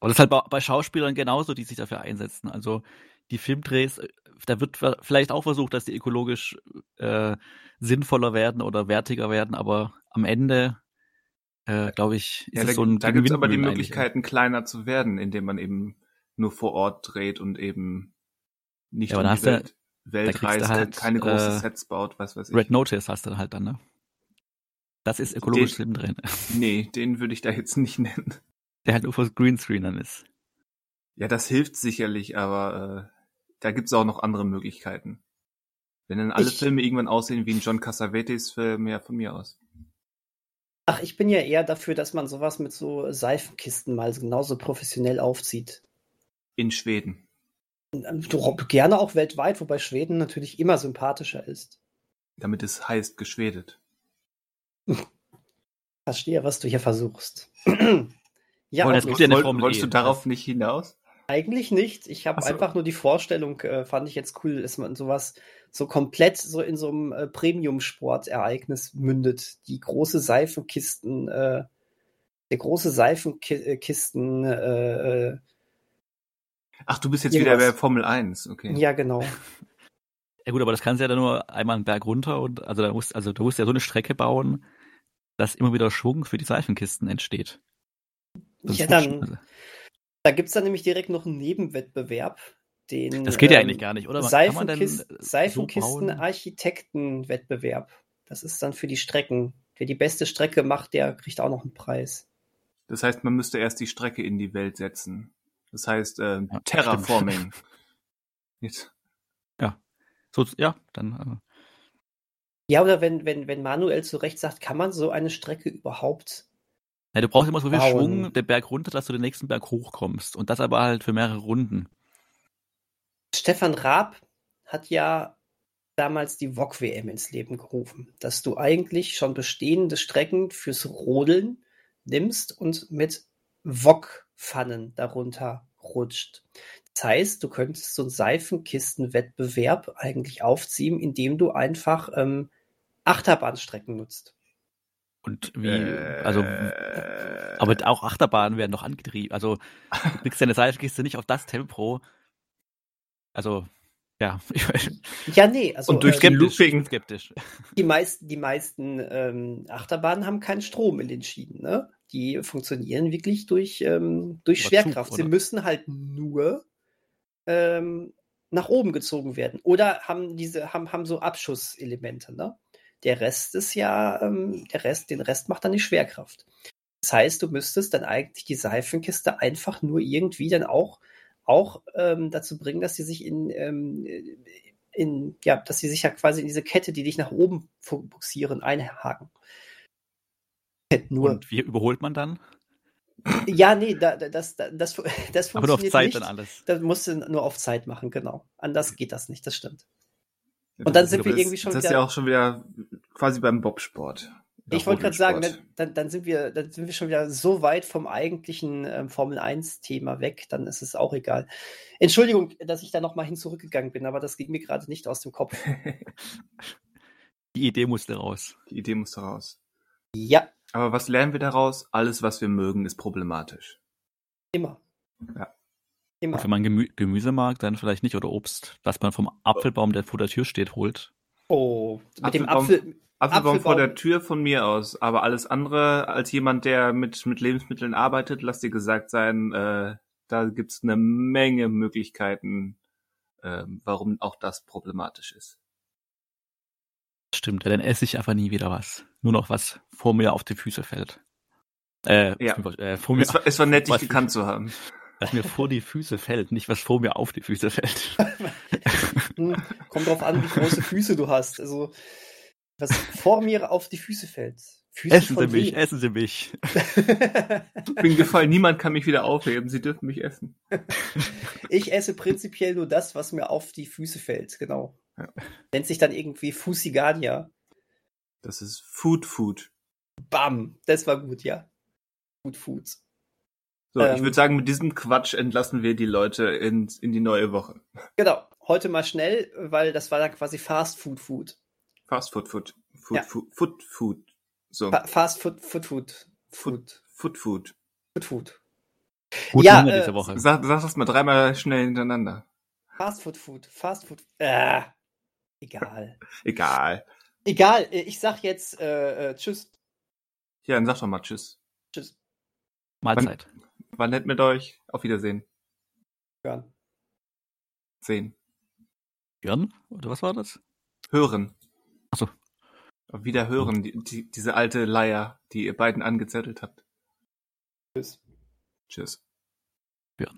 Speaker 3: aber das ist halt bei, bei Schauspielern genauso, die sich dafür einsetzen. Also die Filmdrehs, äh, da wird vielleicht auch versucht, dass die ökologisch äh, sinnvoller werden oder wertiger werden, aber am Ende äh, glaube ich, ist
Speaker 1: ja, da,
Speaker 3: so ein
Speaker 1: Da gibt es aber die Möglichkeiten, kleiner zu werden, indem man eben nur vor Ort dreht und eben nicht
Speaker 3: ja, um die Welt,
Speaker 1: du, Welt reist, halt, keine großen äh, Sets baut, was weiß ich.
Speaker 3: Red Notice hast du halt dann, ne? Das ist ökologisch den, drin.
Speaker 1: Nee, den würde ich da jetzt nicht nennen.
Speaker 3: Der halt nur fürs Greenscreen dann ist.
Speaker 1: Ja, das hilft sicherlich, aber äh, da gibt's auch noch andere Möglichkeiten. Wenn dann alle ich, Filme irgendwann aussehen wie ein John Cassavetes Film, ja, von mir aus.
Speaker 2: Ach, ich bin ja eher dafür, dass man sowas mit so Seifenkisten mal genauso professionell aufzieht.
Speaker 1: In Schweden.
Speaker 2: Du, gerne auch weltweit, wobei Schweden natürlich immer sympathischer ist.
Speaker 1: Damit es heißt geschwedet.
Speaker 2: Verstehe, was du hier versuchst.
Speaker 1: ja, Woll, woll, wolltest du darauf nicht hinaus?
Speaker 2: Eigentlich nicht. Ich habe so. einfach nur die Vorstellung, äh, fand ich jetzt cool, dass man sowas so komplett so in so einem äh, Premium-Sport-Ereignis mündet. Die große Seifenkisten, äh, der große Seifenkisten. Äh, äh,
Speaker 1: Ach, du bist jetzt irgendwas. wieder bei Formel 1, okay.
Speaker 2: Ja, genau.
Speaker 3: Ja gut, aber das kannst du ja dann nur einmal einen Berg runter und also da musst, also du musst ja so eine Strecke bauen, dass immer wieder Schwung für die Seifenkisten entsteht.
Speaker 2: Das ja, dann, also. Da gibt es dann nämlich direkt noch einen Nebenwettbewerb. Den,
Speaker 3: das geht ja ähm, eigentlich gar nicht, oder?
Speaker 2: Seifenkist Seifenkisten-Architekten-Wettbewerb. Das ist dann für die Strecken. Wer die beste Strecke macht, der kriegt auch noch einen Preis.
Speaker 1: Das heißt, man müsste erst die Strecke in die Welt setzen. Das heißt, äh, ja, Terraforming.
Speaker 3: ja. So, ja, dann. Äh.
Speaker 2: Ja, oder wenn, wenn, wenn Manuel zu Recht sagt, kann man so eine Strecke überhaupt
Speaker 3: ja, du brauchst immer so viel bauen. Schwung den Berg runter, dass du den nächsten Berg hochkommst. Und das aber halt für mehrere Runden.
Speaker 2: Stefan Raab hat ja damals die VOG-WM ins Leben gerufen, dass du eigentlich schon bestehende Strecken fürs Rodeln nimmst und mit VOG-Pfannen darunter rutscht. Das heißt, du könntest so einen Seifenkistenwettbewerb eigentlich aufziehen, indem du einfach ähm, Achterbahnstrecken nutzt.
Speaker 3: Und wie, äh, also, aber auch Achterbahnen werden noch angetrieben. Also, du kriegst deine Seilkiste nicht auf das Tempo. Also, ja.
Speaker 2: ja, nee, also.
Speaker 1: Und durch äh, Looping.
Speaker 3: skeptisch.
Speaker 2: Die meisten, die meisten ähm, Achterbahnen haben keinen Strom in den Schienen, ne? Die funktionieren wirklich durch, ähm, durch Schwerkraft. Zug, Sie müssen halt nur ähm, nach oben gezogen werden. Oder haben diese, haben, haben so Abschusselemente, ne? Der Rest ist ja, ähm, der Rest, den Rest macht dann die Schwerkraft. Das heißt, du müsstest dann eigentlich die Seifenkiste einfach nur irgendwie dann auch, auch ähm, dazu bringen, dass sie sich in, ähm, in, ja, dass sie sich ja quasi in diese Kette, die dich nach oben buxieren, einhaken.
Speaker 3: Nur. Und wie überholt man dann?
Speaker 2: Ja, nee, da, das, das, das, das funktioniert
Speaker 3: Aber nur auf Zeit
Speaker 2: nicht.
Speaker 3: dann alles.
Speaker 2: Das musst du nur auf Zeit machen, genau. Anders geht das nicht, das stimmt. Und dann sind wir irgendwie schon
Speaker 1: das wieder. Das ist ja auch schon wieder quasi beim Bobsport.
Speaker 2: Ich wollte gerade sagen, dann, dann, sind wir, dann sind wir schon wieder so weit vom eigentlichen ähm, Formel 1-Thema weg, dann ist es auch egal. Entschuldigung, dass ich da nochmal hin zurückgegangen bin, aber das ging mir gerade nicht aus dem Kopf.
Speaker 3: Die Idee musste raus.
Speaker 1: Die Idee musste raus.
Speaker 2: Ja.
Speaker 1: Aber was lernen wir daraus? Alles, was wir mögen, ist problematisch.
Speaker 2: Immer.
Speaker 1: Ja.
Speaker 3: Immer. Und wenn man Gemü Gemüse mag, dann vielleicht nicht oder Obst, was man vom Apfelbaum, der vor der Tür steht, holt.
Speaker 2: Oh,
Speaker 1: mit Apfelbaum, dem Apfel. Apfelbaum, Apfelbaum vor der Tür von mir aus, aber alles andere als jemand, der mit, mit Lebensmitteln arbeitet, lass dir gesagt sein, äh, da gibt's eine Menge Möglichkeiten, äh, warum auch das problematisch ist.
Speaker 3: Stimmt, dann esse ich einfach nie wieder was. Nur noch was vor mir auf die Füße fällt. Äh,
Speaker 1: ja. Äh, vor mir, es, war, es war nett, dich gekannt zu haben
Speaker 3: was mir vor die Füße fällt, nicht was vor mir auf die Füße fällt.
Speaker 2: Kommt drauf an, wie große Füße du hast. Also, was vor mir auf die Füße fällt.
Speaker 3: Füße essen Sie mich, wem? essen Sie mich.
Speaker 1: bin gefallen, niemand kann mich wieder aufheben, Sie dürfen mich essen.
Speaker 2: Ich esse prinzipiell nur das, was mir auf die Füße fällt, genau. Ja. Nennt sich dann irgendwie Fusigania.
Speaker 1: Das ist Food Food.
Speaker 2: Bam, das war gut, ja. Food Foods.
Speaker 1: So, ich
Speaker 2: Ähm,
Speaker 1: würde sagen, mit diesem Quatsch entlassen wir die Leute in, in die neue Woche.
Speaker 2: Genau. Heute mal schnell, weil das war dann quasi Fast Food Food.
Speaker 1: Fast Food, Food, Food,
Speaker 2: Ja.
Speaker 1: Food, Food, Food. So,
Speaker 2: Fa Fast Food Food Food. Food.
Speaker 1: Food, Food.
Speaker 2: Food Food.
Speaker 3: Gut
Speaker 2: Ja,
Speaker 3: Hunger
Speaker 2: äh,
Speaker 3: diese Woche.
Speaker 1: Sag, sag das mal dreimal schnell hintereinander.
Speaker 2: Fast Food Food. Fast Food. Äh, egal.
Speaker 1: Egal.
Speaker 2: Egal. äh, Ich sag jetzt äh, äh, Tschüss.
Speaker 1: Ja, dann sag doch mal Tschüss.
Speaker 2: Tschüss.
Speaker 3: Mahlzeit.
Speaker 1: War nett mit euch. Auf Wiedersehen.
Speaker 2: Hören.
Speaker 1: Sehen.
Speaker 3: Björn? Oder was war das?
Speaker 1: Hören.
Speaker 3: Ach so.
Speaker 1: Wieder hören, die, die, diese alte Leier, die ihr beiden angezettelt habt.
Speaker 2: Tschüss.
Speaker 1: Tschüss.
Speaker 3: Björn.